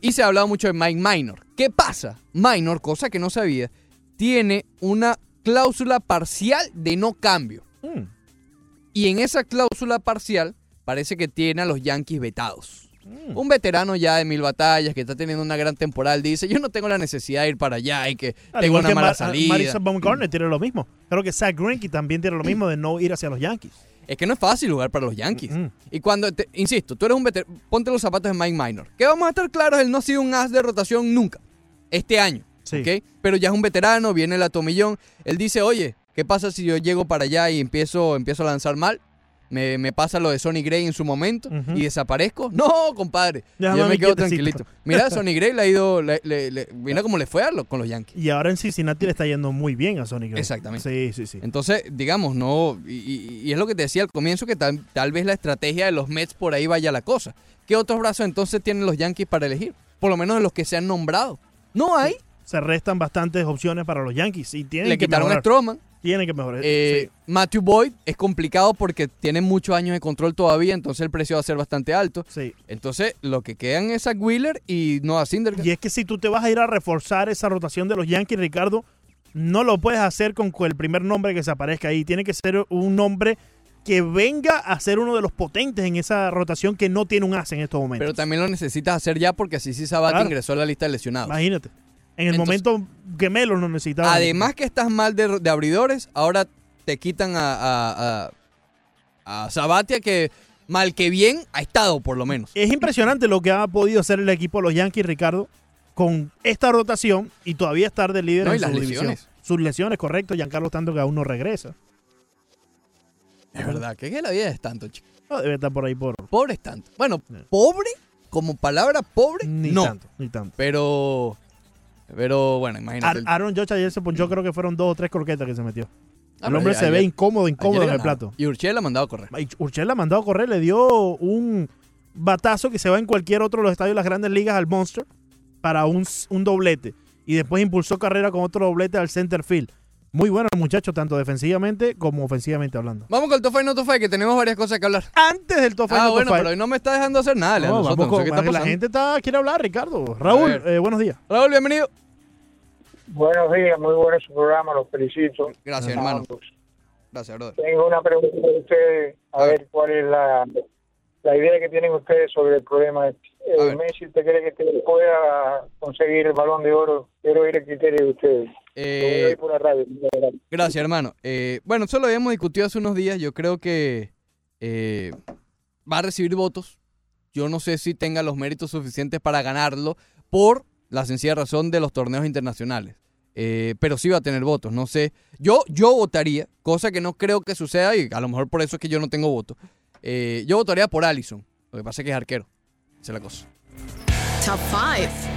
Y se ha hablado mucho de Mike Minor. ¿Qué pasa? Minor, cosa que no sabía, tiene una cláusula parcial de no cambio. Mm. Y en esa cláusula parcial parece que tiene a los Yankees vetados. Mm. Un veterano ya de mil batallas que está teniendo una gran temporada dice, yo no tengo la necesidad de ir para allá y que Al tengo una que mala Mar- salida. Marisa Baumgartner tiene lo mismo. Creo que Zach Greinke también tiene lo mismo de no ir hacia los Yankees. Es que no es fácil jugar para los Yankees. Y cuando, te- insisto, tú eres un veterano, ponte los zapatos de Mike Minor. Que vamos a estar claros, él no ha sido un as de rotación nunca. Este año. ¿ok? Pero ya es un veterano, viene el atomillón. Él dice, oye, ¿qué pasa si yo llego para allá y empiezo, empiezo a lanzar mal? Me, me pasa lo de Sonny Gray en su momento y desaparezco. No, compadre. Yo me quedo tranquilito. Mira, Sonny Gray le ha ido, le- le- le- mira cómo le fue a lo- con los Yankees. Y ahora en Cincinnati le está yendo muy bien a Sonic. Exactamente. Sí, sí, sí. Entonces, digamos, no. Y, y- y es lo que te decía al comienzo, que tal, tal vez la estrategia de los Mets por ahí vaya la cosa. ¿Qué otros brazos entonces tienen los Yankees para elegir? Por lo menos de los que se han nombrado. No hay. Se restan bastantes opciones para los Yankees. Y tienen Le que quitaron a. Stroman. Tienen que mejorar. Eh, Matthew Boyd es complicado porque tiene muchos años de control todavía, entonces el precio va a ser bastante alto. Entonces, lo que quedan es Zach Wheeler y Noah Syndergaard. Y es que si tú te vas a ir a reforzar esa rotación de los Yankees, Ricardo, no lo puedes hacer con el primer nombre que se aparezca ahí. Tiene que ser un nombre que venga a ser uno de los potentes en esa rotación que no tiene un as en estos momentos. Pero también lo necesitas hacer ya porque así sí Sabathia Claro. ingresó a la lista de lesionados. Imagínate. En el Entonces- momento que Melo lo necesitaba. Además que estás mal de, de abridores, ahora te quitan a, a, a, a Sabathia que mal que bien ha estado por lo menos. Es impresionante lo que ha podido hacer el equipo de los Yankees, Ricardo, con esta rotación y todavía estar de líder No, en y las su división. lesiones. Sus lesiones, correcto. Giancarlo Tanto que aún no regresa. Es verdad, que es que la vida es tanto, chico. No, debe estar por ahí por... Pobre es tanto. Bueno, pobre, como palabra pobre, Ni no. tanto, ni tanto. Pero, pero bueno, imagínate. Ar- Aaron Judge ayer se ponchó, creo que fueron dos o tres croquetas que se metió. Ah, el hombre ayer- se ve incómodo, incómodo en el plato. Y Urchela ha mandado a correr. Y Urchela ha mandado a correr, le dio un batazo que se va en cualquier otro de los estadios de las grandes ligas al Monster para un, un doblete. Y después impulsó carrera con otro doblete al center field. Muy bueno el muchacho, tanto defensivamente como ofensivamente hablando. Vamos con el Top 5 No Top 5, que tenemos varias cosas que hablar. Antes del Top 5 Ah, No bueno, pero hoy no me está dejando hacer nada, No, Leandro vamos Soto, no sé con- qué está la pasando. gente está, quiere hablar, Ricardo. Raúl, eh, buenos días. Raúl, bienvenido. Buenos días, muy bueno su programa, los felicito. Gracias, A hermano. ambos. Gracias, brother. Tengo una pregunta de ustedes, a ver cuál es la, la idea que tienen ustedes sobre el problema. este. Eh, Messi, ¿usted cree que te pueda conseguir el balón de oro? Quiero ir al criterio de ustedes. Eh, por la radio. Gracias, hermano. Eh, bueno, eso lo habíamos discutido hace unos días. Yo creo que eh, va a recibir votos. Yo no sé si tenga los méritos suficientes para ganarlo por la sencilla razón de los torneos internacionales. Eh, pero sí va a tener votos. No sé. Yo, yo votaría, cosa que no creo que suceda y a lo mejor por eso es que yo no tengo voto. Eh, yo votaría por Allison. Lo que pasa es que es arquero. Esa es la cosa. Top 5.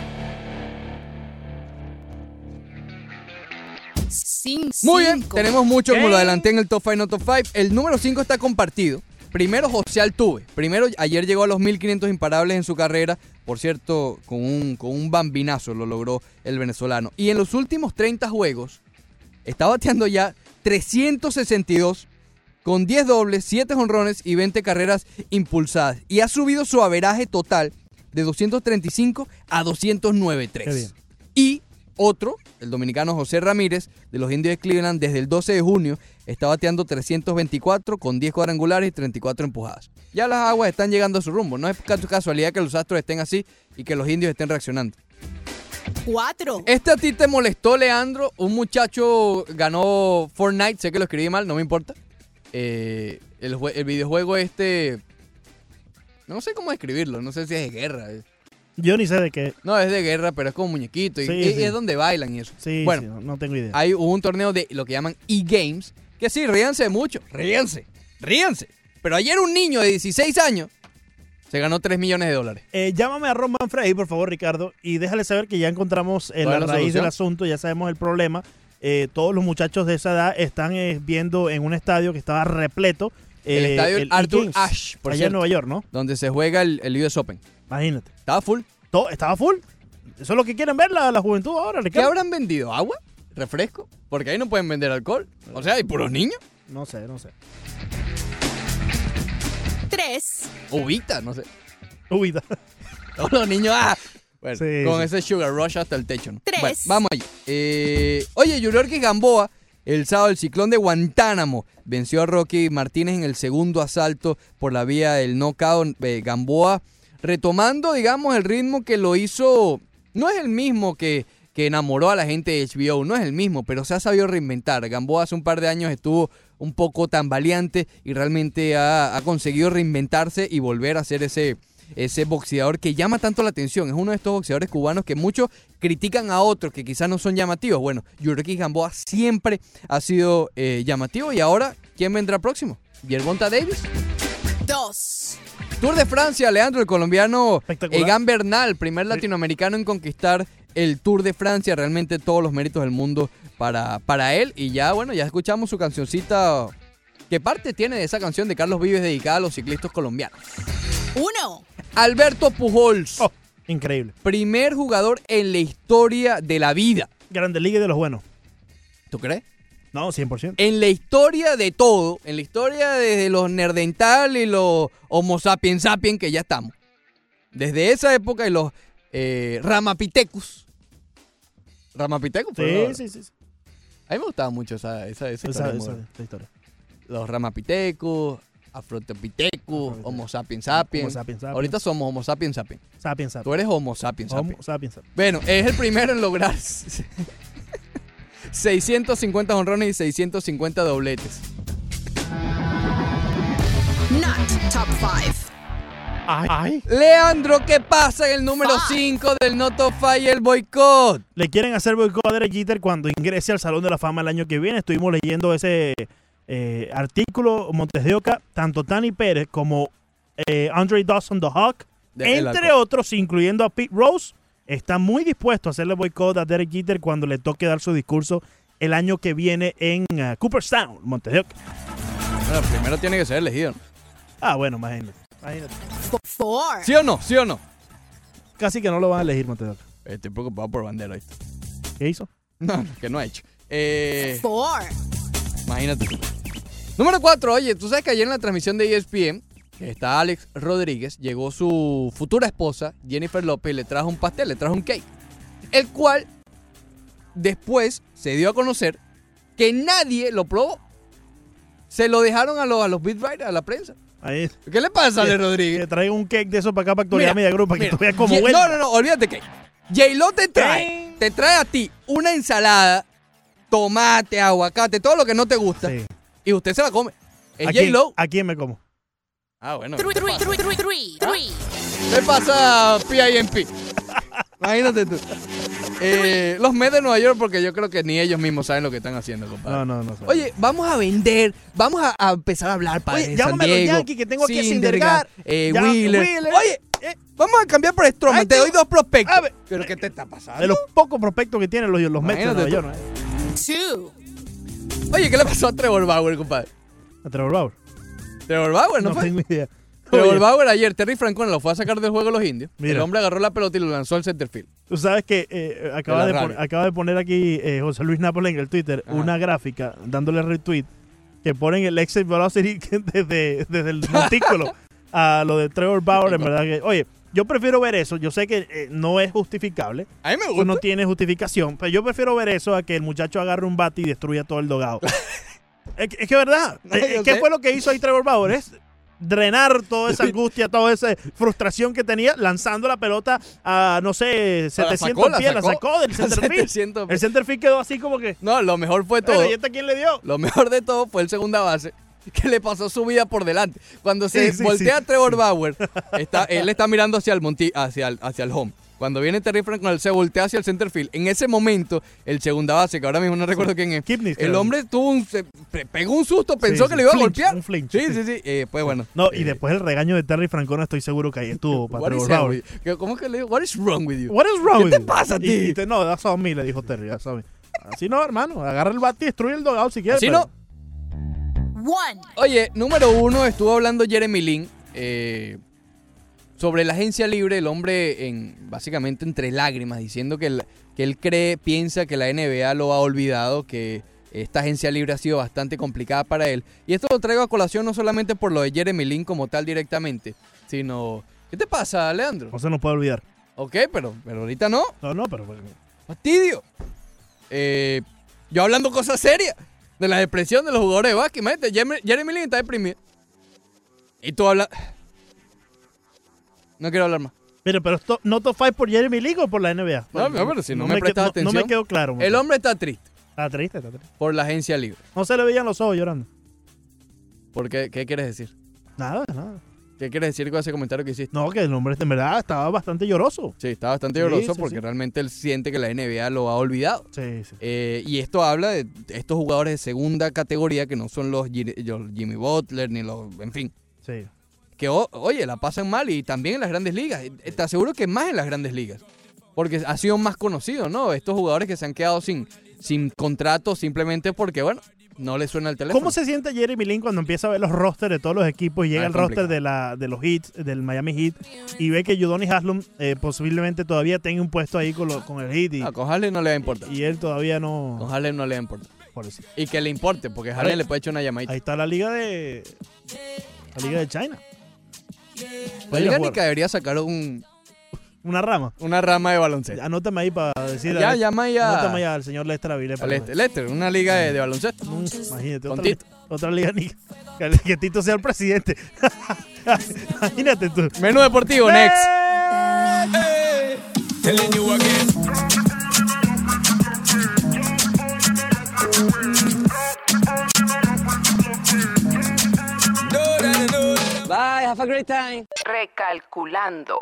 Sin Muy bien, tenemos mucho como lo adelanté en el top 5, no top 5. El número 5 está compartido. Primero José Altuve. Primero, ayer llegó a los 1500 imparables en su carrera. Por cierto, con un, con un bambinazo lo logró el venezolano. Y en los últimos 30 juegos, está bateando ya 362 con 10 dobles, 7 jonrones y 20 carreras impulsadas. Y ha subido su averaje total de 235 a 209.3. Qué bien. Y otro, el dominicano José Ramírez, de los indios de Cleveland, desde el 12 de junio, está bateando 324 con 10 cuadrangulares y 34 empujadas. Ya las aguas están llegando a su rumbo. No es ca- casualidad que los astros estén así y que los indios estén reaccionando. 4. Este a ti te molestó, Leandro. Un muchacho ganó Fortnite, sé que lo escribí mal, no me importa. Eh, el, el videojuego este... No sé cómo describirlo, no sé si es de guerra. Yo ni sé de qué. No, es de guerra, pero es como muñequito. Y, Sí, y- sí. y es donde bailan y eso. Sí, bueno, sí, no, no tengo idea. Hay hubo un torneo de lo que llaman e-games. Que sí, ríanse mucho. Ríanse. Ríanse. Pero ayer un niño de 16 años Se ganó 3 millones de dólares. Eh, llámame a Ron Manfredi, por favor, Ricardo, y déjale saber que ya encontramos eh, ¿Cuál la raíz del asunto, ya sabemos el problema. Eh, todos los muchachos de esa edad están eh, viendo en un estadio que estaba repleto. El eh, estadio Arthur E-Games, Ashe, por allá cierto. en Nueva York, ¿no? Donde se juega el, el US Open. Imagínate. ¿Estaba full? Todo, estaba full. Eso es lo que quieren ver la, la juventud ahora, ¿Qué Ricardo. habrán vendido? ¿Agua? ¿Refresco? Porque ahí no pueden vender alcohol. O sea, ¿y puros niños? No sé, no sé. Tres. Ubita, no sé. Ubita. Todos los niños, ah. Bueno, Sí, con sí. ese sugar rush hasta el techo, ¿no? Tres. Bueno, vamos allá. Eh, oye, Yuriorkis Gamboa, el sábado, el ciclón de Guantánamo, venció a Rocky Martínez en el segundo asalto por la vía del knockout. Eh, Gamboa, retomando, digamos, el ritmo que lo hizo, no es el mismo que, que enamoró a la gente de HBO, no es el mismo, pero se ha sabido reinventar. Gamboa hace un par de años estuvo un poco tambaleante y realmente ha, conseguido reinventarse y volver a ser ese, ese boxeador que llama tanto la atención. Es uno de estos boxeadores cubanos que muchos critican a otros que quizás no son llamativos. Bueno, Yuriorkis Gamboa siempre ha sido eh, llamativo y ahora, ¿quién vendrá próximo? ¿Yergonta Davis? Dos. Tour de Francia, Leandro, el colombiano. Egan Bernal, primer latinoamericano en conquistar el Tour de Francia. Realmente todos los méritos del mundo para, para él. Y ya, bueno, ya escuchamos su cancioncita. ¿Qué parte tiene de esa canción de Carlos Vives dedicada a los ciclistas colombianos? Uno. Alberto Pujols, Oh, increíble. primer jugador en la historia de la vida. Grande Liga de los buenos. ¿Tú crees? No, 100%. En la historia de todo, en la historia desde los nerdental y los homo sapiens sapiens que ya estamos. Desde esa época y los eh, ramapithecus. Ramapithecus, Sí, sí, sí. sí. A mí me gustaba mucho esa, esa, esa Esa- historia. esa- historia. Los ramapithecus, afrotopithecus, homo sapiens sapiens. Homo sapiens sapiens. Ahorita somos homo sapiens sapiens. Sapiens, sapiens. Tú eres homo sapiens Homo sapiens. sapiens, sapiens. Bueno, es el primero en lograr 650 honrones y 650 dobletes. Not top five. Ay, ay. Leandro, ¿qué pasa en el número 5 del Noto Fire el boicot? Le quieren hacer boicot a Derek Jeter cuando ingrese al Salón de la Fama el año que viene. Estuvimos leyendo ese eh, artículo, Montes de Oca, tanto Tani Pérez como eh, Andre Dawson the Hawk, De- entre otros, incluyendo a Pete Rose, están muy dispuestos a hacerle boicot a Derek Jeter cuando le toque dar su discurso el año que viene en uh, Cooperstown. Bueno, primero tiene que ser elegido. ¿no? Ah, bueno, imagínate. imagínate. Four. ¿Sí o no? ¿Sí o no? Casi que no lo van a elegir, Montes de Oca. Estoy preocupado por bandera. ¿viste? ¿Qué hizo? No, que no ha hecho. Eh, Four. imagínate. Número 4. Oye, tú sabes que ayer en la transmisión de ESPN, que está Alex Rodríguez, llegó su futura esposa, Jennifer López, y le trajo un pastel, le trajo un cake. El cual después se dio a conocer que nadie lo probó. Se lo dejaron a los, a los beat writers, a la prensa. Ahí. ¿Qué le pasa, Ale Que- Rodríguez? Que traiga un cake de eso para acá, para actualidad media grupo, para que tú veas cómo Ye- huele. No, no, no, olvídate que J-Lo te trae, te trae a ti una ensalada, tomate, aguacate, todo lo que no te gusta, Sí. y usted se la come. Es ¿A quién, J-Lo. ¿A quién me como? Ah, bueno. Three, ¿qué three, pasa? three. ¿Qué pasa, PIMP? Imagínate tú. Eh, los Mets de Nueva York, porque yo creo que ni ellos mismos saben lo que están haciendo, compadre. No, no, no. Oye, vamos a vender, vamos a, a empezar a hablar para Oye, San llámame a los Diego, Yankees que tengo aquí Syndergaard, Syndergaard. eh, Wheeler. Wheeler. Oye, eh, vamos a cambiar por Stroman, te doy dos prospectos. A ver. ¿Pero qué te está pasando? De los pocos prospectos que tienen los, los Mets de Nueva. York. ¿no? Two. Oye, ¿qué le pasó a Trevor Bauer, compadre? A Trevor Bauer. Trevor Bauer, ¿no, No fue? tengo idea. Trevor Oye, Bauer ayer, Terry Francona lo fue a sacar del juego los indios. El hombre agarró la pelota y lo lanzó al centerfield. Tú sabes que eh, acaba, De acaba de poner aquí eh, José Luis Nápoles en el Twitter Ajá. una gráfica dándole retweet que ponen el exit velocity desde, desde el montículo a lo de Trevor Bauer. En verdad que, oye, yo prefiero ver eso. Yo sé que eh, no es justificable. A mí me Eso gusta. no tiene justificación. Pero yo prefiero ver eso a que el muchacho agarre un bate y destruya todo el dogado. es, que- es que verdad. Yo Eh, ¿Qué sé. fue lo que hizo ahí Trevor Bauer? Es drenar toda esa angustia, toda esa frustración que tenía lanzando la pelota a, no sé, La 700 sacó, la pies. La sacó. sacó del centerfield. 700 El centerfield quedó así como que... No, lo mejor fue todo. Bueno, ¿y esta quién le dio? Lo mejor de todo fue el segunda base que le pasó su vida por delante. Cuando se Sí, sí, voltea sí. Trevor Bauer, está, él está mirando hacia el monti, hacia el, hacia el home. Cuando viene Terry Franklin, se voltea hacia el center field. En ese momento, el segunda base, que ahora mismo no recuerdo quién es, el creo. hombre tuvo un, se pegó un susto, pensó Sí, que sí, le iba a flinch, golpear. un flinch, sí, sí, sí. Eh, pues bueno. No, y después el regaño de Terry Francona estoy seguro que ahí estuvo para Trevor wrong Bauer. with you? ¿Qué- ¿Cómo es que le digo? What is wrong with you? What is wrong ¿Qué with te you? pasa a ti? Y- y te- no, that's on me, le dijo Terry, ya sabes. Así no, hermano. Agarra el bate y destruye el dogout si quieres. Así pero- no. Oye, número uno, estuvo hablando Jeremy Lin eh, sobre la agencia libre, el hombre en básicamente entre lágrimas, diciendo que, el- que él cree, piensa que la NBA lo ha olvidado, que esta agencia libre ha sido bastante complicada para él. Y esto lo traigo a colación no solamente por lo de Jeremy Lin como tal directamente, sino... ¿Qué te pasa, Leandro? No se nos puede olvidar. Ok, pero, pero ahorita no. No, no, pero... Fastidio. Eh, yo hablando cosas serias. De la depresión de los jugadores de básquet. Imagínate, Jeremy, Jeremy Lin está deprimido. Y tú hablas... No quiero hablar más. Pero, pero esto, ¿no top 5 por Jeremy Lin o por la NBA? No, no, pero si no, me, prestas atención. No me quedó claro. El hombre está triste Está triste, está triste. por la agencia libre. No se le veían los ojos llorando. ¿Por qué? ¿Qué quieres decir? Nada, nada. ¿Qué quieres decir con ese comentario que hiciste? No, que el hombre en verdad estaba bastante lloroso. Sí, está bastante Sí, lloroso sí, porque sí. realmente él siente que la NBA lo ha olvidado. Sí, sí. Eh, y esto habla de estos jugadores de segunda categoría que no son los Jimmy Butler ni los... En fin. Sí. Que, o- oye, la pasan mal y también en las grandes ligas. Eh, Te aseguro que más en las grandes ligas. Porque ha sido más conocido, ¿no? Estos jugadores que se han quedado sin, sin contrato simplemente porque, bueno, no les suena el teléfono. ¿Cómo se siente Jeremy Lin cuando empieza a ver los rosters de todos los equipos y llega Ah, el roster de, la, de los Heat, del Miami Heat, y ve que Udonis Haslum eh, posiblemente todavía tenga un puesto ahí con, lo- con el Heat? Y, Ah, con Harlem no le va a importar. y él todavía no... Con Harlem no le va a importar. Y que le importe, porque Harlem le puede echar una llamadita. Ahí está la liga de... La liga de China. La Vaya a Liga jugar. Nica debería sacar un, Una rama. una rama de baloncesto. Anótame ahí para decirle. Ya, llama ahí a- Anótame ahí al señor Lester para- Lester, Lester, una liga de, de baloncesto. Mm, Imagínate, Con otra, Tito. otra liga ni que, que Tito sea el presidente. Imagínate tú. Menú deportivo, next. Telling you Bye, have a great time. Recalculando.